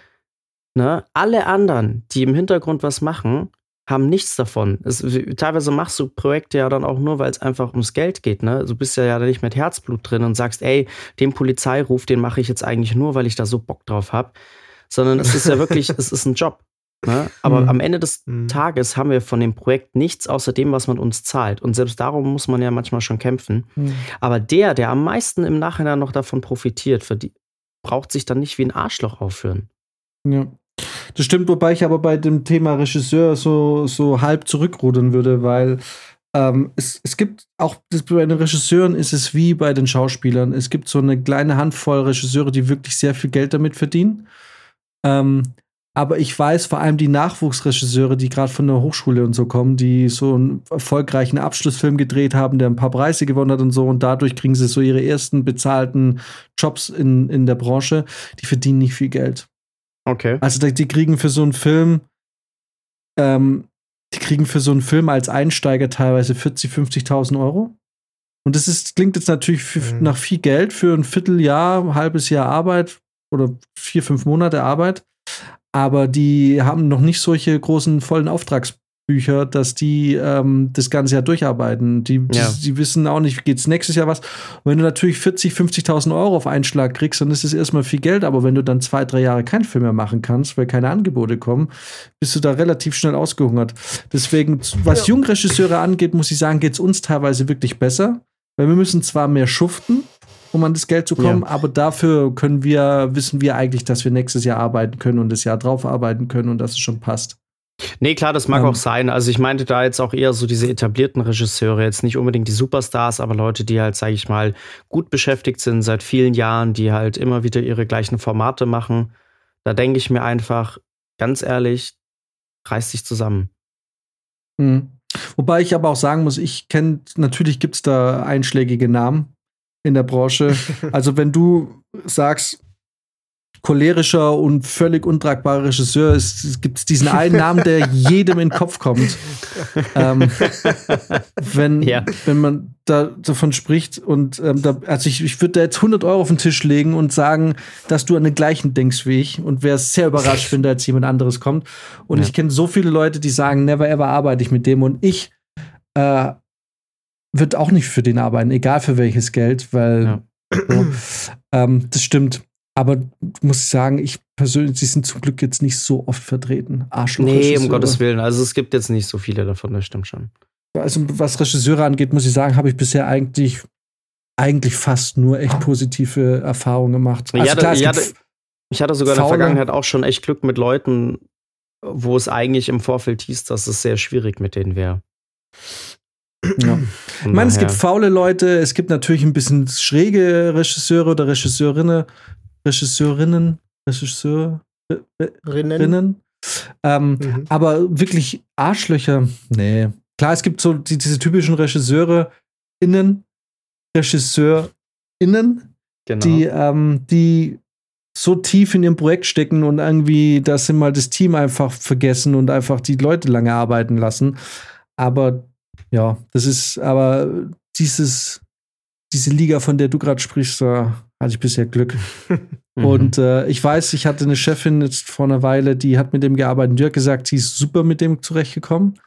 Ne? Alle anderen, die im Hintergrund was machen, haben nichts davon. Es, teilweise machst du Projekte ja dann auch nur, weil es einfach ums Geld geht. Ne? Du bist ja, ja nicht mit Herzblut drin und sagst, ey, den Polizeiruf, den mache ich jetzt eigentlich nur, weil ich da so Bock drauf habe. Sondern es ist ja wirklich, *laughs* es ist ein Job. Ne? Aber mhm. am Ende des mhm. Tages haben wir von dem Projekt nichts außer dem, was man uns zahlt. Und selbst darum muss man ja manchmal schon kämpfen. Mhm. Aber der, der am meisten im Nachhinein noch davon profitiert, die, braucht sich dann nicht wie ein Arschloch aufführen. Ja. Das stimmt, wobei ich aber bei dem Thema Regisseur so, so halb zurückrudern würde, weil ähm, es, es gibt auch bei den Regisseuren ist es wie bei den Schauspielern. Es gibt so eine kleine Handvoll Regisseure, die wirklich sehr viel Geld damit verdienen. Ähm, aber ich weiß vor allem die Nachwuchsregisseure, die gerade von der Hochschule und so kommen, die so einen erfolgreichen Abschlussfilm gedreht haben, der ein paar Preise gewonnen hat und so, und dadurch kriegen sie so ihre ersten bezahlten Jobs in, in der Branche, die verdienen nicht viel Geld. Okay. Also die kriegen für so einen Film, ähm, die kriegen für so einen Film als Einsteiger teilweise 40, 50.000 Euro. Und das ist, klingt jetzt natürlich für, mhm. nach viel Geld für ein Vierteljahr, ein halbes Jahr Arbeit oder vier, fünf Monate Arbeit. Aber die haben noch nicht solche großen vollen Auftragsbücher, dass die ähm, das ganze Jahr durcharbeiten. Die, Ja. die, die wissen auch nicht, geht's nächstes Jahr was. Und wenn du natürlich 40, 50.000 Euro auf einen Schlag kriegst, dann ist es erstmal viel Geld. Aber wenn du dann zwei, drei Jahre keinen Film mehr machen kannst, weil keine Angebote kommen, bist du da relativ schnell ausgehungert. Deswegen, was Jungregisseure angeht, muss ich sagen, geht's uns teilweise wirklich besser. Weil wir müssen zwar mehr schuften, um an das Geld zu kommen, aber dafür können wir, wissen wir eigentlich, dass wir nächstes Jahr arbeiten können und das Jahr drauf arbeiten können und dass es schon passt. Nee, klar, das mag Ähm. auch sein. Also ich meinte da jetzt auch eher so diese etablierten Regisseure, jetzt nicht unbedingt die Superstars, aber Leute, die halt, sage ich mal, gut beschäftigt sind seit vielen Jahren, die halt immer wieder ihre gleichen Formate machen. Da denke ich mir einfach, ganz ehrlich, reiß dich zusammen. Mhm. Wobei ich aber auch sagen muss, ich kenne, natürlich gibt es da einschlägige Namen in der Branche. *laughs* also wenn du sagst, cholerischer und völlig untragbarer Regisseur, es gibt diesen einen Namen, der jedem in den Kopf kommt. ähm, wenn, Ja. wenn man da davon spricht und ähm, da, also ich, ich würde da jetzt 100 Euro auf den Tisch legen und sagen, dass du an den gleichen denkst wie ich und wäre sehr überrascht, wenn da jetzt jemand anderes kommt. Und Ja. ich kenne so viele Leute, die sagen, never ever arbeite ich mit dem und ich äh, wird auch nicht für den arbeiten, egal für welches Geld, weil Ja. so, ähm, das stimmt. Aber muss ich sagen, ich persönlich, sie sind zum Glück jetzt nicht so oft vertreten. Arschloch. Nee, um. Gottes Willen. Also es gibt jetzt nicht so viele davon, das stimmt schon. Also was Regisseure angeht, muss ich sagen, habe ich bisher eigentlich eigentlich fast nur echt positive Erfahrungen gemacht. Also Ja, klar, ja, Ich hatte sogar in der Vergangenheit auch schon echt Glück mit Leuten, wo es eigentlich im Vorfeld hieß, dass es sehr schwierig mit denen wäre. Ja. Ich meine, es gibt faule Leute, es gibt natürlich ein bisschen schräge Regisseure oder Regisseurinnen, Regisseurinnen, Regisseurinnen. Rinnen. Ähm, Mhm. aber wirklich Arschlöcher, nee. Klar, es gibt so die, diese typischen Regisseure innen, RegisseurInnen, genau. die, ähm, die so tief in ihrem Projekt stecken und irgendwie das mal das Team einfach vergessen und einfach die Leute lange arbeiten lassen. Aber ja, das ist aber dieses, diese Liga, von der du gerade sprichst, da hatte ich bisher Glück. *laughs* Mhm. Und äh, ich weiß, ich hatte eine Chefin jetzt vor einer Weile, die hat mit dem gearbeitet und die hat gesagt, sie ist super mit dem zurechtgekommen.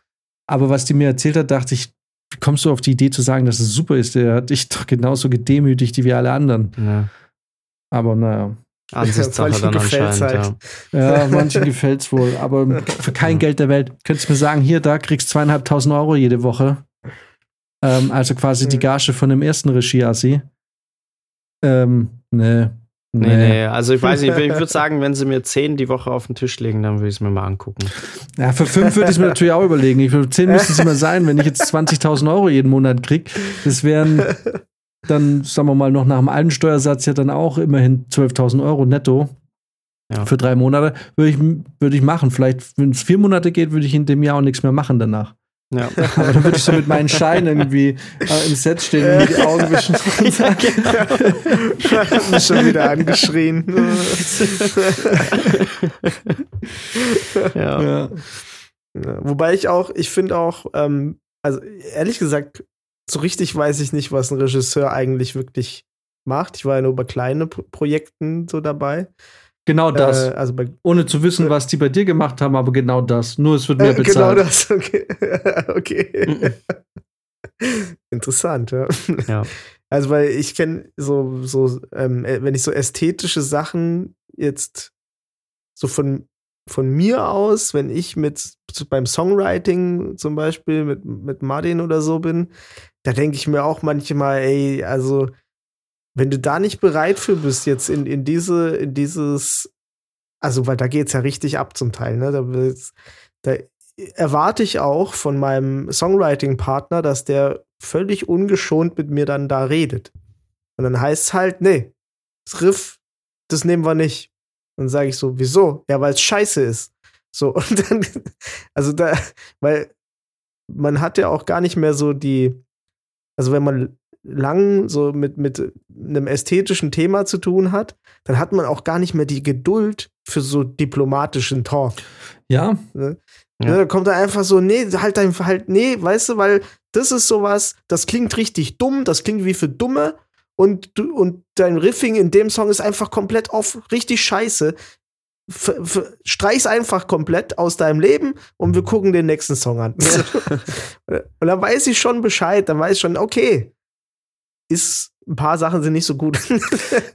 Aber was die mir erzählt hat, dachte ich, wie kommst du auf die Idee zu sagen, dass es super ist? Der hat dich doch genauso gedemütigt wie wir alle anderen. ja. Aber naja. Ansichtssache Manchen dann anscheinend, halt. ja. Ja, manchen gefällt's wohl. Aber für kein Geld der Welt. Könntest du mir sagen, hier, da kriegst du zweieinhalbtausend Euro jede Woche. Ähm, also quasi die Mhm. Gage von dem ersten Regie-Assi. Ähm, nee. Nee, nee, also ich weiß nicht, ich würde sagen, wenn sie mir 10 die Woche auf den Tisch legen, dann würde ich es mir mal angucken. Ja, für fünf würde ich es mir natürlich auch überlegen. Ich, für zehn müssten es immer sein, wenn ich jetzt *laughs* 20.000 Euro jeden Monat kriege. Das wären dann, sagen wir mal, noch nach dem alten Steuersatz ja dann auch immerhin 12.000 Euro netto Ja. für drei Monate. Würde ich, würde ich machen. Vielleicht, wenn es vier Monate geht, würde ich in dem Jahr auch nichts mehr machen danach. Ja. *laughs* Aber dann würde ich so mit meinen Scheinen irgendwie äh, im Set stehen und mir die Augen wischen *laughs* und sagen, Hat mich schon wieder angeschrien. ja. ja. Ja, Wobei ich auch, ich finde auch, ähm, also ehrlich gesagt, so richtig weiß ich nicht, was ein Regisseur eigentlich wirklich macht. Ich war ja nur bei kleinen Pro Projekten so dabei. Genau das. Äh, also bei Ohne zu wissen, was die bei dir gemacht haben, aber genau das. Nur es wird mehr äh, genau bezahlt. das, *laughs* okay. okay. Interessant, ja. Ja. Also, weil ich kenne so, so ähm, äh, wenn ich so ästhetische Sachen jetzt so von, von mir aus, wenn ich mit beim Songwriting zum Beispiel mit, mit Martin oder so bin, da denke ich mir auch manchmal, ey, also, wenn du da nicht bereit für bist, jetzt in, in diese, in dieses, also, weil da geht's ja richtig ab zum Teil, ne? Da, da erwarte ich auch von meinem Songwriting-Partner, dass der völlig ungeschont mit mir dann da redet. Und dann heißt es halt, nee, das Riff, das nehmen wir nicht. Dann sage ich so, wieso? Ja, weil es scheiße ist. So, *laughs* und dann, also da, weil man hat ja auch gar nicht mehr so die, also wenn man lang so mit, mit einem ästhetischen Thema zu tun hat, dann hat man auch gar nicht mehr die Geduld für so diplomatischen Talk. Ja, Ne? Ja. Ne, da kommt er einfach so, nee, halt dein halt, nee, weißt du, weil das ist sowas, das klingt richtig dumm, das klingt wie für Dumme und du, und dein Riffing in dem Song ist einfach komplett auf richtig scheiße. Streich's einfach komplett aus deinem Leben und wir gucken den nächsten Song an. *laughs* und dann weiß ich schon Bescheid, dann weiß ich schon, okay, ist, ein paar Sachen sind nicht so gut. *laughs*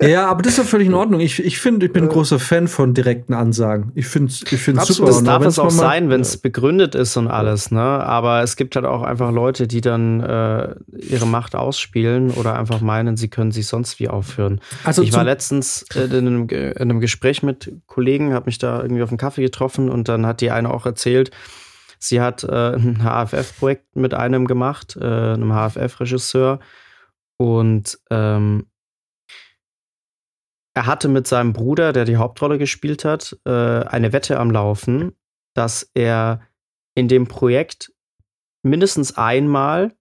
Ja, aber das ist ja völlig in Ordnung. Ich, ich finde, ich bin ein Äh. großer Fan von direkten Ansagen. Ich finde es ich find's Absolut, super. Das Und darf es auch sein, wenn es begründet ist und alles, ne? Aber es gibt halt auch einfach Leute, die dann äh, ihre Macht ausspielen oder einfach meinen, sie können sich sonst wie aufführen. Also ich war letztens äh, in einem, in einem Gespräch mit Kollegen, habe mich da irgendwie auf einen Kaffee getroffen und dann hat die eine auch erzählt, sie hat äh, ein HFF-Projekt mit einem gemacht, äh, einem HFF-Regisseur. Und ähm, er hatte mit seinem Bruder, der die Hauptrolle gespielt hat, äh, eine Wette am Laufen, dass er in dem Projekt mindestens einmal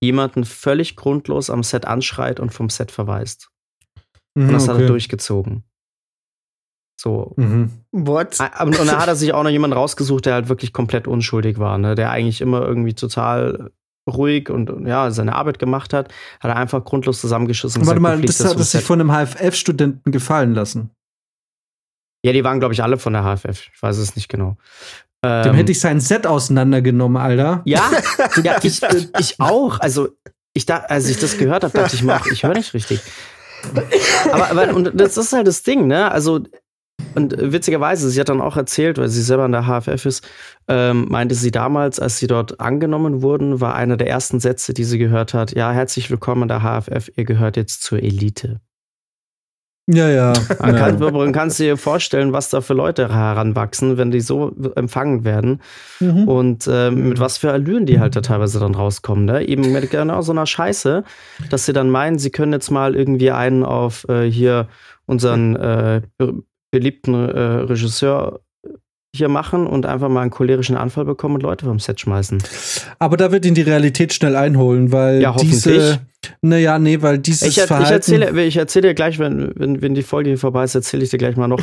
jemanden völlig grundlos am Set anschreit und vom Set verweist. Mhm, Und das hat er okay. durchgezogen. So. Mhm. What? Und und da hat er sich auch noch jemanden rausgesucht, der halt wirklich komplett unschuldig war, ne? der eigentlich immer irgendwie total ruhig und ja, seine Arbeit gemacht hat, hat er einfach grundlos zusammengeschissen. und Warte gesagt, mal, das hat es sich von einem HFF-Studenten gefallen lassen. Ja, die waren, glaube ich, alle von der HFF. Ich weiß es nicht genau. Dem Ähm, hätte ich sein Set auseinandergenommen, Alter. Ja, *laughs* ja ich, ich auch. Also, ich da, als ich das gehört habe, dachte ich mir auch, ich höre nicht richtig. Aber, aber und das ist halt das Ding, ne? Also, und witzigerweise, sie hat dann auch erzählt, weil sie selber an der HFF ist, ähm, meinte sie damals, als sie dort angenommen wurden, war einer der ersten Sätze, die sie gehört hat: Ja, herzlich willkommen an der HFF, ihr gehört jetzt zur Elite. Ja, ja. Man ja. kann, man kann sich dir vorstellen, was da für Leute heranwachsen, wenn die so empfangen werden. Mhm. Und ähm, mit was für Allüren die halt da teilweise dann rauskommen, ne? Eben mit genau so einer Scheiße, dass sie dann meinen, sie können jetzt mal irgendwie einen auf äh, hier unseren äh, beliebten äh, Regisseur hier machen und einfach mal einen cholerischen Anfall bekommen und Leute vom Set schmeißen. Aber da wird ihn die Realität schnell einholen, weil Ja, diese. Naja, nee, weil dieses Ich, er- ich Verhalten. erzähle ich erzähle dir gleich, wenn, wenn, wenn die Folge hier vorbei ist, erzähle ich dir gleich mal noch,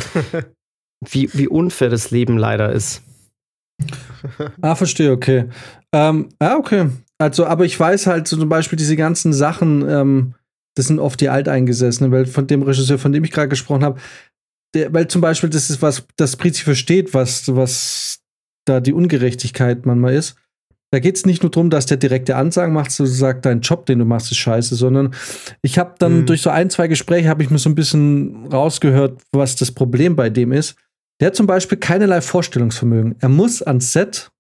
*laughs* wie, wie unfair das Leben leider ist. Ah, verstehe, okay. Ähm, ah, okay. Also, aber ich weiß halt so zum Beispiel diese ganzen Sachen, ähm, das sind oft die Alteingesessenen, weil von dem Regisseur, von dem ich gerade gesprochen habe, der, weil zum Beispiel das ist was, das Prinzip versteht, was, was da die Ungerechtigkeit manchmal ist. Da geht es nicht nur darum, dass der direkte Ansagen macht, so sagt, dein Job, den du machst, ist scheiße, sondern ich habe dann Mhm. durch so ein, zwei Gespräche habe ich mir so ein bisschen rausgehört, was das Problem bei dem ist. Der hat zum Beispiel keinerlei Vorstellungsvermögen. Er muss ans Set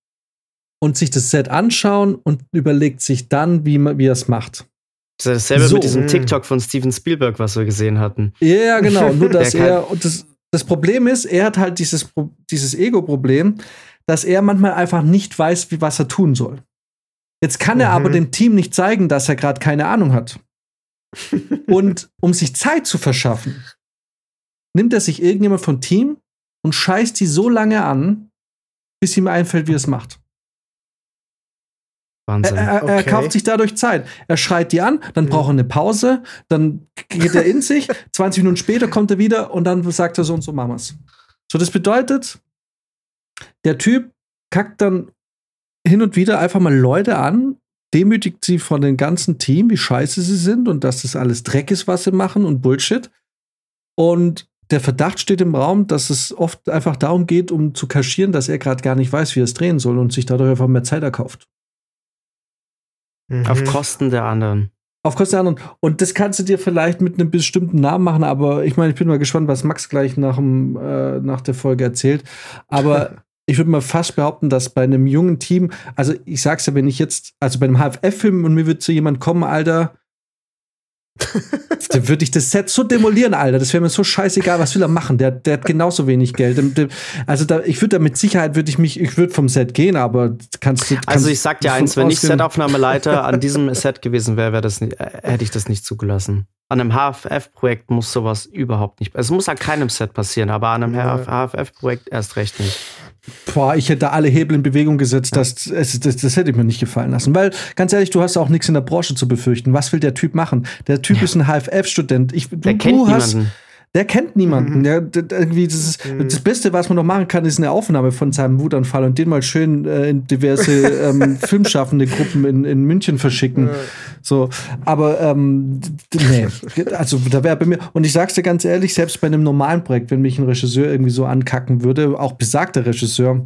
und sich das Set anschauen und überlegt sich dann, wie, man- wie er es macht. Das ist dasselbe So. mit diesem Mm. TikTok von Steven Spielberg, was wir gesehen hatten. Ja, genau. *laughs* Nur, dass er. Und das, das Problem ist, er hat halt dieses, dieses Ego-Problem, dass er manchmal einfach nicht weiß, wie, was er tun soll. Jetzt kann er Mhm. aber dem Team nicht zeigen, dass er gerade keine Ahnung hat. *laughs* Und um sich Zeit zu verschaffen, nimmt er sich irgendjemand vom Team und scheißt die so lange an, bis ihm einfällt, wie er es macht. Er, Wahnsinn. er, er Okay. kauft sich dadurch Zeit. Er schreit die an, dann braucht er eine Pause, dann geht er in *laughs* sich, 20 Minuten später kommt er wieder und dann sagt er so und so machen wir's. So, das bedeutet, der Typ kackt dann hin und wieder einfach mal Leute an, demütigt sie von dem ganzen Team, wie scheiße sie sind und dass das alles Dreck ist, was sie machen und Bullshit. Und der Verdacht steht im Raum, dass es oft einfach darum geht, um zu kaschieren, dass er gerade gar nicht weiß, wie er es drehen soll und sich dadurch einfach mehr Zeit erkauft. Auf Mhm. Kosten der anderen. Auf Kosten der anderen. Und das kannst du dir vielleicht mit einem bestimmten Namen machen, aber ich meine, ich bin mal gespannt, was Max gleich nach, dem, äh, nach der Folge erzählt. Aber *laughs* ich würde mal fast behaupten, dass bei einem jungen Team, also ich sag's ja, wenn ich jetzt, also bei einem HFF-Film und mir wird zu jemand kommen, Alter, *laughs* dann würde ich das Set so demolieren, Alter. Das wäre mir so scheißegal, was will er machen? Der, der hat genauso wenig Geld. Also da, ich würde da mit Sicherheit würde ich mich, ich würde vom Set gehen, aber kannst du. Also kannst ich sag dir eins, wenn ich Setaufnahmeleiter *laughs* an diesem Set gewesen wäre, wär das nicht, äh, hätte ich das nicht zugelassen. An einem HFF-Projekt muss sowas überhaupt nicht. Es muss an keinem Set passieren, aber an einem Ja. HFF-Projekt erst recht nicht. Boah, ich hätte alle Hebel in Bewegung gesetzt, das, es, das, das hätte ich mir nicht gefallen lassen. Weil, ganz ehrlich, du hast auch nichts in der Branche zu befürchten. Was will der Typ machen? Der Typ ist ein HFF-Student. Ich- Du, Der kennt du hast, niemanden. Der kennt niemanden. Mhm. Der, der, irgendwie das, ist, Mhm. das Beste, was man noch machen kann, ist eine Aufnahme von seinem Wutanfall und den mal schön äh, in diverse *laughs* ähm, filmschaffende Gruppen in, in München verschicken. So, aber ähm, nee, also da wäre bei mir und ich sag's dir ganz ehrlich, selbst bei einem normalen Projekt, wenn mich ein Regisseur irgendwie so ankacken würde, auch besagter Regisseur,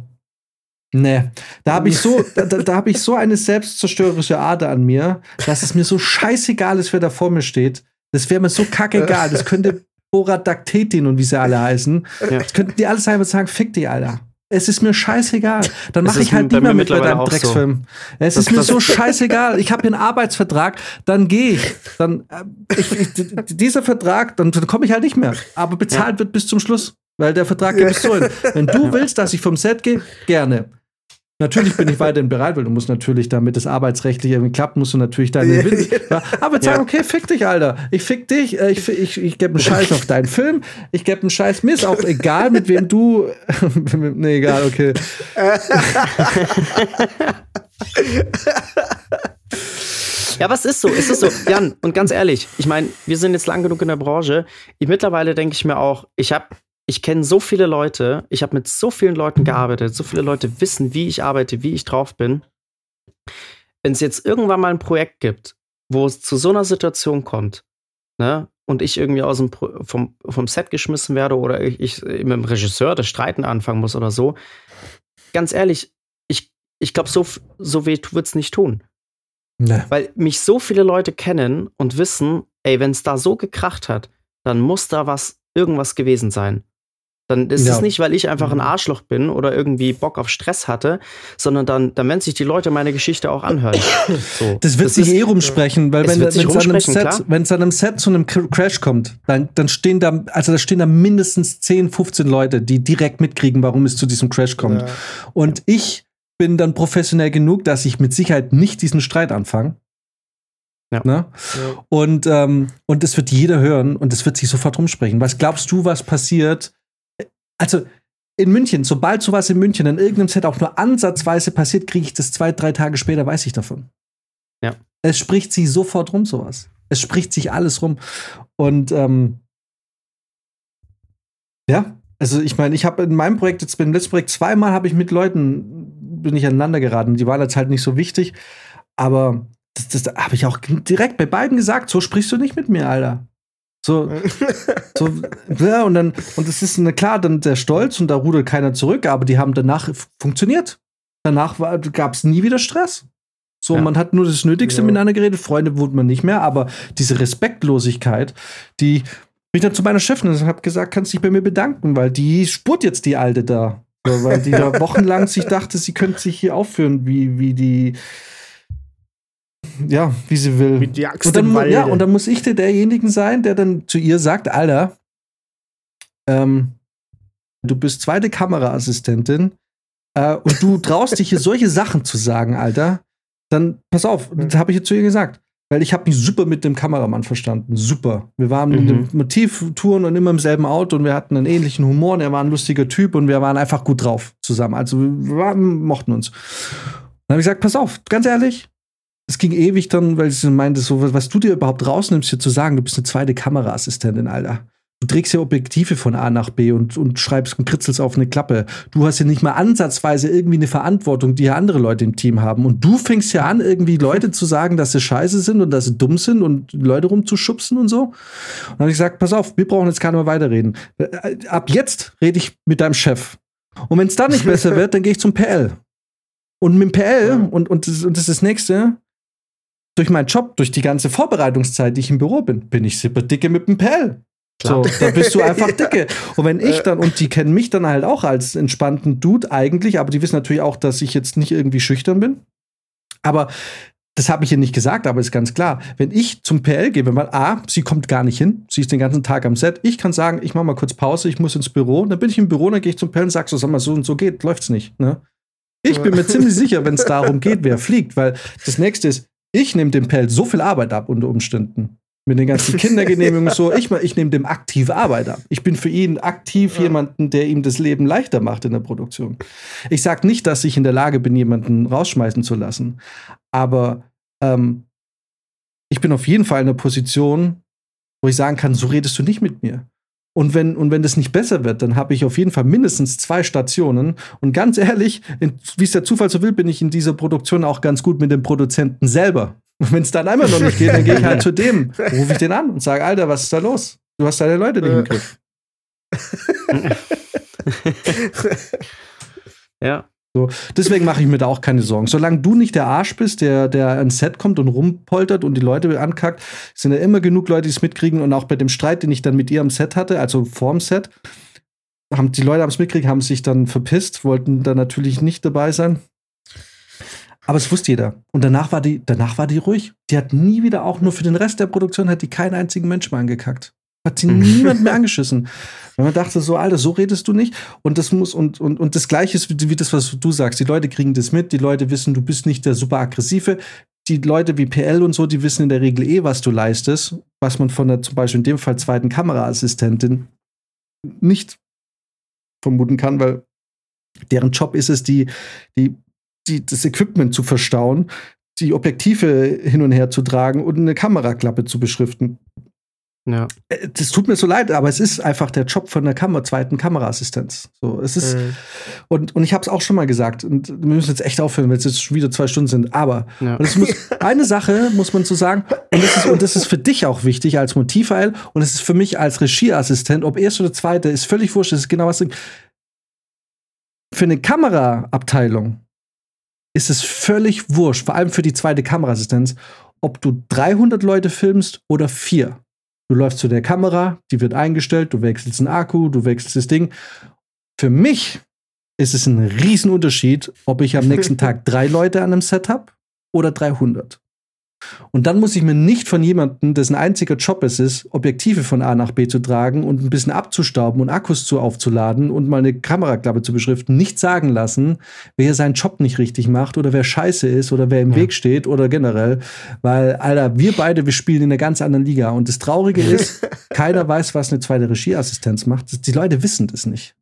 nee, da habe ich so, da, da, da habe ich so eine selbstzerstörerische Ader an mir, dass es mir so scheißegal ist, wer da vor mir steht. Das wäre mir so kackegal. Das könnte Borat Daktetin und wie sie alle heißen. Ja. Das könnten die alles einfach sagen, fick dich, Alter. Es ist mir scheißegal. Dann mache ich halt nicht mehr mit bei deinem auch so. Drecksfilm. Es Das- ist mir das- so *laughs* scheißegal. Ich habe hier einen Arbeitsvertrag, dann gehe ich. Dann äh, ich, ich, dieser Vertrag, dann, dann komme ich halt nicht mehr. Aber bezahlt wird bis zum Schluss, weil der Vertrag geht bis so hin. Wenn du willst, dass ich vom Set gehe, gerne. Natürlich bin ich *laughs* weiterhin bereit, weil du musst natürlich, damit das arbeitsrechtlich irgendwie klappt, musst du natürlich deine Win *laughs* Aber sagen, okay, fick dich, Alter. Ich fick dich, äh, ich, ich, ich gebe einen Scheiß auf deinen Film, ich gebe einen Scheiß, mir ist auch egal, mit wem du. *laughs* nee, egal, okay. Ja, was ist so? Es ist so, Jan, und ganz ehrlich, ich meine, wir sind jetzt lang genug in der Branche. Ich, mittlerweile denke ich mir auch, ich habe, ich kenne so viele Leute, ich habe mit so vielen Leuten gearbeitet, so viele Leute wissen, wie ich arbeite, wie ich drauf bin. Wenn es jetzt irgendwann mal ein Projekt gibt, wo es zu so einer Situation kommt, ne, und ich irgendwie aus dem Pro vom, vom Set geschmissen werde oder ich, ich mit dem Regisseur das Streiten anfangen muss oder so, ganz ehrlich, ich, ich glaube, so, so weh wird es nicht tun. Nee. Weil mich so viele Leute kennen und wissen, ey, wenn es da so gekracht hat, dann muss da was, irgendwas gewesen sein. Dann ist Ja. es nicht, weil ich einfach ein Arschloch bin oder irgendwie Bock auf Stress hatte, sondern dann, dann werden sich die Leute meine Geschichte auch anhören. *coughs* So. Das wird sich ist- eh rumsprechen, weil Es wenn es an einem Set, wenn es an einem Set zu einem Cr- Crash kommt, dann, dann stehen da, also da stehen da mindestens 10, 15 Leute, die direkt mitkriegen, warum es zu diesem Crash kommt. Ja. Und ich bin dann professionell genug, dass ich mit Sicherheit nicht diesen Streit anfange. Ja. Ne? Ja. Und, ähm, und das wird jeder hören und es wird sich sofort rumsprechen. Was glaubst du, was passiert? Also in München, sobald sowas in München an irgendeinem Set auch nur ansatzweise passiert, kriege ich das zwei, drei Tage später, weiß ich davon. Ja. Es spricht sich sofort rum, sowas. Es spricht sich alles rum. Und ähm, ja, also ich meine, ich habe in meinem Projekt, jetzt beim letzten Projekt, zweimal habe ich mit Leuten, bin ich aneinander geraten. Die waren jetzt halt nicht so wichtig, aber das, das habe ich auch direkt bei beiden gesagt, so sprichst du nicht mit mir, Alter. So, so, ja, und dann, und es ist, na klar, dann der Stolz und da rudert keiner zurück, aber die haben danach funktioniert. Danach gab es nie wieder Stress. So, Ja. man hat nur das Nötigste Ja. miteinander geredet, Freunde wurde man nicht mehr, aber diese Respektlosigkeit, die bin ich dann zu meiner Chefin und habe gesagt, kannst dich bei mir bedanken, weil die spurt jetzt die Alte da. So, weil die da *laughs* wochenlang sich dachte, sie könnte sich hier aufführen, wie, wie die, ja, wie sie will. Wie die Axt Und dann, im ja, und dann muss ich der derjenigen sein, der dann zu ihr sagt, Alter, ähm, du bist zweite Kameraassistentin äh, und du *laughs* traust dich hier solche Sachen zu sagen, Alter, dann pass auf, das habe ich jetzt zu ihr gesagt. Weil ich habe mich super mit dem Kameramann verstanden. Super. Wir waren in Mhm. den Motivtouren und immer im selben Auto und wir hatten einen ähnlichen Humor und er war ein lustiger Typ und wir waren einfach gut drauf zusammen. Also wir waren, mochten uns. Dann habe ich gesagt, pass auf, ganz ehrlich, es ging ewig dann, weil sie meinte, so, was, was du dir überhaupt rausnimmst, hier zu sagen, du bist eine zweite Kameraassistentin, Alter. Du trägst ja Objektive von A nach B und, und schreibst und kritzelst auf eine Klappe. Du hast ja nicht mal ansatzweise irgendwie eine Verantwortung, die ja andere Leute im Team haben. Und du fängst ja an, irgendwie Leute zu sagen, dass sie scheiße sind und dass sie dumm sind und Leute rumzuschubsen und so. Und dann habe ich gesagt, pass auf, wir brauchen jetzt gar nicht mehr weiterreden. Äh, Ab jetzt rede ich mit deinem Chef. Und wenn es dann nicht besser *laughs* wird, dann gehe ich zum PL. Und mit dem PL, und, und, das, und das ist das nächste, durch meinen Job, durch die ganze Vorbereitungszeit, die ich im Büro bin, bin ich super dicke mit dem PL. So, da bist du einfach *laughs* dicke. Und wenn ich dann, und die kennen mich dann halt auch als entspannten Dude eigentlich, aber die wissen natürlich auch, dass ich jetzt nicht irgendwie schüchtern bin. Aber das habe ich ihr nicht gesagt, aber ist ganz klar. Wenn ich zum PL gehe, wenn man, A, sie kommt gar nicht hin, sie ist den ganzen Tag am Set, ich kann sagen, ich mache mal kurz Pause, ich muss ins Büro, dann bin ich im Büro, dann gehe ich zum PL und sag so, sag mal, so und so geht, läuft's nicht. Ne? Ich bin mir ziemlich sicher, wenn es darum geht, wer fliegt, weil das nächste ist, ich nehme dem Pell so viel Arbeit ab unter Umständen. Mit den ganzen *laughs* Kindergenehmigungen so. Ich, ich nehme dem aktiv Arbeit ab. Ich bin für ihn aktiv Ja. jemanden, der ihm das Leben leichter macht in der Produktion. Ich sage nicht, dass ich in der Lage bin, jemanden rausschmeißen zu lassen. Aber ähm, ich bin auf jeden Fall in einer Position, wo ich sagen kann, so redest du nicht mit mir. Und wenn, und wenn das nicht besser wird, dann habe ich auf jeden Fall mindestens zwei Stationen. Und ganz ehrlich, wie es der Zufall so will, bin ich in dieser Produktion auch ganz gut mit dem Produzenten selber. Und wenn es dann einmal noch nicht geht, dann gehe ich halt zu dem, rufe ich den an und sage, Alter, was ist da los? Du hast deine Leute nicht im Griff. *laughs* ja. So, deswegen mache ich mir da auch keine Sorgen. Solange du nicht der Arsch bist, der, der ans Set kommt und rumpoltert und die Leute ankackt, sind ja immer genug Leute, die es mitkriegen. Und auch bei dem Streit, den ich dann mit ihr am Set hatte, also vorm Set, haben die Leute es mitgekriegt, haben sich dann verpisst, wollten dann natürlich nicht dabei sein. Aber es wusste jeder. Und danach war die, danach war die ruhig. Die hat nie wieder auch nur für den Rest der Produktion hat die keinen einzigen Menschen mehr angekackt. Hat sie niemand mehr *laughs* angeschissen. Weil man dachte so, Alter, so redest du nicht. Und das muss, und, und, und das Gleiche ist wie, wie das, was du sagst. Die Leute kriegen das mit. Die Leute wissen, du bist nicht der super aggressive. Die Leute wie PL und so, die wissen in der Regel eh, was du leistest. Was man von der, zum Beispiel in dem Fall zweiten Kameraassistentin nicht vermuten kann, weil deren Job ist es, die, die, die, das Equipment zu verstauen, die Objektive hin und her zu tragen und eine Kameraklappe zu beschriften. Ja. Äh, das tut mir so leid, aber es ist einfach der Job von der Kamera, zweiten Kameraassistenz. So, es ist, mhm. und, und ich habe es auch schon mal gesagt, und wir müssen jetzt echt aufhören, weil es jetzt schon wieder zwei Stunden sind, aber ja. muss, *laughs* eine Sache muss man zu so sagen, und das, ist, und das ist für dich auch wichtig als Motivfile und es ist für mich als Regieassistent, ob erste oder zweite, ist völlig wurscht, das ist genau was. Für eine Kameraabteilung ist es völlig wurscht, vor allem für die zweite Kameraassistenz, ob du 300 Leute filmst oder vier. Du läufst zu der Kamera, die wird eingestellt, du wechselst einen Akku, du wechselst das Ding. Für mich ist es ein Riesenunterschied, ob ich am *laughs* nächsten Tag drei Leute an einem Set habe oder 300. Und dann muss ich mir nicht von jemandem, dessen einziger Job es ist, Objektive von A nach B zu tragen und ein bisschen abzustauben und Akkus zu aufzuladen und mal eine Kameraklappe zu beschriften, nicht sagen lassen, wer seinen Job nicht richtig macht oder wer scheiße ist oder wer im ja. Weg steht oder generell. Weil, Alter, wir beide, wir spielen in einer ganz anderen Liga. Und das Traurige *laughs* ist, keiner weiß, was eine zweite Regieassistenz macht. Die Leute wissen das nicht.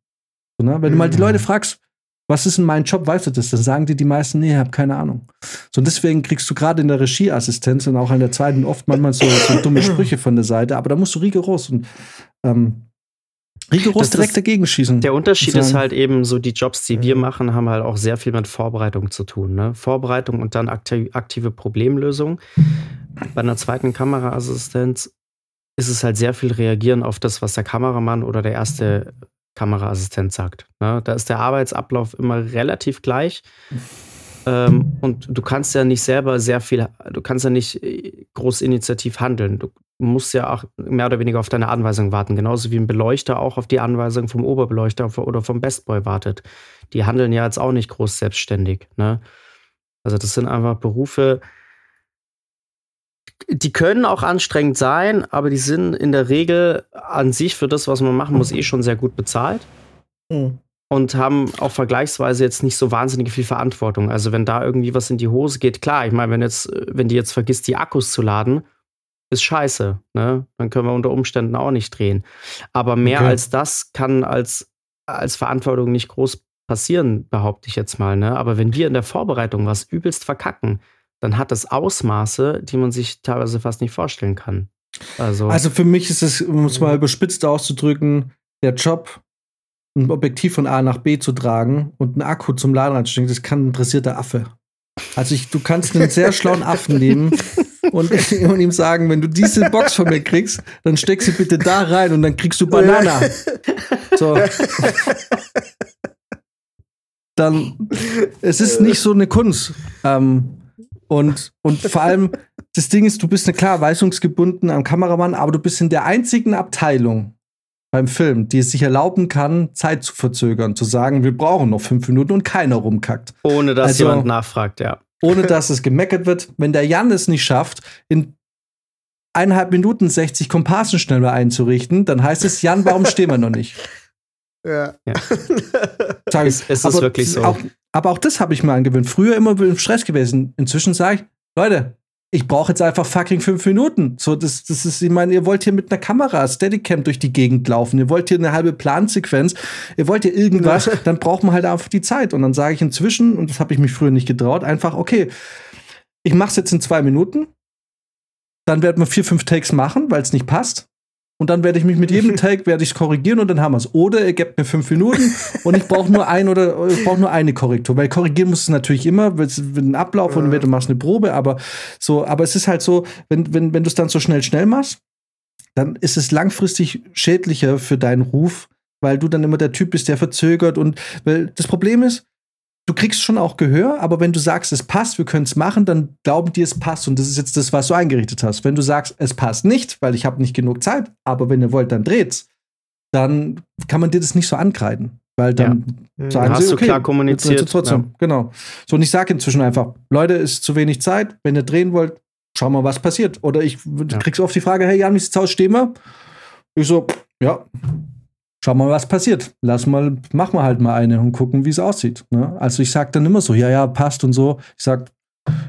Ne? Wenn du mal die Leute fragst, was ist denn mein Job, weißt du das? Dann sagen dir die meisten, nee, ich habe keine Ahnung. So, und deswegen kriegst du gerade in der Regieassistenz und auch an der zweiten oft manchmal so, so dumme Sprüche von der Seite, aber da musst du rigoros und ähm, rigoros das direkt dagegen schießen. Der Unterschied ist halt eben so, die Jobs, die wir machen, haben halt auch sehr viel mit Vorbereitung zu tun. Ne? Vorbereitung und dann aktive Problemlösung. Bei einer zweiten Kameraassistenz ist es halt sehr viel reagieren auf das, was der Kameramann oder der erste Kameraassistent sagt. Ne? Da ist der Arbeitsablauf immer relativ gleich. Ähm, und du kannst ja nicht selber sehr viel, du kannst ja nicht äh, groß initiativ handeln. Du musst ja auch mehr oder weniger auf deine Anweisung warten. Genauso wie ein Beleuchter auch auf die Anweisung vom Oberbeleuchter oder vom Bestboy wartet. Die handeln ja jetzt auch nicht groß selbstständig. Ne? Also das sind einfach Berufe, die können auch anstrengend sein, aber die sind in der Regel an sich für das, was man machen muss, eh schon sehr gut bezahlt. Mhm. Und haben auch vergleichsweise jetzt nicht so wahnsinnig viel Verantwortung. Also, wenn da irgendwie was in die Hose geht, klar, ich meine, wenn jetzt, wenn die jetzt vergisst, die Akkus zu laden, ist scheiße. Ne? Dann können wir unter Umständen auch nicht drehen. Aber mehr okay. als das kann als, als Verantwortung nicht groß passieren, behaupte ich jetzt mal. Ne? Aber wenn wir in der Vorbereitung was übelst verkacken, dann hat das Ausmaße, die man sich teilweise fast nicht vorstellen kann. Also, also für mich ist es, um es mal überspitzt auszudrücken, der Job, ein Objektiv von A nach B zu tragen und einen Akku zum Laden reinzustecken, das kann ein dressierter Affe. Also ich, du kannst einen sehr schlauen Affen *laughs* nehmen und, und, ihm sagen, wenn du diese Box von mir kriegst, dann steck sie bitte da rein und dann kriegst du Banana. *laughs* So. Dann, es ist nicht so eine Kunst. Ähm, und, und vor allem, das Ding ist, du bist eine klar weisungsgebunden am Kameramann, aber du bist in der einzigen Abteilung beim Film, die es sich erlauben kann, Zeit zu verzögern, zu sagen, wir brauchen noch fünf Minuten und keiner rumkackt. Ohne dass also, jemand nachfragt, ja. Ohne dass es gemeckert wird. Wenn der Jan es nicht schafft, in eineinhalb Minuten 60 Komparsen schneller einzurichten, dann heißt es, Jan, warum stehen wir noch nicht? Ja. ja. *laughs* Es, es ist wirklich so. Auch, aber auch das habe ich mir angewöhnt. Früher immer im Stress gewesen. Inzwischen sage ich, Leute, ich brauche jetzt einfach fucking fünf Minuten. So, das, das ist, ich meine, ihr wollt hier mit einer Kamera Steadicam durch die Gegend laufen. Ihr wollt hier eine halbe Plansequenz. Ihr wollt hier irgendwas. dann braucht man halt einfach die Zeit. Und dann sage ich inzwischen, und das habe ich mich früher nicht getraut, einfach, okay, ich mache es jetzt in zwei Minuten. Dann werden wir vier, fünf Takes machen, weil es nicht passt. Und dann werde ich mich mit jedem *laughs* Take werde ich korrigieren und dann haben wir es. Oder er gibt mir fünf Minuten und ich brauche nur ein oder ich brauche nur eine Korrektur, weil korrigieren musst du natürlich immer, wenn ein Ablauf und wenn du machst eine Probe, aber so, aber es ist halt so, wenn, wenn, wenn du es dann so schnell schnell machst, dann ist es langfristig schädlicher für deinen Ruf, weil du dann immer der Typ bist, der verzögert und weil das Problem ist, du kriegst schon auch Gehör, aber wenn du sagst, es passt, wir können es machen, dann glauben die, es passt. Und das ist jetzt das, was du eingerichtet hast. Wenn du sagst, es passt nicht, weil ich habe nicht genug Zeit, aber wenn ihr wollt, dann dreht's, dann kann man dir das nicht so ankreiden. Weil dann Ja. sagen Hast sie, du okay, klar wir kommuniziert, Trotzdem, genau. So, und ich sage inzwischen einfach, Leute, ist zu wenig Zeit. Wenn ihr drehen wollt, schau mal, was passiert. Oder ich du Ja. kriegst oft die Frage, hey Jan, wie sieht's aus, stehen wir? Ich so, ja, schau mal, was passiert. Lass mal, mach mal halt mal eine und gucken, wie es aussieht. Ne? Also ich sag dann immer so, ja, ja, passt und so. Ich sag,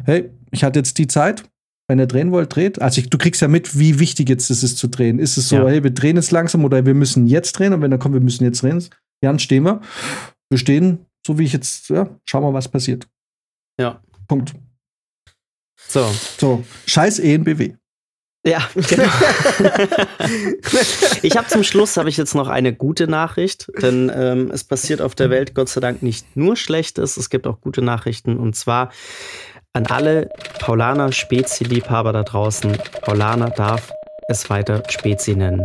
hey, ich hatte jetzt die Zeit. Wenn ihr drehen wollt, dreht. Also ich, du kriegst ja mit, wie wichtig jetzt es ist zu drehen. Ist es so, Ja. hey, wir drehen jetzt langsam oder wir müssen jetzt drehen und wenn er kommt, wir müssen jetzt drehen. Jan, stehen wir. Wir stehen, so wie ich jetzt, ja, schau mal, was passiert. Ja. Punkt. So. So, scheiß ENBW. Ja, genau. *laughs* ich habe zum Schluss habe ich jetzt noch eine gute Nachricht, denn ähm, es passiert auf der Welt Gott sei Dank nicht nur Schlechtes, es gibt auch gute Nachrichten und zwar an alle Paulaner Spezi-Liebhaber da draußen. Paulaner darf es weiter Spezi nennen.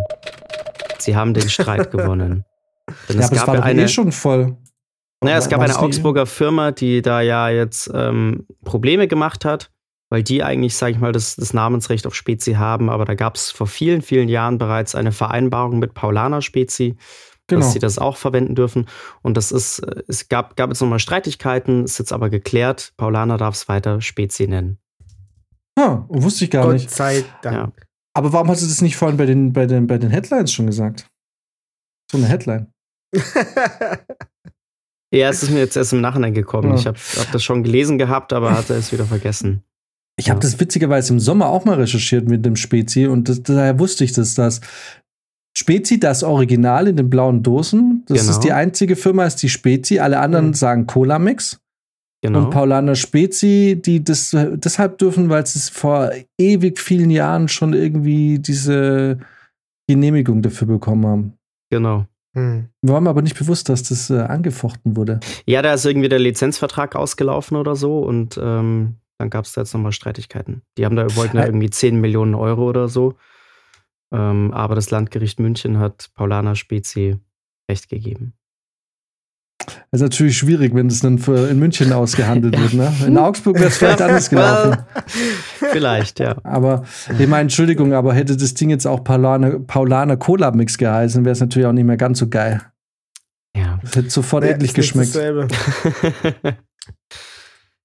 Sie haben den Streit gewonnen. Denn Ja, es aber es gab war ja doch eine, eh schon voll. naja, es gab eine die- Augsburger Firma, die da ja jetzt ähm, Probleme gemacht hat, weil die eigentlich, sage ich mal, das, das Namensrecht auf Spezi haben. Aber da gab es vor vielen, vielen Jahren bereits eine Vereinbarung mit Paulaner Spezi, Genau. dass sie das auch verwenden dürfen. Und das ist, äh, es gab, gab jetzt nochmal Streitigkeiten, ist jetzt aber geklärt. Paulaner darf es weiter Spezi nennen. Ah, wusste ich gar Gott nicht. sei Dank. Ja. Aber warum hast du das nicht vorhin bei den, bei den, bei den Headlines schon gesagt? So eine Headline. Ja, es ist mir jetzt erst im Nachhinein gekommen. Ja. Ich habe hab das schon gelesen gehabt, aber hatte es wieder vergessen. Ich habe Ja. das witzigerweise im Sommer auch mal recherchiert mit dem Spezi und das, daher wusste ich das, dass Spezi, das Original in den blauen Dosen, das Genau. ist die einzige Firma, ist die Spezi. Alle anderen Mhm. sagen Cola-Mix. Genau. Und Paulaner Spezi, die das deshalb dürfen, weil sie es vor ewig vielen Jahren schon irgendwie diese Genehmigung dafür bekommen haben. Genau. Hm. Wir waren aber nicht bewusst, dass das äh, angefochten wurde. Ja, da ist irgendwie der Lizenzvertrag ausgelaufen oder so und ähm, dann gab es da jetzt nochmal Streitigkeiten. Die haben da, wollten da irgendwie 10 Millionen Euro oder so. Ähm, aber das Landgericht München hat Paulaner Spezi Recht gegeben. Das ist natürlich schwierig, wenn das dann für in München *laughs* ausgehandelt wird. Ne? In Augsburg wäre es vielleicht *laughs* anders gelaufen. Vielleicht, ja. Aber ich meine, Entschuldigung, aber hätte das Ding jetzt auch Paulaner, Paulaner Cola Mix geheißen, wäre es natürlich auch nicht mehr ganz so geil. Ja. Das hätte sofort ist nicht geschmeckt. *laughs*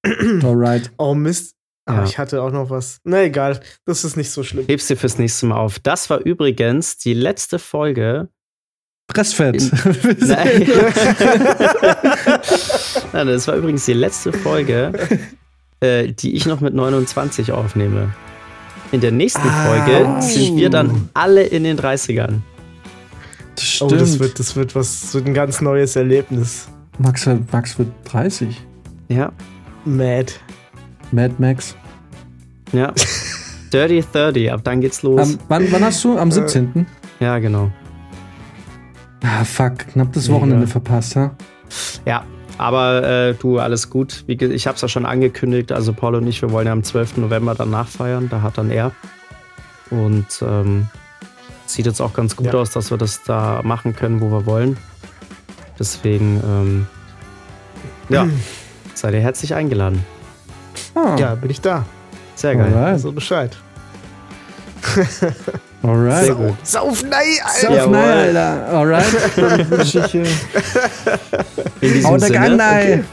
Alright. *clears throat* Oh Mist. Aber Ja. ich hatte auch noch was. Na egal, das ist nicht so schlimm. Heb's dir fürs nächste Mal auf. Das war übrigens die letzte Folge. Pressfett. *laughs* Nein. *laughs* Nein, das war übrigens die letzte Folge, äh, die ich noch mit 29 aufnehme. In der nächsten Ah. Folge sind wir dann alle in den 30ern. Das Oh, stimmt. das wird, das wird was, das wird ein ganz neues Erlebnis. Max, wird- Max wird 30. Ja, Mad. Mad Max. ja. *laughs* Dirty 30, ab dann geht's los. Am, wann, wann hast du? Am Äh. 17. ja, genau. Ah, fuck. Knapp das. Wochenende verpasst, ha? Ja, aber äh, du, alles gut. Wie, ich habe es ja schon angekündigt. Also Paul und ich, wir wollen ja am 12. November dann nachfeiern. Da hat dann er. Und ähm, sieht jetzt auch ganz gut Ja. aus, dass wir das da machen können, wo wir wollen. Deswegen, ähm, ja, *clears throat* seid ihr herzlich eingeladen. Ah, Ja, bin ich da. Sehr geil. Alright. Also Bescheid. *laughs* Alright. Sehr gut. Sauf nein, Sauf Alter. Jawohl. nein, Alter. Alright. *laughs* Dann wünsche ich, äh, diesem Hau der Sinne, Gang rein.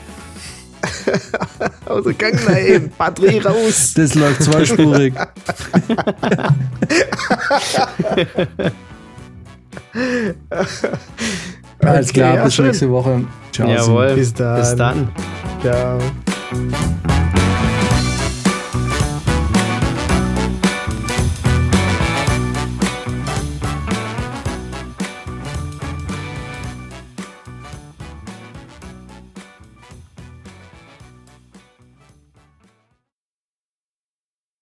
*laughs* Aus dem Gang nein. Batterie raus. Das läuft zweispurig. Alles Okay, klar, ja, bis schön. nächste Woche. Ciao. Jawohl. Bis dann. Bis dann. Ciao.